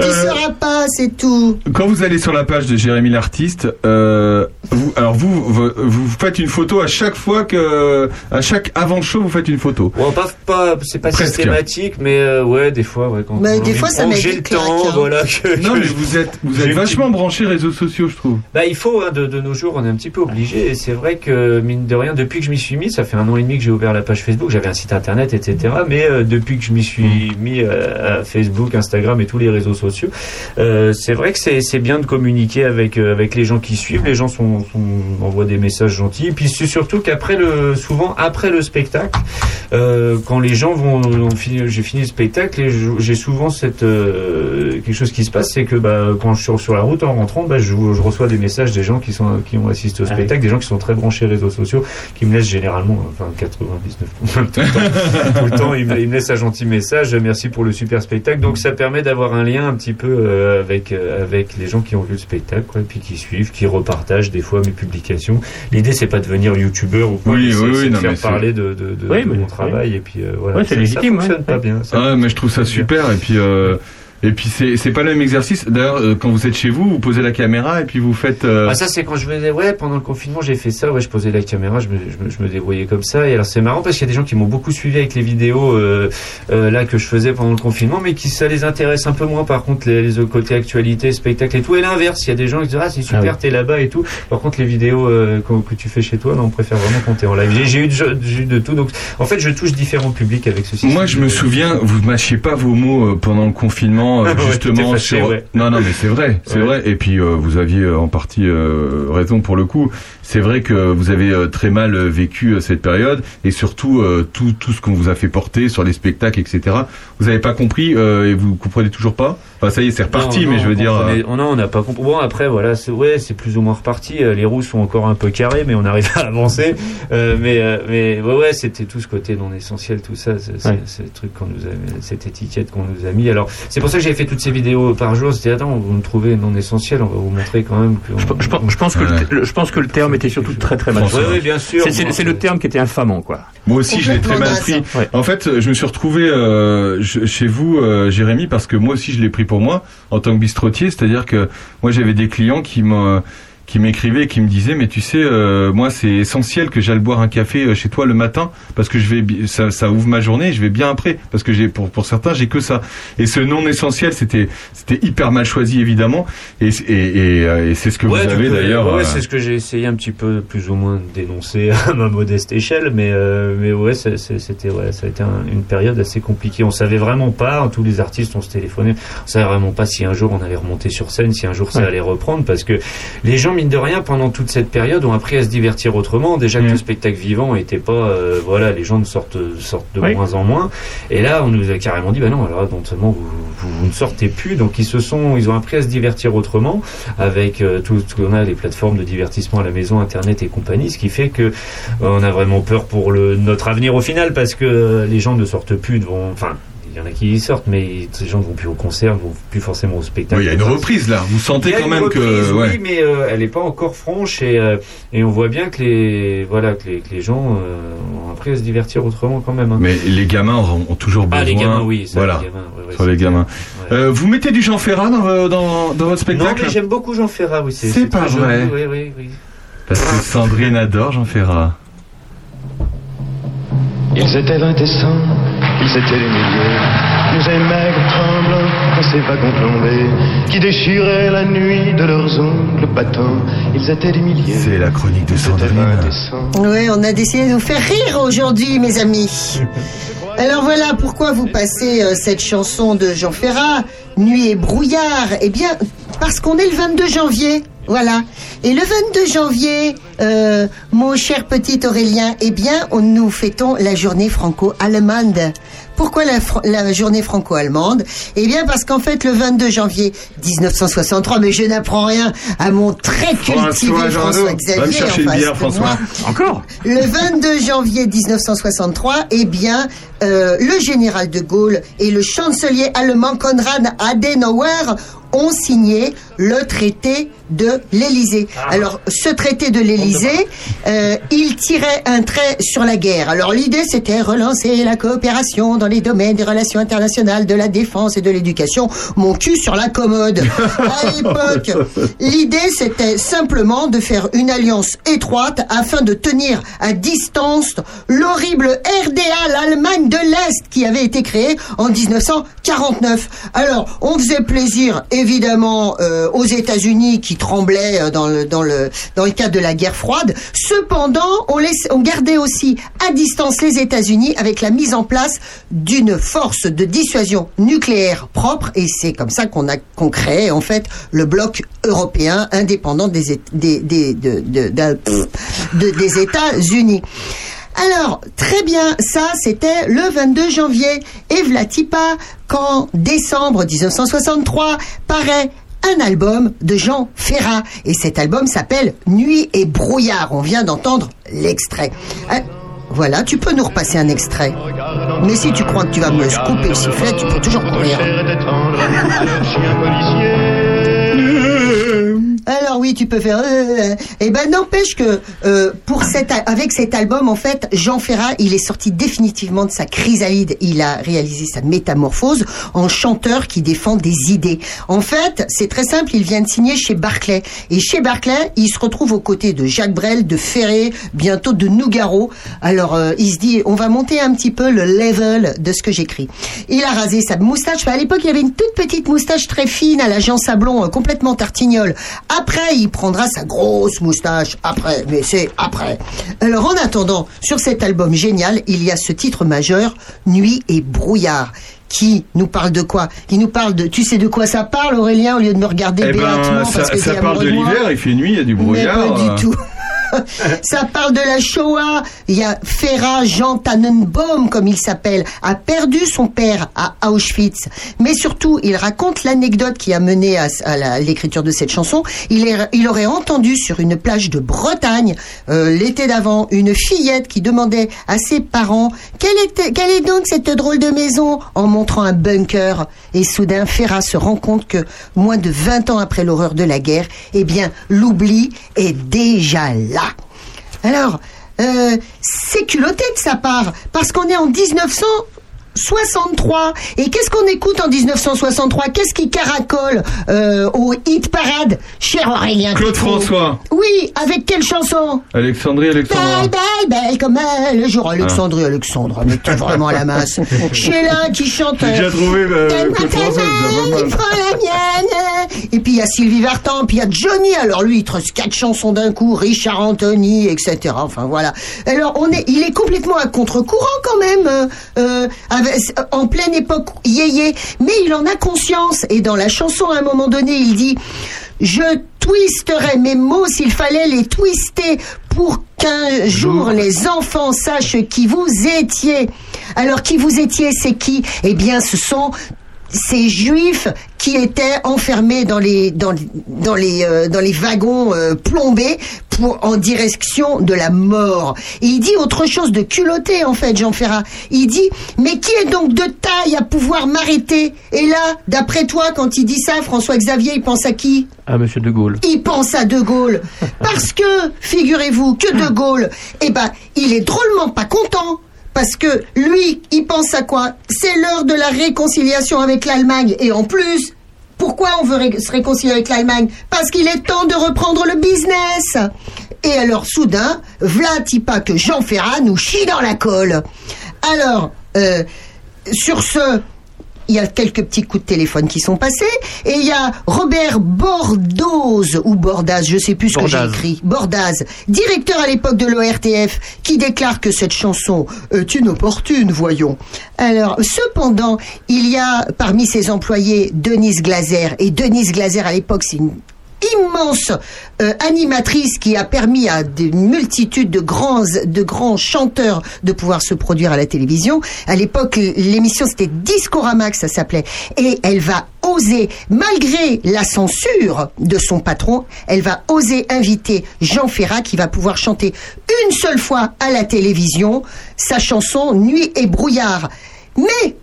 Tu sauras pas, c'est tout. Quand vous allez sur la page de Jérémy l'artiste, euh, vous, alors vous, vous, vous faites une photo à chaque fois que, à chaque avant-show, vous faites une photo. Bon, pas, pas, c'est pas Presque. systématique, mais euh, ouais, des fois, ouais, quand quand des j'ai- fois, ça met j'ai le temps, hein. voilà. [LAUGHS] Que, Non, mais je- vous êtes, vous êtes vachement branchés réseaux sociaux, je trouve. Bah, il faut, hein, de, de nos jours, on est un petit peu obligé. Et c'est vrai que, mine de rien, depuis que je m'y suis mis, ça fait un an et demi que j'ai ouvert la page Facebook, j'avais un site internet, etc. Mais euh, depuis que je m'y suis mis euh, à Facebook, Instagram et tous les réseaux sociaux, euh, c'est vrai que c'est c'est bien de communiquer avec, euh, avec les gens qui suivent. Les gens sont, sont, envoient des messages gentils. Et puis c'est surtout qu'après le, souvent après le spectacle, euh, quand les gens vont, j'ai fini le spectacle, et je- j'ai souvent cette euh, quelque chose qui se passe, c'est que bah, quand je suis sur la route en rentrant, bah, je, je reçois des messages des gens qui sont qui ont assisté au Ah spectacle, des gens qui sont très branchés réseaux sociaux, qui me laissent généralement, enfin 99 [LAUGHS] tout le temps, tout le temps, ils me, ils me laissent un gentil message, merci pour le super spectacle. Donc ça permet d'avoir un lien un petit peu euh, avec euh, avec les gens qui ont vu le spectacle, quoi, et puis qui suivent, qui repartagent des fois mes publications. L'idée c'est pas de devenir youtubeur ou quoi, Oui, oui, de non, mais faire c'est- parler de, de, de, Oui, de mais- mon travail et puis euh, voilà. Ouais, c'est Ça- légitime, Ça fonctionne ouais. pas bien. ça Ah, mais je trouve ça super. Et puis, euh, et puis c'est, c'est pas le même exercice. D'ailleurs, euh, quand vous êtes chez vous, vous posez la caméra et puis vous faites. euh, Ah, ça c'est quand je venais ouais pendant le confinement j'ai fait ça ouais je posais la caméra je me, je me, je me débrouillais comme ça et alors c'est marrant parce qu'il y a des gens qui m'ont beaucoup suivi avec les vidéos euh, euh, là que je faisais pendant le confinement mais qui ça les intéresse un peu moins par contre les, les autres côtés actualité spectacle et tout et l'inverse il y a des gens qui disent ah c'est super Ah oui. t'es là-bas et tout par contre les vidéos euh, que, que tu fais chez toi là on préfère vraiment quand t'es en live j'ai, eu de, j'ai eu de tout donc en fait je touche différents publics avec ce système Moi, je me souviens, vous mâchiez pas vos mots euh, pendant le confinement. Justement, euh, [LAUGHS] justement sur. Non, non, mais c'est vrai, c'est Ouais. vrai. Et puis euh, vous aviez euh, en partie euh, raison pour le coup. C'est vrai que vous avez très mal vécu cette période et surtout tout tout ce qu'on vous a fait porter sur les spectacles, etc. Vous n'avez pas compris et vous comprenez toujours pas? Enfin, ça y est, c'est reparti, Non, mais non, je veux on dire. oh non, on n'a pas compris. Bon, après, voilà, c'est ouais, c'est plus ou moins reparti. Les roues sont encore un peu carrées, mais on arrive à [LAUGHS] avancer. Mais, mais ouais, ouais, c'était tout ce côté non essentiel, tout ça, c'est Ouais. le truc qu'on nous a, cette étiquette qu'on nous a mis. Alors, c'est pour ça que j'ai fait toutes ces vidéos par jour. C'était attends, vous me trouvez non essentiel, on va vous montrer quand même que. Je, pense- je pense que le, le- je pense que le terme était surtout très très mal. Oui, oui, bien sûr. C'est- C'est c'est le terme qui était infamant, quoi. Moi aussi, je l'ai très mal pris. En fait, je me suis retrouvé euh, je- chez vous, euh, Jérémy, parce que moi aussi, je l'ai pris pour moi en tant que bistrotier. C'est-à-dire que moi, j'avais des clients qui m'ont qui m'écrivaient et qui me disaient mais tu sais euh, moi c'est essentiel que j'aille boire un café euh, chez toi le matin parce que je vais ça, ça ouvre ma journée et je vais bien après parce que j'ai pour pour certains j'ai que ça. Et ce non essentiel c'était c'était hyper mal choisi évidemment. Et et, et, euh, et c'est ce que Ouais, vous avez d'ailleurs Ouais, euh, c'est ce que j'ai essayé un petit peu, plus ou moins, de dénoncer [LAUGHS] à ma modeste échelle, mais euh, mais ouais, c'était ouais, ça a été un- une période assez compliquée. On savait vraiment pas, tous les artistes ont se téléphoné, on savait vraiment pas si un jour on allait remonter sur scène, si un jour ça allait reprendre, parce que les gens mine de rien pendant toute cette période ont appris à se divertir autrement. Déjà que Mm. le spectacle vivant était pas, euh, voilà, les gens ne sortent sortent de Oui. moins en moins. Et là, on nous a carrément dit, bah non, alors non seulement vous, vous, vous ne sortez plus, donc ils se sont, ils ont appris à se divertir autrement avec euh, tout ce qu'on a, les plateformes de divertissement à la maison, Internet et compagnie, ce qui fait que euh, on a vraiment peur pour le, notre avenir au final parce que les gens ne sortent plus, vont, enfin. Il y en a qui y sortent, mais ces gens ne vont plus au concert, ne vont plus forcément au spectacle. oui, il y a une reprise là vous sentez quand même que ouais. Oui, mais euh, elle n'est pas encore franche et, euh, et on voit bien que les, voilà, que les, que les gens euh, ont appris à se divertir autrement quand même. hein. Mais les gamins ont, ont toujours besoin. Ah, les gamins, oui, ça, voilà. les gamins, ouais, les c'est gamins. Ouais. Euh, vous mettez du Jean Ferrat dans, dans, dans votre Non, spectacle mais j'aime beaucoup Jean Ferrat, oui. C'est pas vrai. joli, Oui, oui, oui. Parce que Sandrine adore Jean Ferrat. Ils étaient vingt et cent, ils étaient des milliers. Nous maigres, tremblants, dans ces wagons plombés, qui déchiraient la nuit de leurs ongles battants. Ils étaient des milliers. C'est la chronique de Sandrine. Oui, on a décidé de vous faire rire aujourd'hui, mes amis. Alors voilà pourquoi vous passez euh, cette chanson de Jean Ferrat, Nuit et brouillard. Eh bien, parce qu'on est le 22 janvier. Voilà. Et le 22 janvier, euh, mon cher petit Aurélien, eh bien, on, nous fêtons la journée franco-allemande. Pourquoi la, journée franco-allemande? Eh bien, parce qu'en fait, le 22 janvier 1963, mais je n'apprends rien à mon très cultivé François Jandot. François François. Encore? Le 22 janvier 1963, eh bien, euh, le général de Gaulle et le chancelier allemand Konrad Adenauer ont signé le traité de l'Élysée. Alors, ce traité de l'Élysée, euh, il tirait un trait sur la guerre. Alors, l'idée, c'était relancer la coopération dans les domaines des relations internationales, de la défense et de l'éducation. Mon cul sur la commode. [LAUGHS] À l'époque, l'idée, c'était simplement de faire une alliance étroite afin de tenir à distance l'horrible RDA, l'Allemagne de l'Est, qui avait été créée en 1949. Alors, on faisait plaisir, évidemment, euh, aux États-Unis qui tremblaient euh, dans le, dans, cadre de la guerre froide. Cependant, on, gardait aussi à distance les États-Unis avec la mise en place d'une force de dissuasion nucléaire propre, et c'est comme ça qu'on a crée en fait le bloc européen indépendant des États-Unis. Alors, très bien, ça c'était le 22 janvier. Et Vlatipa, qu'en décembre 1963 paraît un album de Jean Ferrat. Et cet album s'appelle Nuit et brouillard. On vient d'entendre l'extrait. Euh, voilà, tu peux nous repasser un extrait. Mais si tu crois que tu vas me couper le sifflet, tu peux toujours courir. Alors oui, tu peux faire. Euh, eh ben n'empêche que euh, pour cet a- avec cet album, en fait, Jean Ferrat, il est sorti définitivement de sa chrysalide. Il a réalisé sa métamorphose en chanteur qui défend des idées. En fait, c'est très simple. Il vient de signer chez Barclay et chez Barclay, il se retrouve aux côtés de Jacques Brel, de Ferré, bientôt de Nougaro. Alors euh, il se dit, on va monter un petit peu le level de ce que j'écris. Il a rasé sa moustache. À l'époque, il avait une toute petite moustache très fine à la Jean Sablon, euh, complètement tartignole. Après, il prendra sa grosse moustache. Après, mais c'est après. Alors, en attendant, sur cet album génial, il y a ce titre majeur, Nuit et brouillard. Qui nous parle de quoi? Qui nous parle de. Tu sais de quoi ça parle, Aurélien, au lieu de me regarder Eh ben, béatement ça, parce que ça parle de l'hiver, il fait nuit, il y a du mais brouillard. pas euh. du tout. Ça parle de la Shoah. Il y a Ferra Jean Tannenbaum, comme il s'appelle, a perdu son père à Auschwitz. Mais surtout, il raconte l'anecdote qui a mené à, l'écriture de cette chanson. Il, aurait entendu sur une plage de Bretagne, euh, l'été d'avant, une fillette qui demandait à ses parents quelle est donc cette drôle de maison? en montrant un bunker. Et soudain, Ferra se rend compte que moins de 20 ans après l'horreur de la guerre, eh bien, l'oubli est déjà là. Alors, euh, c'est culotté de sa part, parce qu'on est en 1963. Et qu'est-ce qu'on écoute en 1963 Qu'est-ce qui caracole euh, au hit parade, cher Aurélien Claude François. Oui, avec quelle chanson? Alexandrie, Alexandra. Belle, belle, belle comme elle, le jour Alexandrie, Alexandre, mais t'es vraiment à la masse. Sheila [LAUGHS] qui chante. J'ai déjà trouvé, euh, Claude François. Et puis il y a Sylvie Vartan, puis il y a Johnny. Alors lui, il trosse quatre chansons d'un coup, Richard Anthony, etc. Enfin voilà. Alors on est, il est complètement à contre-courant quand même, euh, euh, avec- en pleine époque yéyé. Mais il en a conscience. Et dans la chanson, à un moment donné, il dit je twisterais mes mots s'il fallait les twister pour qu'un jour les enfants sachent qui vous étiez. Alors qui vous étiez, c'est qui? Eh bien, ce sont ces juifs qui étaient enfermés dans les dans, les- dans les euh, dans les wagons euh, plombés pour en direction de la mort. Et il dit autre chose de culotté en fait, Jean Ferrat. Il dit mais qui est donc de taille à pouvoir m'arrêter? Et là, d'après toi, quand il dit ça, François Xavier, il pense à qui? Ah, monsieur De Gaulle. il pense à De Gaulle. Parce que, figurez-vous, que De [LAUGHS] Gaulle, eh ben, il est drôlement pas content. Parce que lui, il pense à quoi? C'est l'heure de la réconciliation avec l'Allemagne. Et en plus, pourquoi on veut se réconcilier avec l'Allemagne? Parce qu'il est temps de reprendre le business. Et alors, soudain, Vlatipa que Jean Ferrat nous chie dans la colle. Alors, euh, sur ce, il y a quelques petits coups de téléphone qui sont passés et il y a Robert Bordoz ou Bordaz, je sais plus ce que j'ai écrit, Bordaz, directeur à l'époque de l'ORTF, qui déclare que cette chanson est inopportune, voyons. Alors, cependant, il y a parmi ses employés Denise Glaser et Denise Glaser à l'époque, c'est une immense euh, animatrice qui a permis à des multitudes de grands de grands chanteurs de pouvoir se produire à la télévision. À l'époque, l'émission c'était Discorama que ça s'appelait et elle va oser malgré la censure de son patron, elle va oser inviter Jean Ferrat qui va pouvoir chanter une seule fois à la télévision sa chanson Nuit et brouillard. Mais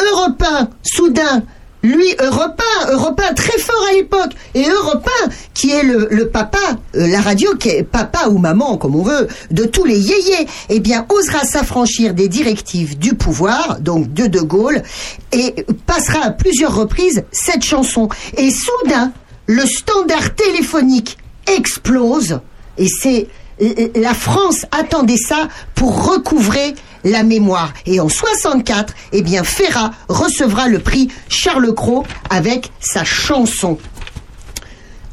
Europe 1, soudain, lui, Europe 1, Europe 1 très fort à l'époque, et Europe 1, qui est le, le papa, euh, la radio qui est papa ou maman, comme on veut, de tous les yéyés, eh bien, osera s'affranchir des directives du pouvoir, donc de De Gaulle, et passera à plusieurs reprises cette chanson. Et soudain, le standard téléphonique explose, et c'est la France attendait ça pour recouvrer la mémoire. Et en 64, eh bien, Ferrat recevra le prix Charles Cros avec sa chanson.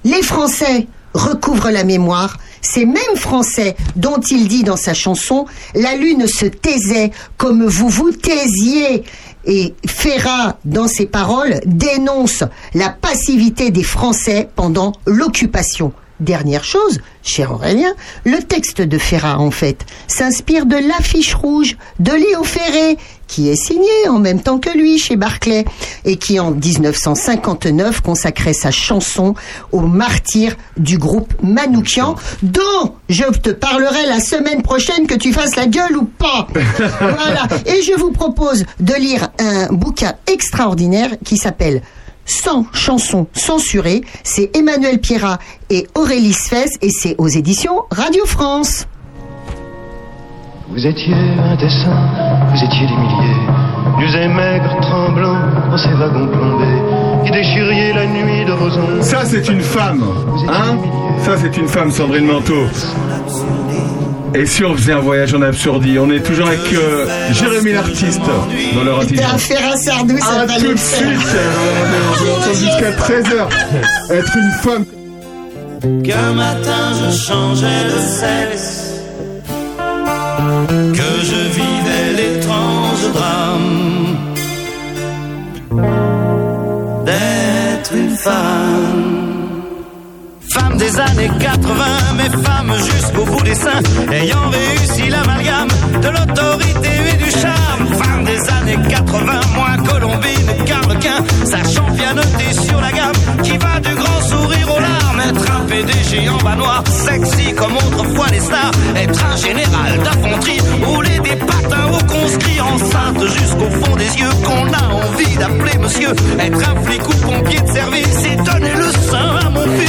Les Français recouvrent la mémoire. Ces mêmes Français dont il dit dans sa chanson La lune se taisait comme vous vous taisiez. Et Ferrat, dans ses paroles, dénonce la passivité des Français pendant l'occupation. Dernière chose, cher Aurélien, le texte de Ferrat, en fait, s'inspire de l'affiche rouge de Léo Ferré, qui est signé en même temps que lui chez Barclay, et qui en 1959 consacrait sa chanson aux martyrs du groupe Manoukian, dont je te parlerai la semaine prochaine que tu fasses la gueule ou pas. [LAUGHS] voilà. Et je vous propose de lire un bouquin extraordinaire qui s'appelle 100 chansons censurées. C'est Emmanuel Pierrat et Aurélie Sfez et c'est aux éditions Radio France. Vous étiez indécents, vous étiez des milliers, nus et maigres, tremblants dans ces wagons plombés, qui déchiriez la nuit de vos ongles. Ça, c'est une femme. Hein Ça, c'est une femme, Sandrine Manteau. Et si on faisait un voyage en absurdie On est toujours avec euh, Jérémy l'artiste dans leur T'es un intelligence. fer à sardou, ça va tout le de faire. suite, euh, on jusqu'à 13h. Être une femme. qu'un matin je changeais de sexe, que je vivais l'étrange drame d'être une femme. Femme des années 80, mais femme jusqu'au bout des seins, ayant réussi l'amalgame de l'autorité et du charme. Femme des années 80, moins Colombine, Carlequin, sachant pianoter sur la gamme, qui va du grand sourire aux larmes. Être un PDG en bas noir, sexy comme autrefois les stars. Être un général d'infanterie, rouler des patins au conscrit, enceinte jusqu'au fond des yeux, qu'on a envie d'appeler monsieur. Être un flic ou pompier de service et donner le sein à mon fils.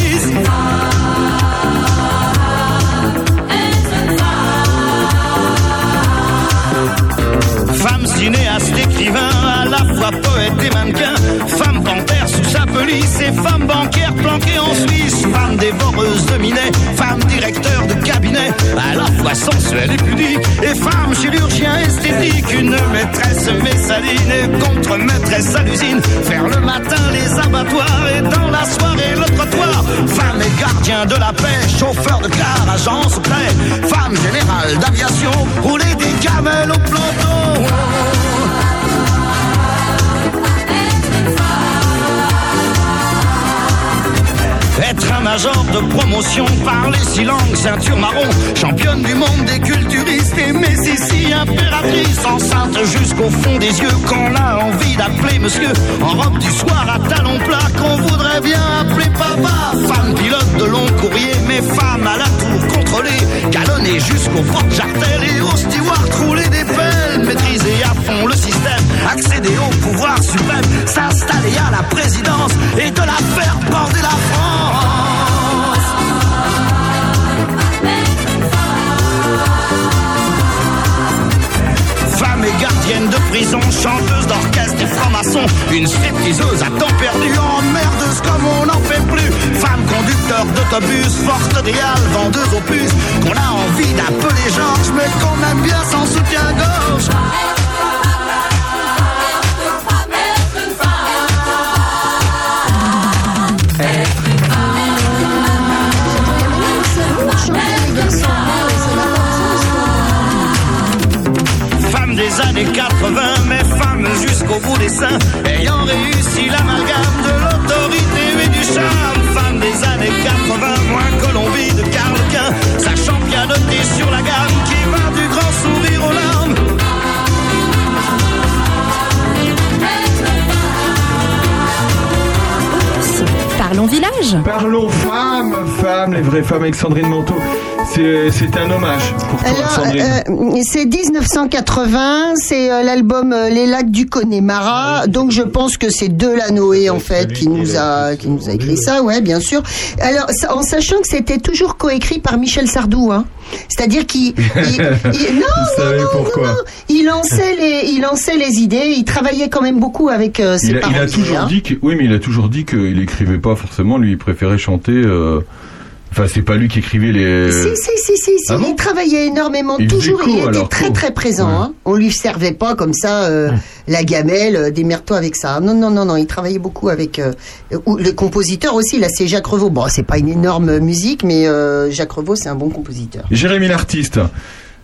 Écrivain, à la fois poète et mannequin. Femme panthère sous sa police et femme bancaire planquée en Suisse. Femme dévoreuse de minet, femme directeur de cabinet, à la fois sensuelle et pudique. Et femme chirurgien esthétique, une maîtresse messaline et contre-maîtresse à l'usine. Faire le matin les abattoirs et dans la soirée le trottoir. Femme et gardien de la paix, chauffeur de car, agent secret. Femme générale d'aviation, rouler des camels au planton. Être un major de promotion, parler six langues, ceinture marron, championne du monde des culturistes et Messissi, impératrice, enceinte jusqu'au fond des yeux, qu'on a envie d'appeler monsieur, en robe du soir à talons plats, qu'on voudrait bien appeler papa. Femme pilote de long courrier, mais femme à la tour contrôlée, galonnée jusqu'au porte jartel et au steward rouler des pelles, maîtriser à fond le système, accéder au pouvoir suprême, s'installer à la présidence et de la faire border la France. De prison, chanteuse d'orchestre et franc-maçon, une stripteaseuse à temps perdu, emmerdeuse comme on n'en fait plus. Femme conducteur d'autobus, forte idéal, vendeuse aux puces, qu'on a envie d'appeler Georges, mais qu'on aime bien sans soutien-gorge. Ayant réussi l'amalgame de l'autorité et du charme. Femme des années 80, moins Colombie de Carlequin, sachant pianoter sur la gamme, qui va du grand sourire aux larmes. Parlons village. Parlons femmes, femmes, les vraies femmes avec Sandrine Manteau. C'est un hommage pour toi, Alors, Sandrine. euh, c'est 1980, c'est euh, l'album euh, Les Lacs du Connemara. Donc je pense que c'est Delanoé en fait qui nous a qui nous a écrit ça, ouais, bien sûr. Alors en sachant que c'était toujours coécrit par Michel Sardou, hein. C'est-à-dire qu'il [LAUGHS] il- il- non, Il savait pourquoi. il lançait les il lançait les idées, il travaillait quand même beaucoup avec euh, ses Il a, il a toujours hein. dit que, oui, mais il a toujours dit qu'il écrivait pas forcément. Lui, il préférait chanter. Euh, Enfin, c'est pas lui qui écrivait les. Si, si, si, si, si. Ah bon il travaillait énormément, Il toujours, il était alors, très très présent. Hein. On lui servait pas comme ça euh, la gamelle, euh, démerde-toi avec ça. Non, non, non, non, il travaillait beaucoup avec euh, les compositeurs aussi. Là, c'est Jacques Revaux. Bon, c'est pas une énorme musique, mais euh, Jacques Revaux, c'est un bon compositeur. Jérémy l'artiste.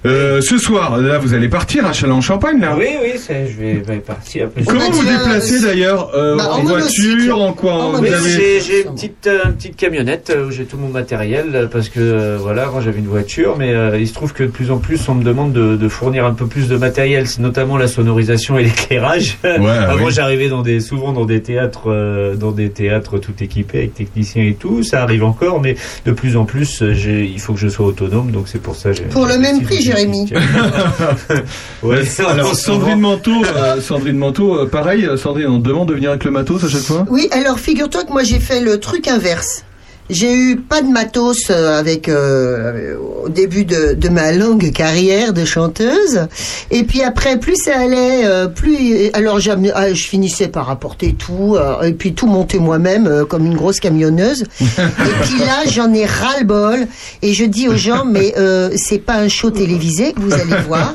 Euh, ce soir, là, vous allez partir à Châlons-en-Champagne, là. Oui, oui, c'est- je vais, vais partir. Après, Comment vous déplacez d'ailleurs euh, Bah, En en voiture, en quoi Oui, avez- j'ai j'ai une petite, euh, une petite camionnette euh, où j'ai tout mon matériel euh, parce que euh, voilà, avant j'avais une voiture, mais euh, il se trouve que de plus en plus on me demande de, de fournir un peu plus de matériel, notamment la sonorisation et l'éclairage. [LAUGHS] avant oui. j'arrivais dans des, souvent dans des théâtres, euh, dans des théâtres tout équipés avec techniciens et tout, ça arrive encore, mais de plus en plus euh, j'ai- il faut que je sois autonome, donc c'est pour ça. j'ai- Pour le même prix, Jérémy. [LAUGHS] Ouais, [LAUGHS] Alors, moment. Sandrine Manteau, euh, Sandrine Manteau, euh, pareil, euh, Sandrine, on te demande de venir avec le matos à chaque fois Oui, alors figure-toi que moi j'ai fait le truc inverse. J'ai eu pas de matos euh, avec euh, au début de, de ma longue carrière de chanteuse. Et puis après, plus ça allait, euh, plus alors ah, je finissais par apporter tout euh, et puis tout monter moi-même comme une grosse camionneuse. [LAUGHS] et puis là, j'en ai ras le bol et je dis aux gens mais c'est pas un show télévisé que vous allez voir.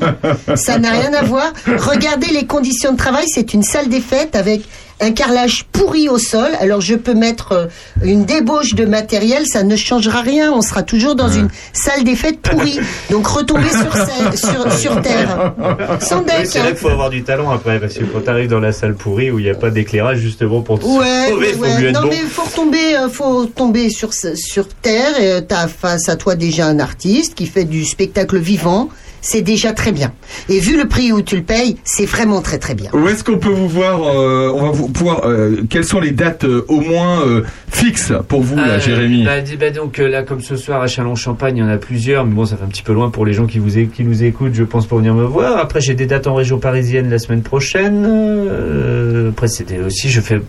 Ça n'a rien à voir. Regardez les conditions de travail. C'est une salle des fêtes avec un carrelage pourri au sol. Alors je peux mettre euh, une débauche de matériel, ça ne changera rien. On sera toujours dans une salle des fêtes pourrie. Donc retomber sur, [LAUGHS] scène- sur, sur terre. Sans Oui, c'est là hein. qu'il faut avoir du talent après, parce que quand t'arrives dans la salle pourrie où il n'y a pas d'éclairage, justement, pour te Ouais, sauver, ouais, faut non bon. mais faut retomber, euh, faut tomber sur sur terre. Et euh, t'as face à toi déjà un artiste qui fait du spectacle vivant. C'est déjà très bien. Et vu le prix où tu le payes, c'est vraiment très très bien. Où est-ce qu'on peut vous voir euh, On va vous pouvoir. euh, quelles sont les dates euh, au moins euh, fixes pour vous, là, Jérémy bah, dis- bah, donc là, comme ce soir à Chalon-Champagne, il y en a plusieurs, mais bon, ça fait un petit peu loin pour les gens qui vous qui nous écoutent, je pense, pour venir me voir. Après, j'ai des dates en région parisienne la semaine prochaine. Euh, après, c'était aussi, je fais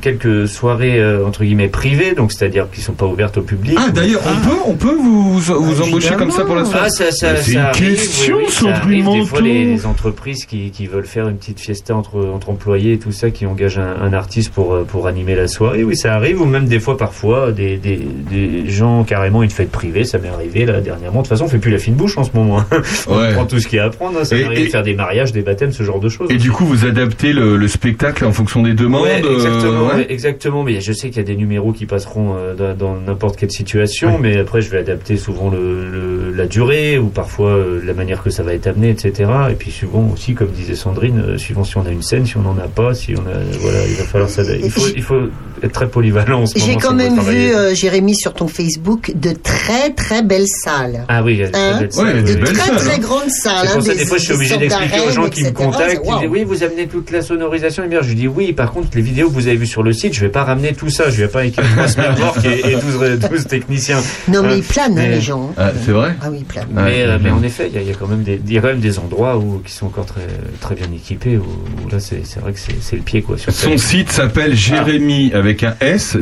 quelques soirées euh, entre guillemets privées, donc c'est-à-dire qui sont pas ouvertes au public. Ah, d'ailleurs, on peut, on peut vous, vous embaucher comme ça pour la soirée Ah, ça oui, oui, arrive. Des fois, les, les entreprises qui, qui veulent faire une petite fiesta entre, entre employés et tout ça, qui engagent un, un artiste pour, euh, pour animer la soirée, oui, ça arrive. Ou même des fois, parfois, des, des, des gens carrément une fête privée, ça m'est arrivé là dernièrement. De toute façon, on fait plus la fine bouche en ce moment. hein. [LAUGHS] on Ouais. prend tout ce qu'il y a à prendre. hein. Ça Et- m'est arrivé et- de faire des mariages, des baptêmes, ce genre de choses. Et du coup, vous adaptez le, le spectacle en fonction des demandes Ouais, euh, exactement, ouais ouais, exactement. Mais je sais qu'il y a des numéros qui passeront euh, dans dans n'importe quelle situation, mais après je vais adapter souvent le, le- la durée ou parfois euh, la manière que ça va être amené, etc. Et puis suivant aussi, comme disait Sandrine, euh, suivant si on a une scène, si on n'en a pas, si on a, voilà, il va falloir s'adapter. Il faut, il faut être très polyvalent. J'ai quand même vu, euh, Jérémy, sur ton Facebook, de très très belles salles. Ah oui, il y a des Hein très belles salles, de oui, oui. très très grandes salles. C'est pour hein, ça, des fois, je suis obligé d'expliquer aux gens qui me contactent. C'est Ils disent, oui, vous amenez toute la sonorisation. Et bien, je lui dis, oui, par contre, les vidéos que vous avez vues sur le site, je vais pas ramener tout ça. Je vais pas écrire trois smermorques et, et 12, 12 techniciens. Non, mais Hein. ils planent, hein, les gens. Ah, c'est vrai Ah oui, ils planent. mais, euh, mais en effet, il y, a- a quand même des, il y a quand même des endroits où, qui sont encore très, très bien équipés. Où, où là, c'est c'est vrai que c'est le pied, quoi. Sur Son site s'appelle Jérémy avec un S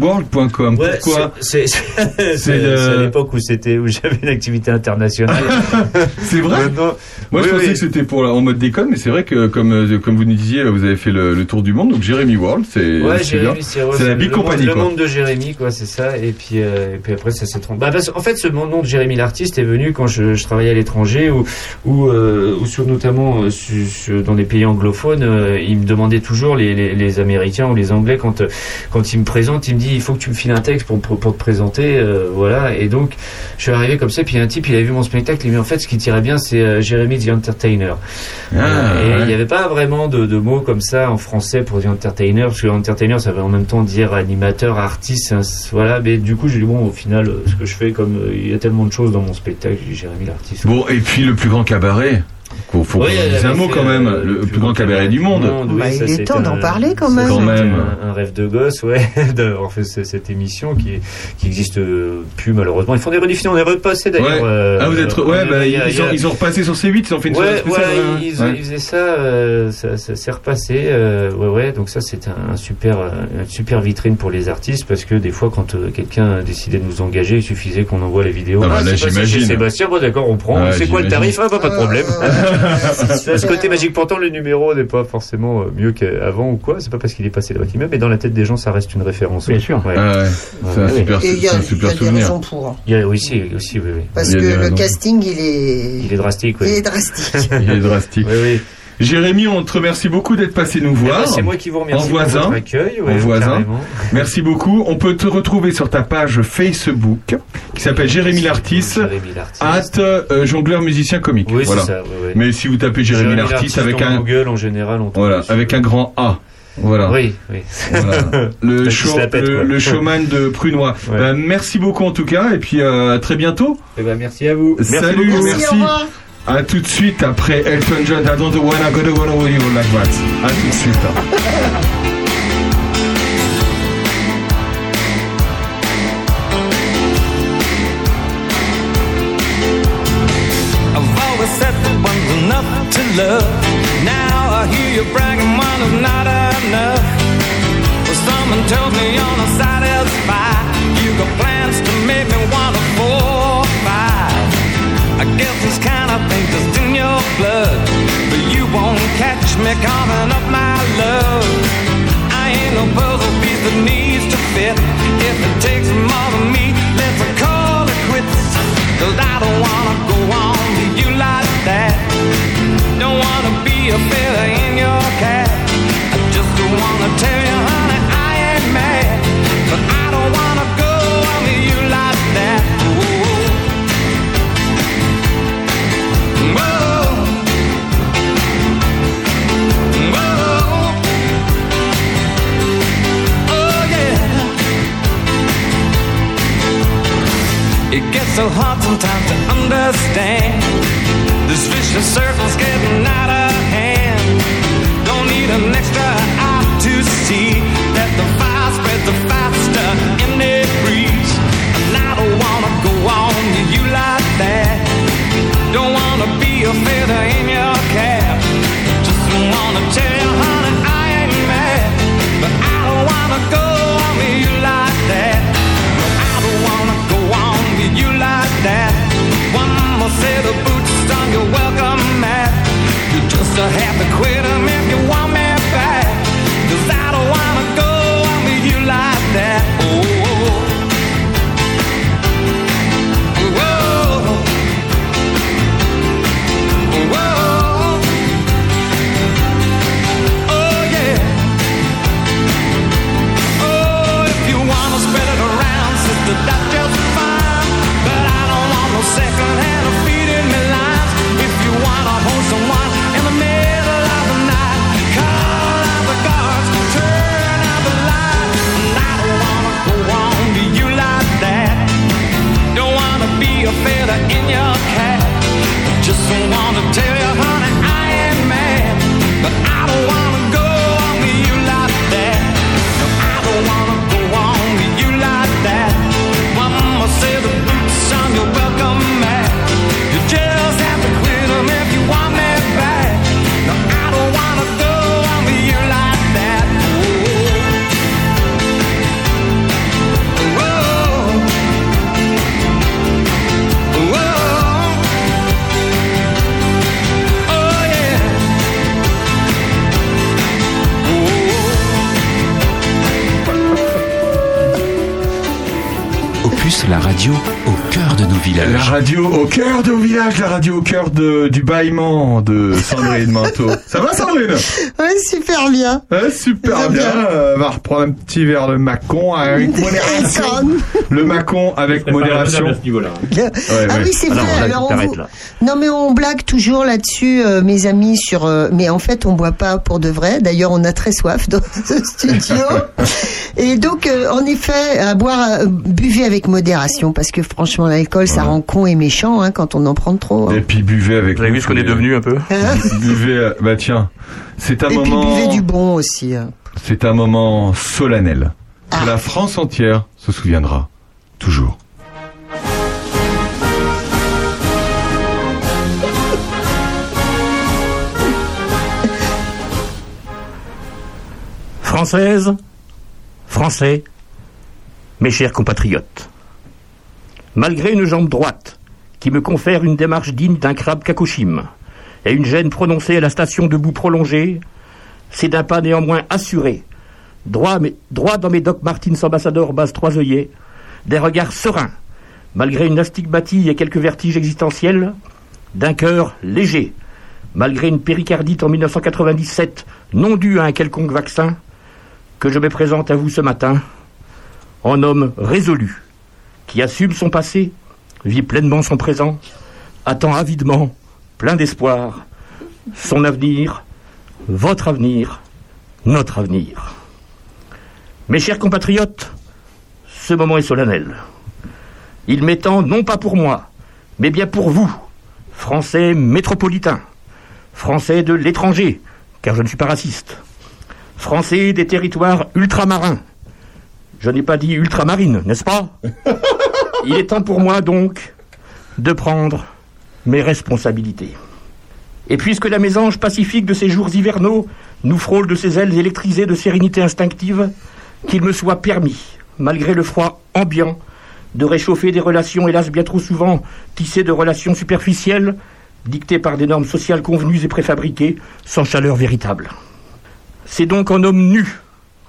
world.com. Ouais, Pourquoi c'est- [LAUGHS] le- à l'époque où c'était où j'avais une activité internationale. [LAUGHS] C'est vrai Maintenant- Moi, je Oui, pensais oui. que c'était pour en mode déconne, mais c'est vrai que comme euh, comme vous nous disiez, vous avez fait le, le tour du monde, donc Jérémy World, c'est Ouais, c'est la big compagnie Le monde de Jérémy, quoi, c'est ça. Et puis, euh, et puis après, ça s'est trompé. Bah, parce- en fait, ce nom de Jérémy l'artiste est venu quand je, je travaillais à l'étranger ou, ou, euh, ou sur, notamment euh, su- su- dans les pays anglophones, euh, ils me demandaient toujours, les, les, les Américains ou les Anglais, quand, euh, quand ils me présentent, ils me disent, il faut que tu me files un texte pour, pour, pour te présenter, euh, voilà. Et donc, je suis arrivé comme ça, puis un type, il avait vu mon spectacle, il m'a dit, en fait, ce qui tirait bien, c'est euh, Jérémy the Entertainer. Ah, et il n'y avait pas vraiment de, de mots comme ça en français pour dire entertainer, parce que entertainer, ça veut en même temps dire animateur, artiste, hein, voilà. Mais du coup, j'ai dit, bon, au final, ce que je fais, comme euh, il y a tellement de choses dans mon spectacle, j'ai dit, Jérémy l'artiste. Bon, et puis le plus grand cabaret. Faut, faut Oui, un mot quand même. euh, le plus grand cabaret du monde. Bah, il ça, est temps d'en parler, quand même. Quand même. Un, un rêve de gosse, ouais, [LAUGHS] d'avoir fait ce- cette émission qui, qui existe euh, plus malheureusement. Ils font des rediffusions, on est repassé Ouais. d'ailleurs. euh, ah, vous êtes. Ouais, bah, a- ils, ont, a- ils ont repassé sur C8, ils ont fait une soirée Ouais, spéciale. ouais. ils, Ouais. ils faisaient ça, euh, ça, ça s'est repassé, euh, ouais, ouais. Donc ça, c'est un, un super, une super vitrine pour les artistes parce que des fois, quand euh, quelqu'un décidait de nous engager, il suffisait qu'on envoie les vidéos. Ah, bah, là, chez j'imagine. Sébastien, bon d'accord, on prend. C'est quoi le tarif. Ah, bah, pas de problème. [LAUGHS] ce côté magique. Pourtant, le numéro n'est pas forcément euh, mieux qu'avant ou quoi. C'est pas parce qu'il est passé là-bas qu'il mais dans la tête des gens, ça reste une référence. Bien sûr. Ouais. Ah ouais. C'est un Ouais. super, Et il y c'est a, un y super des souvenir. raisons pour. Il y a aussi, aussi, oui, oui. Parce y que le casting, il est, Il est drastique, oui. il est drastique. [LAUGHS] Il est drastique. Oui, oui. Jérémy, on te remercie beaucoup d'être passé nous Eh ben, voir. C'est moi qui vous remercie En pour voisin. votre accueil. ouais, en voisin. carrément. Merci beaucoup. On peut te retrouver sur ta page Facebook qui s'appelle Jérémy l'artiste. Jérémy l'artiste. Hâte euh, jongleur musicien comique. Oui, voilà. c'est ça. ouais, ouais. Mais si vous tapez Jérémy, Jérémy l'artiste avec un Google en général, on voilà, dessus. avec un grand A. Voilà. Oui, oui. Voilà. [LAUGHS] Le, show- pète, showman de Prunois. Ouais. Ben, merci beaucoup en tout cas et puis euh, à très bientôt. Eh ben, merci à vous. Salut, Merci, merci. au revoir. À tout de suite après Elton John. I don't wanna go to to you like that. À tout de suite. To love. catch me calling up my love. I ain't no puzzle piece that needs to fit. If it takes more than me, let's call it quits. Cause I don't wanna go on to you like that. Don't wanna be a feather in your cap. I just don't wanna tell you, honey, I ain't mad. But I so hard sometimes to understand. This vicious circle's getting out of hand. Don't need an extra eye to see that the fire spreads the faster in the breeze. And I don't wanna go on to you like that. Don't wanna be a feather in your cap. Just wanna tell you, honey, I ain't mad. But I don't wanna go set of boots on your welcome mat. You just have to quit 'em if you want me Just wanna tell you, radio La radio au cœur de nos villages, la radio au cœur de, du bâillement de Sandrine Manteau. [LAUGHS] Ça va Sandrine? Ouais, super bien. Ouais, super Très bien. bien. Euh, on va reprendre un petit verre de Macon avec [LAUGHS] modération. Le Macon avec modération. à ce niveau-là. Ouais, ah ouais. oui, c'est Ah non, vrai. là, Alors, on t'arrêtes, vous- là. Non, mais on blague toujours là-dessus, euh, mes amis, sur. euh, mais en fait, on boit pas pour de vrai. D'ailleurs, on a très soif dans [LAUGHS] ce studio. Et donc, euh, en effet, à boire, euh, buvez avec modération, parce que franchement, l'alcool, ça rend con et méchant hein, quand on en prend trop. hein. Et puis buvez avec Vous avez vu ce qu'on est devenu un peu [LAUGHS] Buvez, euh, bah tiens, c'est un Et puis moment, buvez du bon aussi. hein. c'est un moment solennel Ah. que la France entière se souviendra toujours. Française, Français, mes chers compatriotes, malgré une jambe droite qui me confère une démarche digne d'un crabe kakoshim et une gêne prononcée à la station debout prolongée, c'est d'un pas néanmoins assuré, droit dans mes Doc Martins ambassadeurs base trois œillets, des regards sereins, malgré une astigmatie et quelques vertiges existentiels, d'un cœur léger, malgré une péricardite en 1997 non due à un quelconque vaccin, que je me présente à vous ce matin en homme résolu, qui assume son passé, vit pleinement son présent, attend avidement, plein d'espoir, son avenir, votre avenir, notre avenir. Mes chers compatriotes, ce moment est solennel. Il m'étend non pas pour moi, mais bien pour vous, Français métropolitains, Français de l'étranger, car je ne suis pas raciste, Français des territoires ultramarins. Je n'ai pas dit ultramarine, n'est-ce pas [LAUGHS] Il est temps pour moi donc de prendre mes responsabilités. Et puisque la mésange pacifique de ces jours hivernaux nous frôle de ses ailes électrisées de sérénité instinctive, qu'il me soit permis, malgré le froid ambiant, de réchauffer des relations, hélas bien trop souvent tissées de relations superficielles, dictées par des normes sociales convenues et préfabriquées, sans chaleur véritable. C'est donc un homme nu.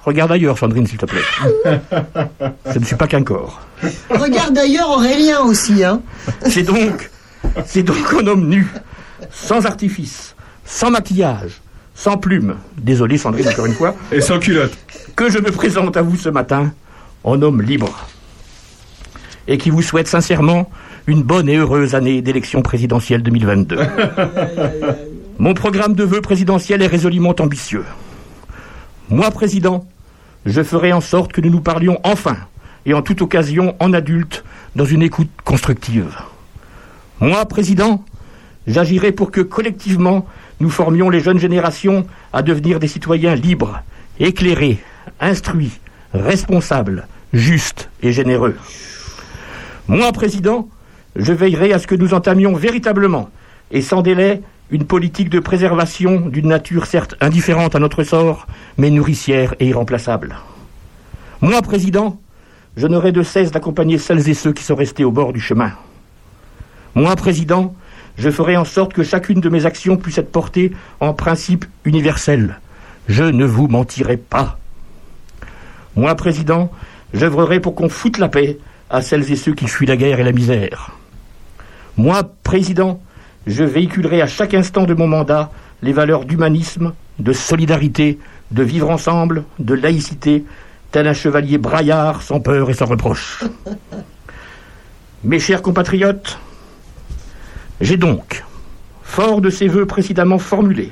Regarde ailleurs, Sandrine, s'il te plaît. [LAUGHS] Je ne suis pas qu'un corps. Regarde d'ailleurs Aurélien aussi. Hein. C'est donc, c'est donc un homme nu, sans artifice, sans maquillage, sans plumes. Désolé, Sandrine, encore une fois. Et sans culotte. Que je me présente à vous ce matin en homme libre. Et qui vous souhaite sincèrement une bonne et heureuse année d'élection présidentielle 2022. Mon programme de vœux présidentiel est résolument ambitieux. Moi, président, je ferai en sorte que nous nous parlions enfin, et en toute occasion, en adulte, dans une écoute constructive. Moi, président, j'agirai pour que collectivement nous formions les jeunes générations à devenir des citoyens libres, éclairés, instruits, responsables, justes et généreux. Moi, président, je veillerai à ce que nous entamions véritablement et sans délai une politique de préservation d'une nature certes indifférente à notre sort, mais nourricière et irremplaçable. Moi, président, je n'aurai de cesse d'accompagner celles et ceux qui sont restés au bord du chemin. Moi, président, je ferai en sorte que chacune de mes actions puisse être portée en principe universel. Je ne vous mentirai pas. Moi, président, j'œuvrerai pour qu'on foute la paix à celles et ceux qui fuient la guerre et la misère. Moi, président, je véhiculerai à chaque instant de mon mandat les valeurs d'humanisme, de solidarité, de vivre ensemble, de laïcité, tel un chevalier braillard sans peur et sans reproche. Mes chers compatriotes, j'ai donc, fort de ces vœux précédemment formulés,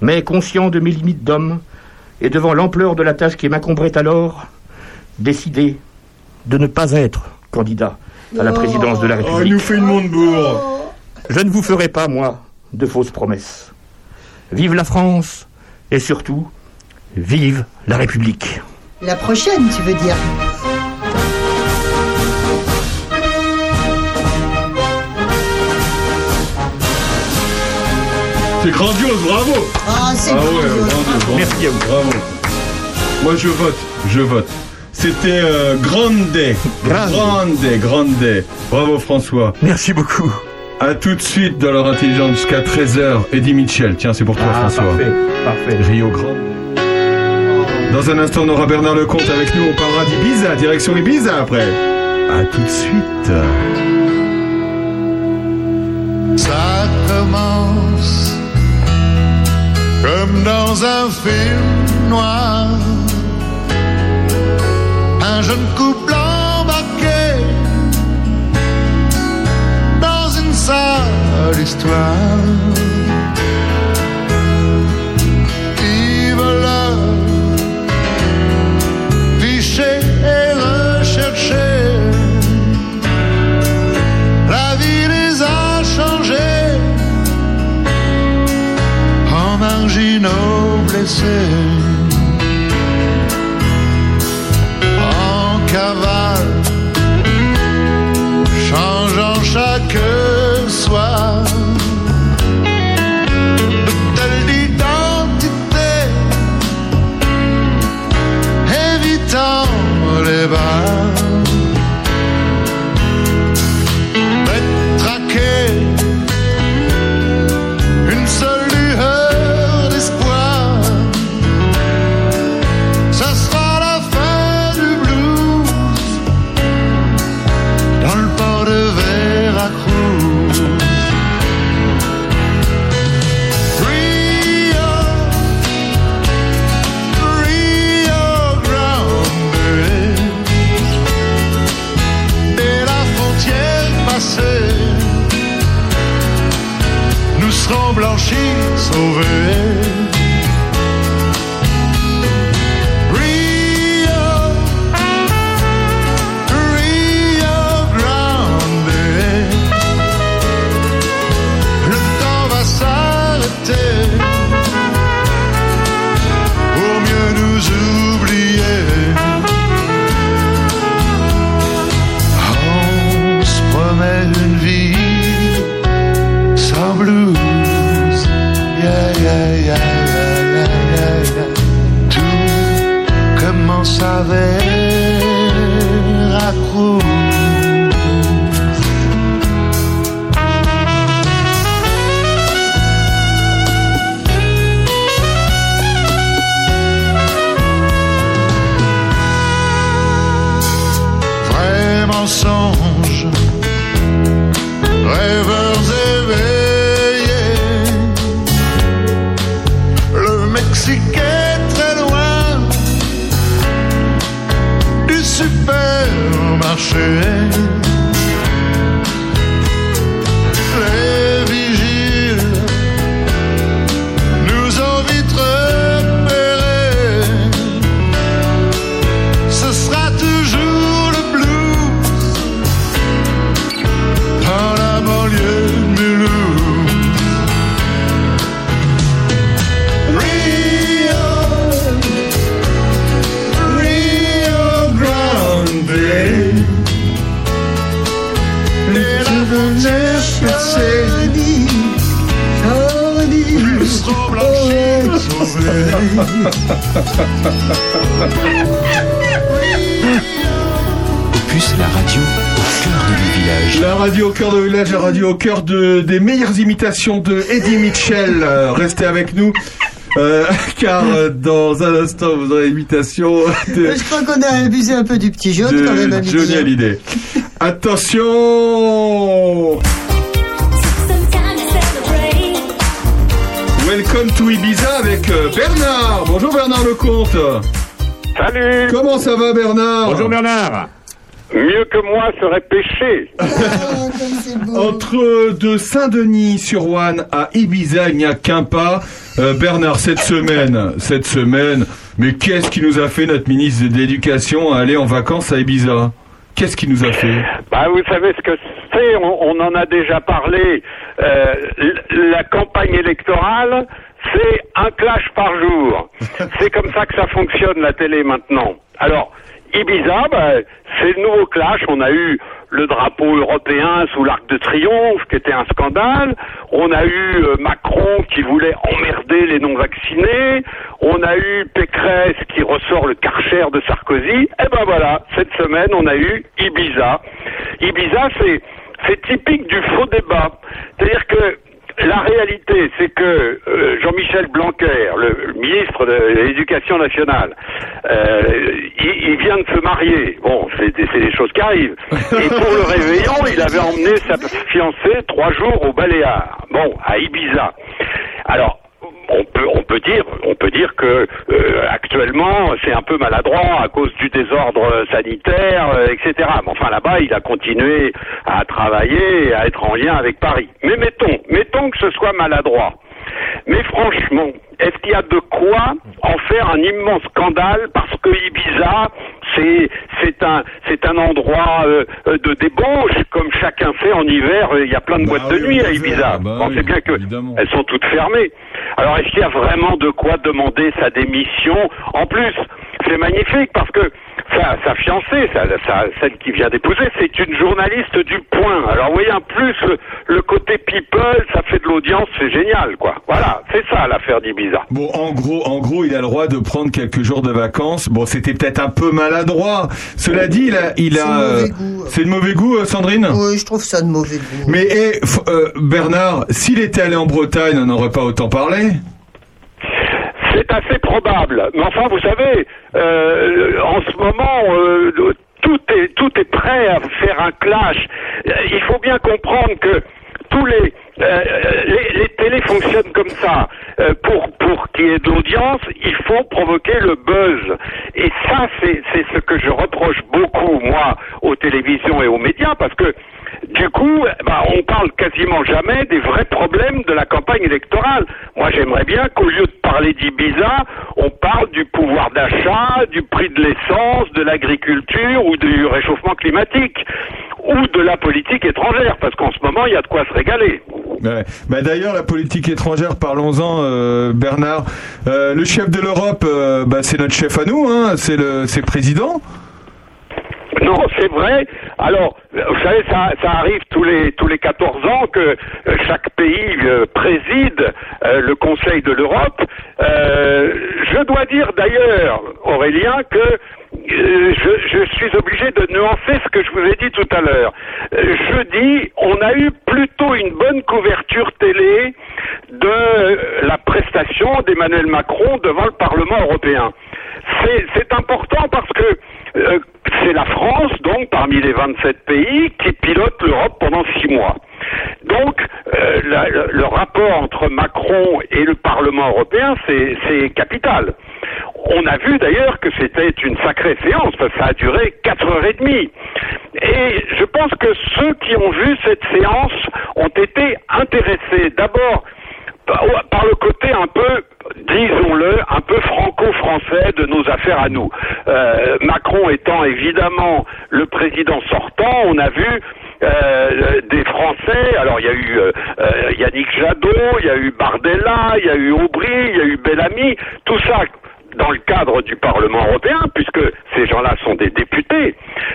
mais conscient de mes limites d'homme et devant l'ampleur de la tâche qui m'incomberait alors, décidé de ne pas être candidat à la présidence de la Oh, il République. nous fait une Montebourg. Je ne vous ferai pas, moi, de fausses promesses. Vive la France et surtout, vive la République. La prochaine, tu veux dire C'est grandiose, bravo Ah, c'est Ah ouais, grandiose. bravo. Merci à vous. Bravo. Moi, je vote, je vote. C'était euh, Grande, Grande, Grande. Bravo François. Merci beaucoup. À tout de suite dans leur intelligence jusqu'à 13h. Eddie Mitchell, tiens, c'est pour toi Ah, François. parfait, parfait. Rio Grande. Dans un instant, on aura Bernard Lecomte avec nous. On parlera d'Ibiza, direction Ibiza après. À tout de suite. Ça commence comme dans un film noir. Un jeune couple embarqué dans une sale histoire. Marginaux blessés. En cavale, changeant chaque soir telle identité, évitant les bars. Commence imitations de Eddie Mitchell. Euh, restez avec nous. euh, [LAUGHS] car euh, dans un instant vous aurez l'imitation de, Je crois qu'on a abusé un peu du petit jaune quand même. Johnny Hallyday. Attention Welcome to Ibiza avec euh, Bernard. Bonjour Bernard Lecomte. Salut Comment ça va Bernard? Bonjour Bernard Mieux que moi serait péché. Entre de Saint-Denis-sur-Ouane à Ibiza, il n'y a qu'un pas. Euh, Bernard, cette semaine, cette semaine, mais qu'est-ce qui nous a fait notre ministre de l'Éducation à aller en vacances à Ibiza? Qu'est-ce qui nous a fait? Bah, vous savez ce que c'est, on, on en a déjà parlé. Euh, la campagne électorale, c'est un clash par jour. [LAUGHS] C'est comme ça que ça fonctionne la télé maintenant. Alors, Ibiza, bah, c'est le nouveau clash. On a eu le drapeau européen sous l'arc de triomphe, qui était un scandale. On a eu euh, Macron qui voulait emmerder les non-vaccinés. On a eu Pécresse qui ressort le karcher de Sarkozy. Et ben voilà, cette semaine, on a eu Ibiza. Ibiza, c'est c'est typique du faux débat. C'est-à-dire que la réalité, c'est que euh, Jean-Michel Blanquer, le ministre de l'Éducation nationale, euh, il, vient de se marier. Bon, c'est des, c'est des choses qui arrivent. Et pour le réveillon, il avait emmené sa fiancée trois jours au Baléares. Bon, à Ibiza. Alors, on peut, on peut dire, on peut dire que euh, actuellement c'est un peu maladroit à cause du désordre sanitaire, euh, etc. Mais enfin là-bas, il a continué à travailler, et à être en lien avec Paris. Mais mettons, mettons que ce soit maladroit. Mais franchement, est-ce qu'il y a de quoi en faire un immense scandale parce que Ibiza, c'est c'est un c'est un endroit euh, euh, de débauche comme chacun sait en hiver, euh, il y a plein de boîtes de nuit à Ibiza. On sait bien que elles sont toutes fermées. Alors est-ce qu'il y a vraiment de quoi demander sa démission? En plus, c'est magnifique parce que sa, sa fiancée, sa- sa- celle qui vient d'épouser, c'est une journaliste du Point. Alors vous voyez, en plus le, le côté people, ça fait de l'audience, c'est génial, quoi. Voilà, c'est ça l'affaire d'Ibiza. Bon, en gros, en gros, il a le droit de prendre quelques jours de vacances. Bon, c'était peut-être un peu maladroit. Cela dit, il a, il C'est a, de mauvais euh, goût. c'est de mauvais goût, euh, Sandrine? Oui, je trouve ça de mauvais goût. Mais eh, f- euh, Bernard, s'il était allé en Bretagne, on n'aurait pas autant parlé. C'est assez probable. Mais enfin, vous savez, euh, en ce moment, euh, tout est tout est prêt à faire un clash. Euh, Il faut bien comprendre que tous les les, télés fonctionnent comme ça. Pour pour qu'il y ait de l'audience, il faut provoquer le buzz. Et ça, c'est ce que je reproche beaucoup moi aux télévisions et aux médias, parce que du coup, bah, on parle quasiment jamais des vrais problèmes de la campagne électorale. Moi, j'aimerais bien qu'au lieu de parler d'Ibiza, on parle du pouvoir d'achat, du prix de l'essence, de l'agriculture ou du réchauffement climatique ou de la politique étrangère, parce qu'en ce moment, il y a de quoi se régaler. Bah, D'ailleurs, la politique étrangère, parlons-en, euh, Bernard. Euh, le chef de l'Europe, euh, bah, c'est notre chef à nous, hein, c'est le président. [LAUGHS] Non, c'est vrai. Alors, vous savez, ça, ça arrive tous les tous les 14 ans que euh, chaque pays euh, préside euh, le Conseil de l'Europe. Euh, je dois dire d'ailleurs, Aurélien, que je, je suis obligé de nuancer ce que je vous ai dit tout à l'heure. Je dis, on a eu plutôt une bonne couverture télé de la prestation d'Emmanuel Macron devant le Parlement européen. C'est important parce que euh, c'est la France, donc, parmi les 27 pays, qui pilote l'Europe pendant six mois. Donc, euh, le, rapport entre Macron et le Parlement européen, c'est c'est capital. On a vu d'ailleurs que c'était une sacrée séance, parce que ça a duré quatre heures et demie. Et je pense que ceux qui ont vu cette séance ont été intéressés d'abord par le côté un peu, disons-le, un peu franco-français de nos affaires à nous. Euh, Macron étant évidemment le président sortant, on a vu euh, des Français, alors il y a eu euh, Yannick Jadot, il y a eu Bardella, il y a eu Aubry, il y a eu Bellamy, tout ça dans le cadre du Parlement européen, puisque ces gens-là sont des députés,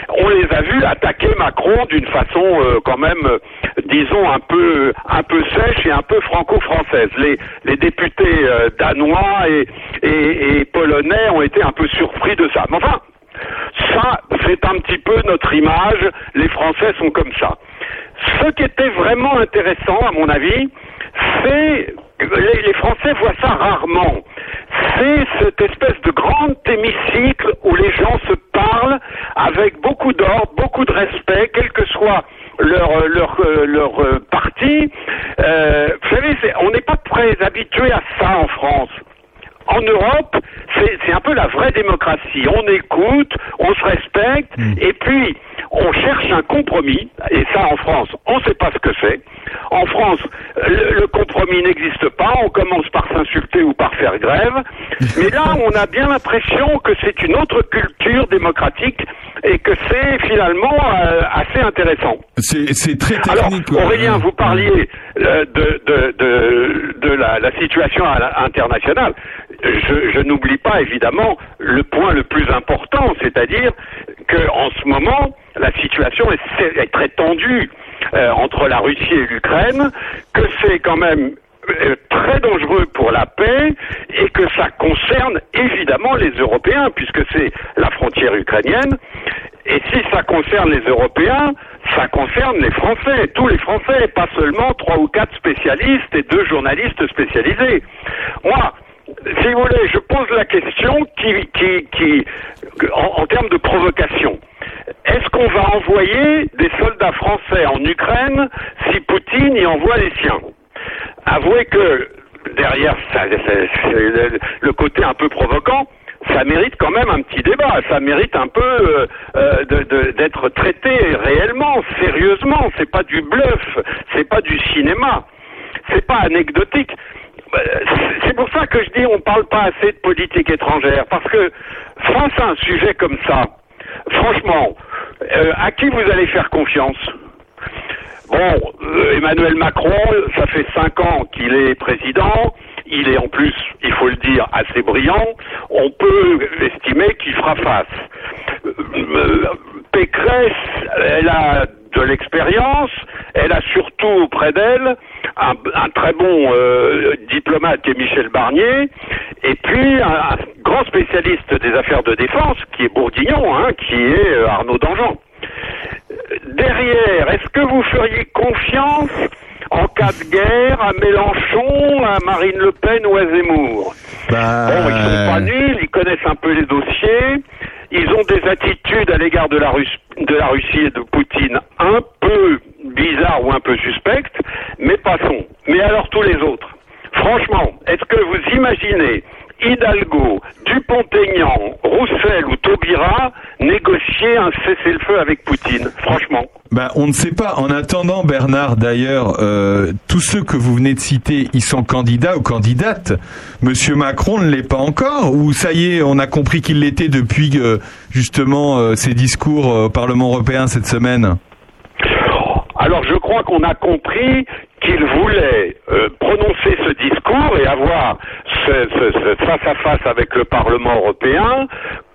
on les a vus attaquer Macron d'une façon euh, quand même, euh, disons, un peu, un peu sèche et un peu franco-française. Les, les députés euh, danois et, polonais ont été un peu surpris de ça. Mais enfin, ça, c'est un petit peu notre image. Les Français sont comme ça. Ce qui était vraiment intéressant, à mon avis, c'est les, Français voient ça rarement. C'est cette espèce de grand hémicycle où les gens se parlent avec beaucoup d'ordre, beaucoup de respect, quel que soit leur leur euh, euh, parti. Euh, vous savez, on n'est pas très habitué à ça en France. En Europe, c'est un peu la vraie démocratie. On écoute, on se respecte, et puis on cherche un compromis. Et ça, en France, on ne sait pas ce que c'est. En France, le, le compromis n'existe pas. On commence par s'insulter ou par faire grève. [LAUGHS] Mais là, on a bien l'impression que c'est une autre culture démocratique et que c'est finalement euh, assez intéressant. C'est très Alors, technique. quoi. Aurélien, vous parliez euh, de, de, de, de la, la situation internationale. Je, n'oublie pas évidemment le point le plus important, c'est-à-dire que en ce moment, la situation est, est très tendue euh, entre la Russie et l'Ukraine, que c'est quand même euh, très dangereux pour la paix et que ça concerne évidemment les Européens puisque c'est la frontière ukrainienne. Et si ça concerne les Européens, ça concerne les Français, tous les Français, pas seulement trois ou quatre spécialistes et deux journalistes spécialisés. Moi, si vous voulez, je pose la question qui, qui, qui en, termes de provocation. Est-ce qu'on va envoyer des soldats français en Ukraine si Poutine y envoie les siens? Avouez que derrière le, côté un peu provoquant, ça mérite quand même un petit débat. Ça mérite un peu euh, euh, d'être traité réellement, sérieusement. C'est pas du bluff, c'est pas du cinéma, c'est pas anecdotique. C'est- C'est pour ça que je dis on parle pas assez de politique étrangère, parce que face à un sujet comme ça, franchement, euh, à qui vous allez faire confiance? Bon, euh, Emmanuel Macron, ça fait cinq ans qu'il est président. Il est en plus, il faut le dire, assez brillant. On peut estimer qu'il fera face. Euh, Pécresse, elle a de l'expérience. Elle a surtout auprès d'elle un, très bon euh, diplomate qui est Michel Barnier. Et puis un, grand spécialiste des affaires de défense qui est Bourguignon, hein, qui est euh, Arnaud Dangean derrière, est-ce que vous feriez confiance en cas de guerre à Mélenchon, à Marine Le Pen ou à Zemmour. Bah, Bon, ils sont pas nuls, ils connaissent un peu les dossiers, ils ont des attitudes à l'égard de la, Russe- de la Russie et de Poutine un peu bizarres ou un peu suspectes, mais passons. Mais alors tous les autres. Franchement, est-ce que vous imaginez Hidalgo, Dupont-Aignan, Roussel ou Taubira négocier un cessez-le-feu avec Poutine Franchement. Ben, on ne sait pas. En attendant, Bernard, d'ailleurs, euh, tous ceux que vous venez de citer, ils sont candidats ou candidates. Monsieur Macron ne l'est pas encore Ou ça y est, on a compris qu'il l'était depuis euh, justement euh, ses discours au Parlement européen cette semaine Alors je crois qu'on a compris qu'il voulait euh, prononcer ce discours et avoir ce, ce- ce face à face avec le Parlement européen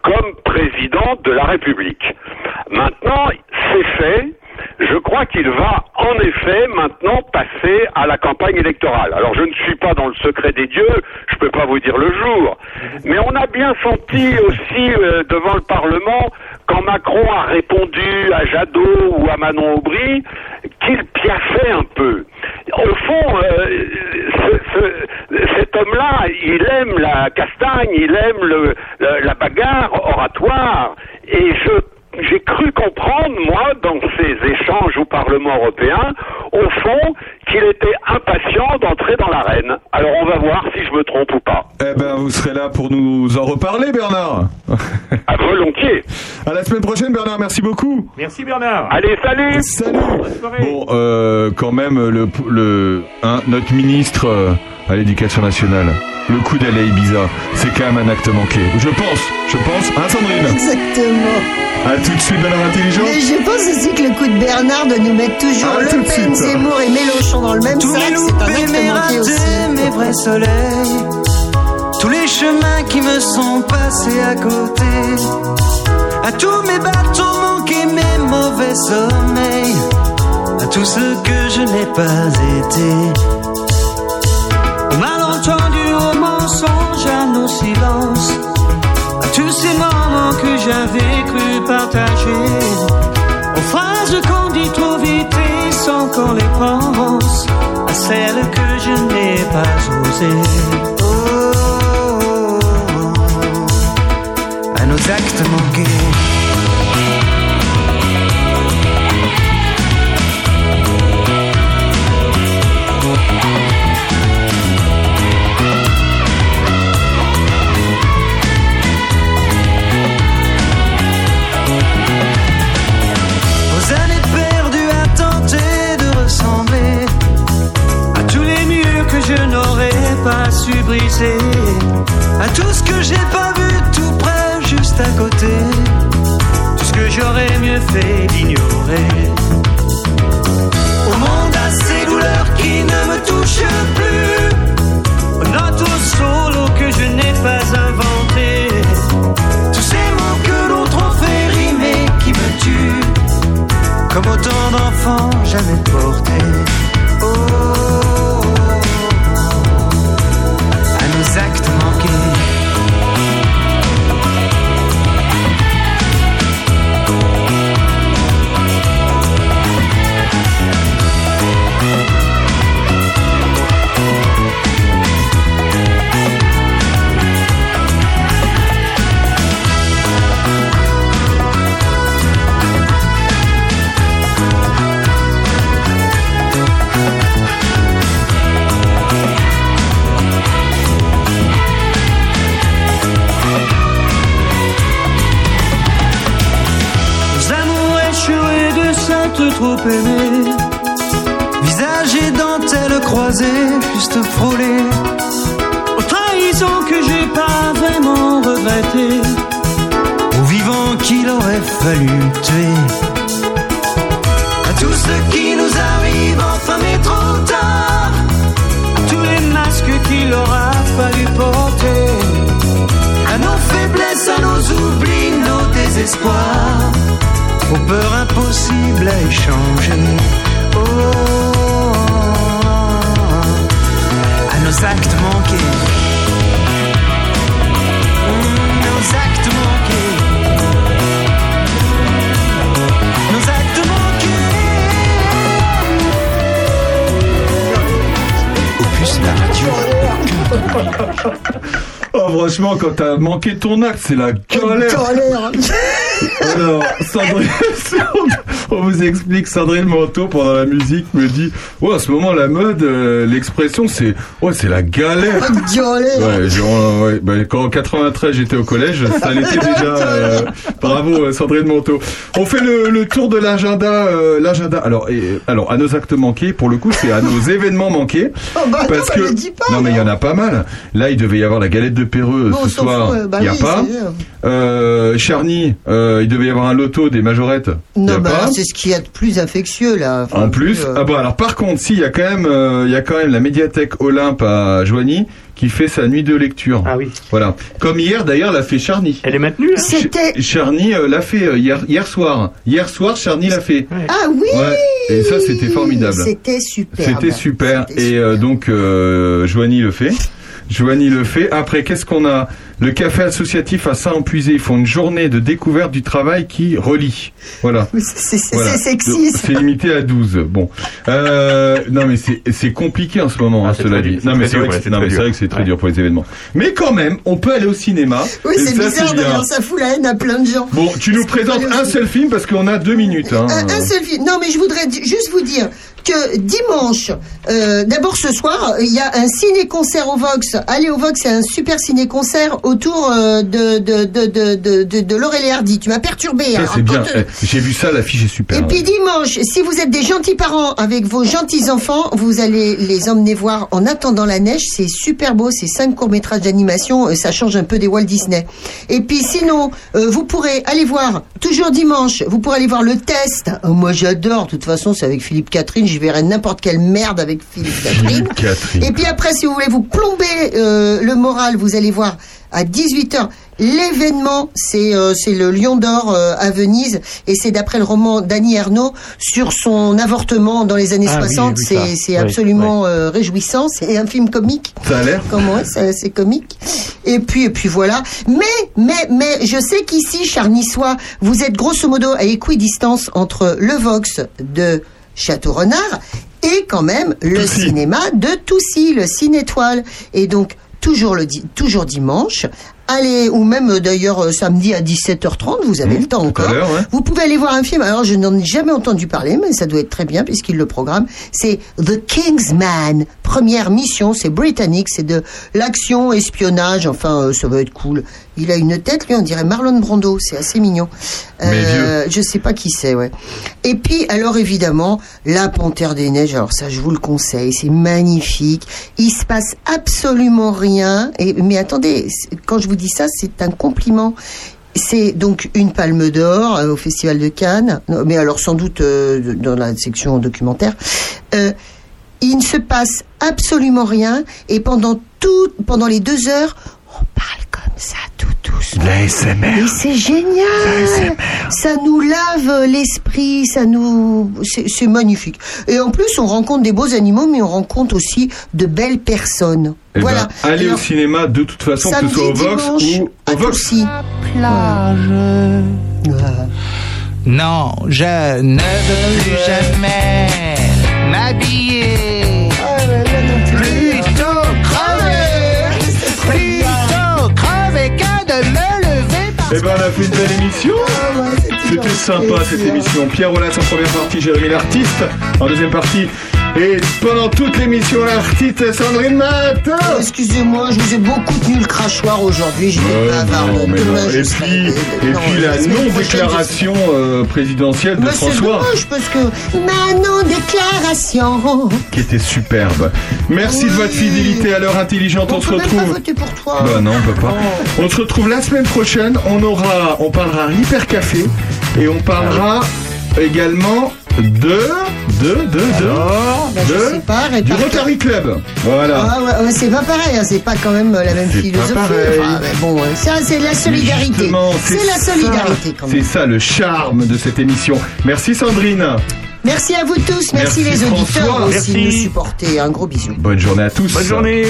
comme président de la République. Maintenant, c'est fait. Je crois qu'il va en effet maintenant passer à la campagne électorale. Alors je ne suis pas dans le secret des dieux, je peux pas vous dire le jour, mais on a bien senti aussi euh, devant le Parlement quand Macron a répondu à Jadot ou à Manon Aubry qu'il piaffait un peu. Au fond, euh, ce- ce- cet homme-là, il aime la castagne, il aime le- la bagarre oratoire, et je j'ai cru comprendre, moi, dans ces échanges au Parlement européen, au fond, qu'il était impatient d'entrer dans l'arène. Alors on va voir si je me trompe ou pas. Eh ben, vous serez là pour nous en reparler, Bernard. À volontiers. À la semaine prochaine, Bernard. Merci beaucoup. Merci Bernard. Allez, salut. Salut. Bon, euh, quand même, le, le, hein, notre ministre euh, à l'éducation nationale, le coup d'aller à Ibiza, c'est quand même un acte manqué. Je pense, je pense. Hein, Sandrine? Exactement. À tout de suite, Bernard Intelligent. Mais je pense aussi que le coup de Bernard de nous mettre toujours Ah, tout Le de Pen, suite. Zemmour et Mélenchon dans le même Tous sac, mes c'est un loupés, mes acte manqué ratés, aussi. mes vrais soleils. Tous les chemins qui me me sont passés à côté. À tous mes bateaux manqués, mes mauvais sommeils. À tout ce que je n'ai pas été. Au malentendu, au mensonge, à nos silences. À tous ces moments que j'avais À celles que je n'ai pas osées. À tout ce que j'ai pas vu tout près, juste à côté, tout ce que j'aurais mieux fait d'ignorer. Au monde à ces douleurs qui ne me touchent plus, aux notes solo que je n'ai pas inventé, tous ces mots que l'on trop fait rimer qui me tuent. Comme autant d'enfants jamais portés. Trop aimé. Visage et dentelle croisée, juste frôlé. Aux trahisons que j'ai pas vraiment regrettées. Aux vivants qu'il aurait fallu tuer. À tout ce qui nous arrive enfin mais trop tard. Tous les masques qu'il aura fallu porter. À nos faiblesses, à nos oublis, nos désespoirs. Aux peurs impossibles à échanger. Oh, à nos actes manqués. Nos actes manqués. Nos actes Opus la radio. [LAUGHS] Oh, franchement, quand t'as manqué ton acte, c'est la galère. Galère. Alors, Sandrine, on vous explique, Sandrine Manteau, pendant la musique, me dit, ouais, à ce moment, la mode, euh, l'expression, c'est, ouais, c'est la galère. Galère. Ouais, genre, ouais, bah, quand en 93 j'étais au collège, ça l'était déjà. [LAUGHS] euh, bravo euh, Sandrine Manteau. On fait le, le tour de l'agenda, euh, l'agenda. Alors, et, alors à nos actes manqués, pour le coup, c'est à nos [LAUGHS] événements manqués, Oh, bah, parce non, que bah, le dis pas, non mais il y en a pas mal. Là, il devait y avoir la galette de Péreux Bon, on ce soir. fout, euh, bah il y a oui, pas. Euh, Charny, euh, il devait y avoir un loto des majorettes. Il Non, bah, pas. c'est ce qu'il y a de plus infectieux, là. Enfin, En plus, euh, ah bon alors par contre, si il y a quand même, euh, il y a quand même la médiathèque Olympe à Joigny qui fait sa nuit de lecture. Ah oui. Voilà. Comme hier d'ailleurs l'a fait Charny. Elle est maintenue. Là C'était. Charny euh, l'a fait euh, hier hier soir. Hier soir Charny l'a fait. Ah oui Ouais. Et ça c'était formidable. C'était super. C'était super. Et euh, donc euh, Joigny le fait. Joanie le fait. Après, qu'est-ce qu'on a? Le café associatif à Saint-Empuisé, ils font une journée de découverte du travail qui relie. Voilà. [LAUGHS] C'est Voilà. c'est sexy. Limité à 12. Bon. Euh, non, mais c'est c'est compliqué en ce moment, hein, c'est cela dit. Non, mais c'est vrai, que c'est- très dur. vrai que c'est très Ouais. dur pour les événements. Mais quand même, on peut aller au cinéma. Oui, c'est bizarre d'ailleurs, ça fout la haine à plein de gens. Bon, tu nous présentes un seul film parce qu'on a deux minutes. Hein. Un, un seul film. Non, mais je voudrais juste vous dire que dimanche, euh, d'abord ce soir, il y a un ciné-concert au Vox. Allez au Vox, c'est un super ciné-concert autour euh, de, de, de, de, de, de, Laurel Hardy. Tu m'as perturbé. Hein. c'est bien. Euh, Eh, J'ai vu ça, l'affiche est super. Et puis dimanche, si vous êtes des gentils parents avec vos gentils enfants, vous allez les emmener voir En attendant la neige. C'est super beau, c'est cinq courts-métrages d'animation, euh, ça change un peu des Walt Disney. Et puis sinon, euh, vous pourrez aller voir, toujours dimanche, vous pourrez aller voir le test. Oh, moi j'adore, de toute façon c'est avec Philippe Catherine, je verrai n'importe quelle merde avec Philippe Catherine. Catherine. Et puis après, si vous voulez vous plomber euh, le moral, vous allez voir à 18h. L'événement, c'est euh, c'est le Lion d'Or euh, à Venise et c'est d'après le roman d'Annie Ernaux sur son avortement dans les années Ah oui, j'ai 60. vu c'est Oui, absolument euh, réjouissant. C'est un film comique. Ça a l'air. Comment ouais, ça- c'est comique? Et puis et puis voilà. Mais mais mais je sais qu'ici, Charnissois, vous êtes grosso modo à équidistance entre le Vox de Château Renard et quand même le cinéma de Toussy, le Ciné Étoile. Et donc toujours le di- toujours dimanche. Allez, ou même euh, d'ailleurs euh, samedi à 17h30, vous avez le temps encore. ouais. Vous pouvez aller voir un film. Alors, je n'en ai jamais entendu parler, mais ça doit être très bien puisqu'il le programme. C'est The Kingsman. Première mission, c'est britannique, c'est de l'action, espionnage. Enfin, euh, ça va être cool. Il a une tête, lui, on dirait Marlon Brando. C'est assez mignon. Euh, je sais pas qui c'est, ouais. Et puis, alors évidemment, La Panthère des Neiges. Alors ça, je vous le conseille. C'est magnifique. Il se passe absolument rien. Et mais attendez, quand je vous ça, c'est un compliment. C'est donc une palme d'or euh, au Festival de Cannes, mais alors sans doute euh, dans la section documentaire. Euh, il ne se passe absolument rien et pendant tout, pendant les deux heures, on parle comme ça tout doucement. Et c'est génial. Ça nous lave l'esprit, ça nous, c'est c'est magnifique. Et en plus, on rencontre des beaux animaux, mais on rencontre aussi de belles personnes. Eh ben, voilà. allez Alors, au cinéma de toute façon, que ce soit au Vox ou au Vox. Toussy. Non, je ne veux plus jamais m'habiller. Eh ben, on a fait une belle émission. C'était sympa cette émission. Pierre Rollas en première partie, Jérémy l'artiste en deuxième partie. Et pendant toute l'émission, l'artiste Sandrine Matt. Oh, Excusez-moi, je vous ai beaucoup tenu le crachoir aujourd'hui. Euh, bavarde. non, mais non. Je Et puis, et non, puis la non-déclaration euh, présidentielle de Mais c'est François, dommage parce que ma non-déclaration. qui était superbe. Merci de votre fidélité à l'heure intelligente. On, On se même pas retrouve. voter pour toi. Bah non, on peut pas. On se retrouve la semaine prochaine. On aura, on parlera hyper café et on parlera également de, de, de, de, Bah, de- pas, du Rotary Club. Voilà. Ah ouais, ouais, c'est pas pareil, hein, c'est pas quand même la même philosophie. Enfin, bon, euh, ça c'est la solidarité. C'est la ça- solidarité quand même. C'est ça le charme de cette émission. Merci Sandrine. Merci à vous tous, merci, Merci les auditeurs François. aussi de Merci. nous supporter. Un gros bisou. Bonne journée à tous. Bonne journée.